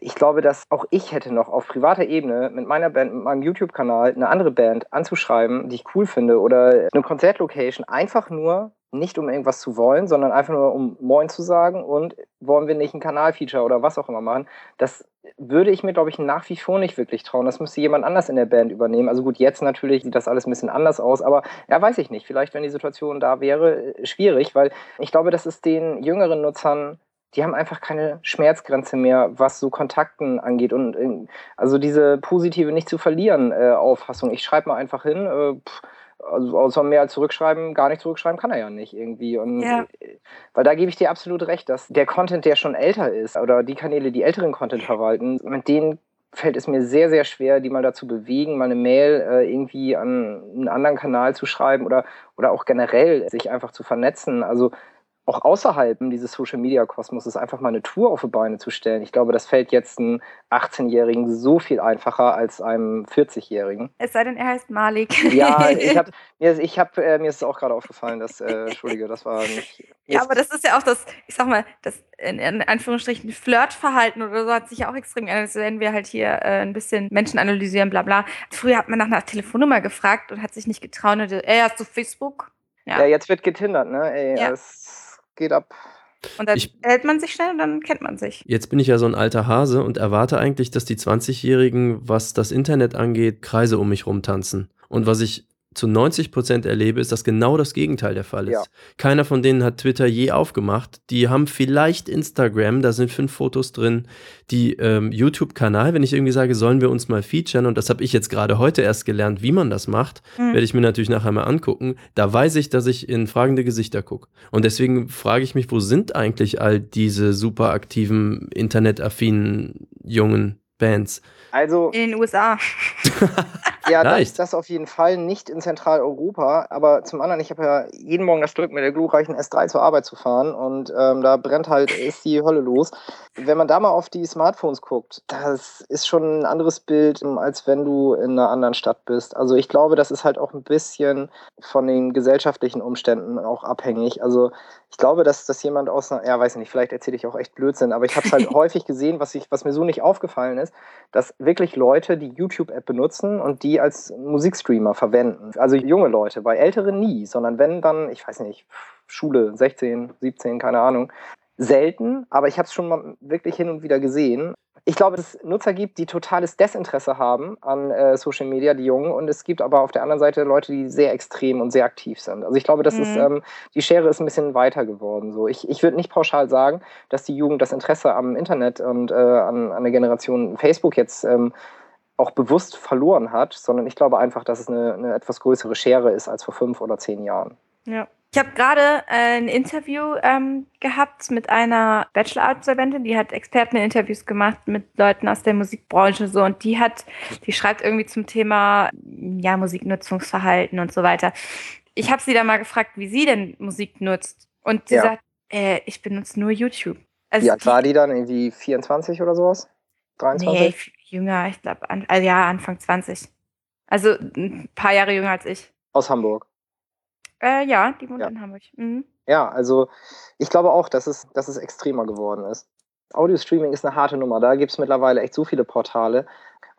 ich glaube, dass auch ich hätte noch auf privater Ebene mit meiner Band, mit meinem YouTube-Kanal eine andere Band anzuschreiben, die ich cool finde oder eine Konzertlocation, einfach nur nicht um irgendwas zu wollen, sondern einfach nur um Moin zu sagen und wollen wir nicht ein Kanalfeature oder was auch immer machen. Das würde ich mir, glaube ich, nach wie vor nicht wirklich trauen. Das müsste jemand anders in der Band übernehmen. Also gut, jetzt natürlich sieht das alles ein bisschen anders aus, aber ja, weiß ich nicht. Vielleicht, wenn die Situation da wäre, äh, schwierig, weil ich glaube, dass es den jüngeren Nutzern die haben einfach keine Schmerzgrenze mehr, was so Kontakten angeht. Und äh, also diese positive nicht zu verlieren äh, Auffassung. Ich schreibe mal einfach hin, äh, pff, also außer mehr als zurückschreiben, gar nicht zurückschreiben kann er ja nicht irgendwie. Und ja. Äh, weil da gebe ich dir absolut recht, dass der Content, der schon älter ist, oder die Kanäle, die älteren Content verwalten, mit denen fällt es mir sehr, sehr schwer, die mal dazu bewegen, mal eine Mail äh, irgendwie an einen anderen Kanal zu schreiben oder, oder auch generell sich einfach zu vernetzen. Also auch außerhalb dieses Social Media Kosmoses einfach mal eine Tour auf die Beine zu stellen. Ich glaube, das fällt jetzt einem 18-Jährigen so viel einfacher als einem 40-Jährigen. Es sei denn, er heißt Malik. Ja, ich habe [LAUGHS] mir, ich hab, äh, mir ist es auch gerade aufgefallen, dass, äh, Entschuldige, das war nicht. Ja, aber das ist ja auch das, ich sag mal, das in, in Anführungsstrichen Flirtverhalten oder so hat sich ja auch extrem geändert. Wenn wir halt hier äh, ein bisschen Menschen analysieren, bla bla. Früher hat man nach einer Telefonnummer gefragt und hat sich nicht getraut. Und, ey, hast du Facebook? Ja. ja, jetzt wird getindert, ne? Ey, ja. das geht ab. Und dann ich, hält man sich schnell und dann kennt man sich. Jetzt bin ich ja so ein alter Hase und erwarte eigentlich, dass die 20-Jährigen, was das Internet angeht, Kreise um mich rumtanzen. Und was ich zu 90 Prozent erlebe, ist, dass genau das Gegenteil der Fall ist. Ja. Keiner von denen hat Twitter je aufgemacht. Die haben vielleicht Instagram, da sind fünf Fotos drin. Die ähm, YouTube-Kanal, wenn ich irgendwie sage, sollen wir uns mal featuren, und das habe ich jetzt gerade heute erst gelernt, wie man das macht, mhm. werde ich mir natürlich nachher mal angucken. Da weiß ich, dass ich in fragende Gesichter gucke. Und deswegen frage ich mich, wo sind eigentlich all diese super aktiven, internetaffinen jungen Bands? Also in den USA. ja, das, das auf jeden Fall nicht in Zentraleuropa. Aber zum anderen, ich habe ja jeden Morgen das Glück, mit der glorreichen S3 zur Arbeit zu fahren und ähm, da brennt halt, ist die Hölle los. Wenn man da mal auf die Smartphones guckt, das ist schon ein anderes Bild, als wenn du in einer anderen Stadt bist. Also ich glaube, das ist halt auch ein bisschen von den gesellschaftlichen Umständen auch abhängig. Also ich glaube, dass, dass jemand aus einer, ja, weiß ich nicht, vielleicht erzähle ich auch echt Blödsinn, aber ich habe es halt [LAUGHS] häufig gesehen, was, ich, was mir so nicht aufgefallen ist, dass wirklich Leute die YouTube-App benutzen und die als Musikstreamer verwenden. Also junge Leute, bei Älteren nie, sondern wenn dann, ich weiß nicht, Schule, 16, 17, keine Ahnung. Selten, aber ich habe es schon mal wirklich hin und wieder gesehen ich glaube, dass es Nutzer gibt, die totales Desinteresse haben an äh, Social Media, die Jungen, und es gibt aber auf der anderen Seite Leute, die sehr extrem und sehr aktiv sind. Also ich glaube, das mhm. ist, ähm, die Schere ist ein bisschen weiter geworden. So. Ich, ich würde nicht pauschal sagen, dass die Jugend das Interesse am Internet und äh, an, an der Generation Facebook jetzt ähm, auch bewusst verloren hat, sondern ich glaube einfach, dass es eine, eine etwas größere Schere ist als vor fünf oder zehn Jahren. Ja. Ich habe gerade äh, ein Interview ähm, gehabt mit einer Bachelor-Absolventin, die hat Experteninterviews gemacht mit Leuten aus der Musikbranche so und die hat, die schreibt irgendwie zum Thema ja Musiknutzungsverhalten und so weiter. Ich habe sie da mal gefragt, wie sie denn Musik nutzt und sie ja. sagt, äh, ich benutze nur YouTube. Also wie alt war die dann? Irgendwie 24 oder sowas? 23? Nee, jünger, ich glaube, also ja, Anfang 20. Also ein paar Jahre jünger als ich. Aus Hamburg. Äh, ja, die wohnt ja. in Hamburg. Mhm. Ja, also ich glaube auch, dass es, dass es extremer geworden ist. Audio-Streaming ist eine harte Nummer. Da gibt es mittlerweile echt so viele Portale.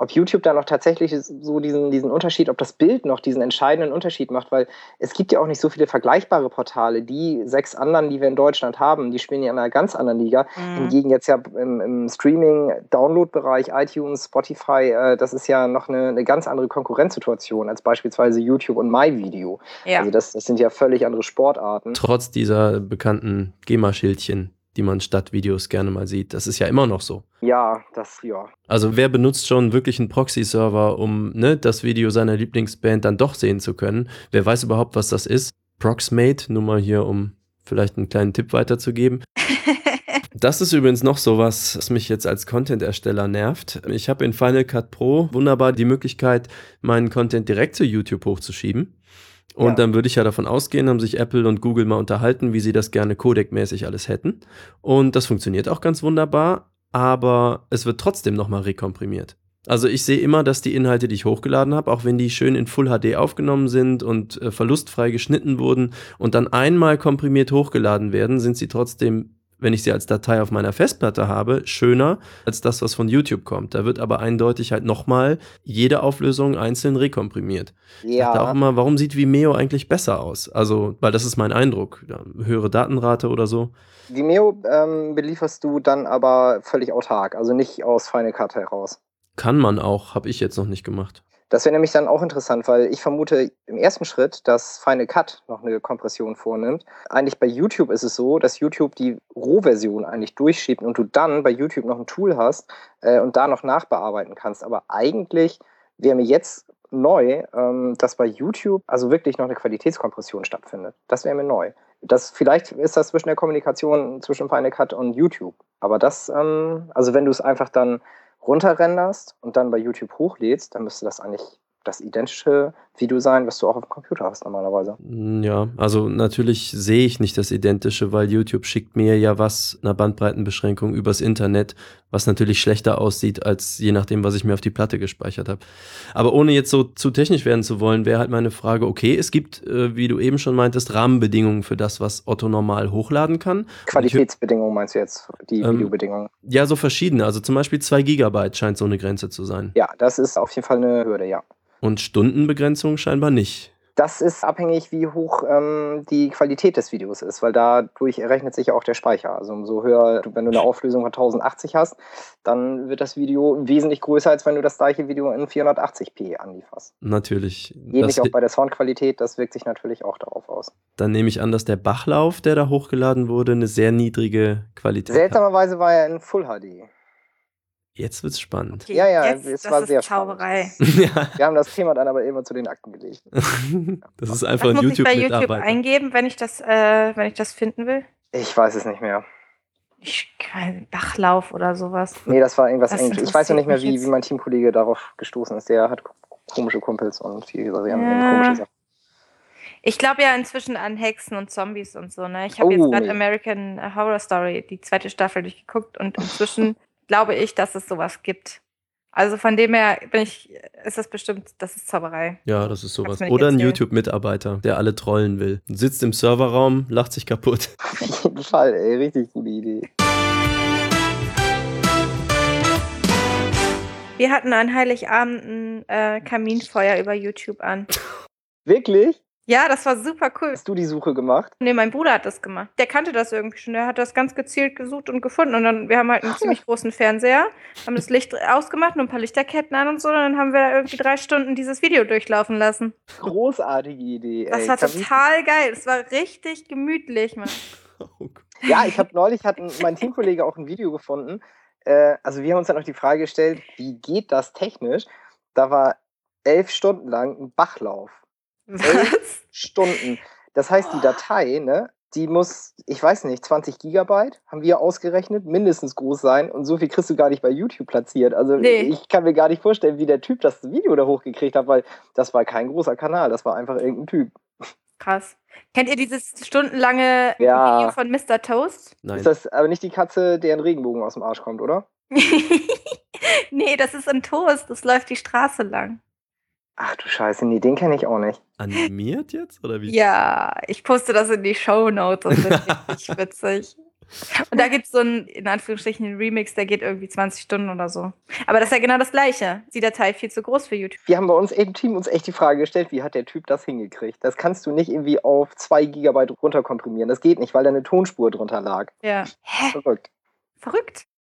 Ob YouTube da noch tatsächlich so diesen, diesen Unterschied, ob das Bild noch diesen entscheidenden Unterschied macht, weil es gibt ja auch nicht so viele vergleichbare Portale. Die sechs anderen, die wir in Deutschland haben, die spielen ja in einer ganz anderen Liga. Mhm. Hingegen jetzt ja im, im Streaming-Download-Bereich, iTunes, Spotify, äh, das ist ja noch eine, eine, ganz andere Konkurrenzsituation als beispielsweise YouTube und MyVideo. Ja. Also das, das sind ja völlig andere Sportarten. Trotz dieser bekannten GEMA-Schildchen die man statt Videos gerne mal sieht. Das ist ja immer noch so. Ja, das, ja. Also wer benutzt schon wirklich einen Proxy-Server, um ne, das Video seiner Lieblingsband dann doch sehen zu können? Wer weiß überhaupt, was das ist? Proxmate, nur mal hier, um vielleicht einen kleinen Tipp weiterzugeben. [LAUGHS] Das ist übrigens noch so was, was mich jetzt als Content-Ersteller nervt. Ich habe in Final Cut Pro wunderbar die Möglichkeit, meinen Content direkt zu YouTube hochzuschieben. Und ja. dann würde ich ja davon ausgehen, haben sich Apple und Google mal unterhalten, wie sie das gerne codec-mäßig alles hätten. Und das funktioniert auch ganz wunderbar, aber es wird trotzdem nochmal rekomprimiert. Also ich sehe immer, dass die Inhalte, die ich hochgeladen habe, auch wenn die schön in Full HD aufgenommen sind und äh, verlustfrei geschnitten wurden und dann einmal komprimiert hochgeladen werden, sind sie trotzdem wenn ich sie als Datei auf meiner Festplatte habe, schöner als das, was von YouTube kommt. Da wird aber eindeutig halt nochmal jede Auflösung einzeln rekomprimiert. Ja. Ich auch immer, warum sieht Vimeo eigentlich besser aus? Also, weil das ist mein Eindruck. Höhere Datenrate oder so. Vimeo ähm, belieferst du dann aber völlig autark, also nicht aus Final Cut heraus. Kann man auch, habe ich jetzt noch nicht gemacht. Das wäre nämlich dann auch interessant, weil ich vermute im ersten Schritt, dass Final Cut noch eine Kompression vornimmt. Eigentlich bei YouTube ist es so, dass YouTube die Rohversion eigentlich durchschiebt und du dann bei YouTube noch ein Tool hast äh, und da noch nachbearbeiten kannst. Aber eigentlich wäre mir jetzt neu, ähm, dass bei YouTube also wirklich noch eine Qualitätskompression stattfindet. Das wäre mir neu. Das, vielleicht ist das zwischen der Kommunikation zwischen Final Cut und YouTube. Aber das, ähm, also wenn du es einfach dann runterrenderst und dann bei YouTube hochlädst, dann müsste das eigentlich das identische Video sein, was du auch auf dem Computer hast normalerweise. Mm, ja, also natürlich sehe ich nicht das identische, weil YouTube schickt mir ja was, einer Bandbreitenbeschränkung übers Internet, was natürlich schlechter aussieht, als je nachdem, was ich mir auf die Platte gespeichert habe. Aber ohne jetzt so zu technisch werden zu wollen, wäre halt meine Frage, okay, es gibt, äh, wie du eben schon meintest, Rahmenbedingungen für das, was Otto normal hochladen kann. Qualitätsbedingungen meinst du jetzt, die ähm, Videobedingungen? Ja, so verschiedene. Also zum Beispiel 2 Gigabyte scheint so eine Grenze zu sein. Ja, das ist auf jeden Fall eine Hürde, ja. Und Stundenbegrenzung scheinbar nicht. Das ist abhängig, wie hoch ähm, die Qualität des Videos ist, weil dadurch errechnet sich ja auch der Speicher. Also umso höher, wenn du eine Auflösung von 1080 hast, dann wird das Video wesentlich größer, als wenn du das gleiche Video in 480p anlieferst. Natürlich. Ähnlich auch bei der Soundqualität, das wirkt sich natürlich auch darauf aus. Dann nehme ich an, dass der Bachlauf, der da hochgeladen wurde, eine sehr niedrige Qualität Seltsamerweise hat. war er in Full HD. Jetzt wird's spannend. Okay, ja, ja, jetzt, es war sehr Zauberei. [LAUGHS] ja. Wir haben das Thema dann aber immer zu den Akten gelegt. [LAUGHS] das ist einfach ein YouTube muss ich bei YouTube eingeben, wenn ich das, äh, wenn ich das finden will? Ich weiß es nicht mehr. Ich Bachlauf oder sowas. Nee, das war irgendwas Englisch. Ich weiß noch nicht mehr, wie, wie mein Teamkollege darauf gestoßen ist. Der hat komische Kumpels und viele Varianten, ja. komische Sachen. Ich glaube ja inzwischen an Hexen und Zombies und so, ne? Ich habe oh, jetzt gerade nee. American Horror Story, die zweite Staffel durchgeguckt und inzwischen [LAUGHS] glaube ich, dass es sowas gibt. Also von dem her bin ich, ist das bestimmt, das ist Zauberei. Ja, das ist sowas. Oder ein YouTube-Mitarbeiter, der alle trollen will. Sitzt im Serverraum, lacht sich kaputt. [LAUGHS] Auf jeden Fall, ey, richtig gute Idee. Wir hatten an Heiligabend ein äh, Kaminfeuer über YouTube an. Wirklich? Ja, das war super cool. Hast du die Suche gemacht? Nee, mein Bruder hat das gemacht. Der kannte das irgendwie schon. Der hat das ganz gezielt gesucht und gefunden. Und dann, wir haben halt einen ziemlich großen Fernseher, haben das Licht ausgemacht und ein paar Lichterketten an und so. Und dann haben wir da irgendwie drei Stunden dieses Video durchlaufen lassen. Großartige Idee. Das ey. war total geil. Es war richtig gemütlich, Mann. [LAUGHS] ja, ich habe neulich hat mein Teamkollege auch ein Video gefunden. Äh, also wir haben uns dann auch die Frage gestellt, wie geht das technisch? Da war elf Stunden lang ein Bachlauf. Was? Stunden. Das heißt, die Datei, ne, die muss, ich weiß nicht, 20 Gigabyte haben wir ausgerechnet, mindestens groß sein und so viel kriegst du gar nicht bei YouTube platziert. Also nee. ich kann mir gar nicht vorstellen, wie der Typ das Video da hochgekriegt hat, weil das war kein großer Kanal, das war einfach irgendein Typ. Krass. Kennt ihr dieses stundenlange ja. Video von Mr. Toast? Nein. Ist das aber nicht die Katze, deren Regenbogen aus dem Arsch kommt, oder? [LAUGHS] nee, das ist ein Toast, das läuft die Straße lang. Ach du Scheiße, nee, den kenne ich auch nicht. Animiert jetzt? Oder wie? Ja, ich poste das in die Show Notes. Das [LAUGHS] ist richtig witzig. Und da gibt es so einen, in Anführungsstrichen, einen Remix, der geht irgendwie 20 Stunden oder so. Aber das ist ja genau das Gleiche. Die Datei viel zu groß für YouTube? Wir haben bei uns im Team uns echt die Frage gestellt, wie hat der Typ das hingekriegt? Das kannst du nicht irgendwie auf 2 Gigabyte runterkomprimieren. Das geht nicht, weil da eine Tonspur drunter lag. Ja. Hä? Verrückt. Verrückt.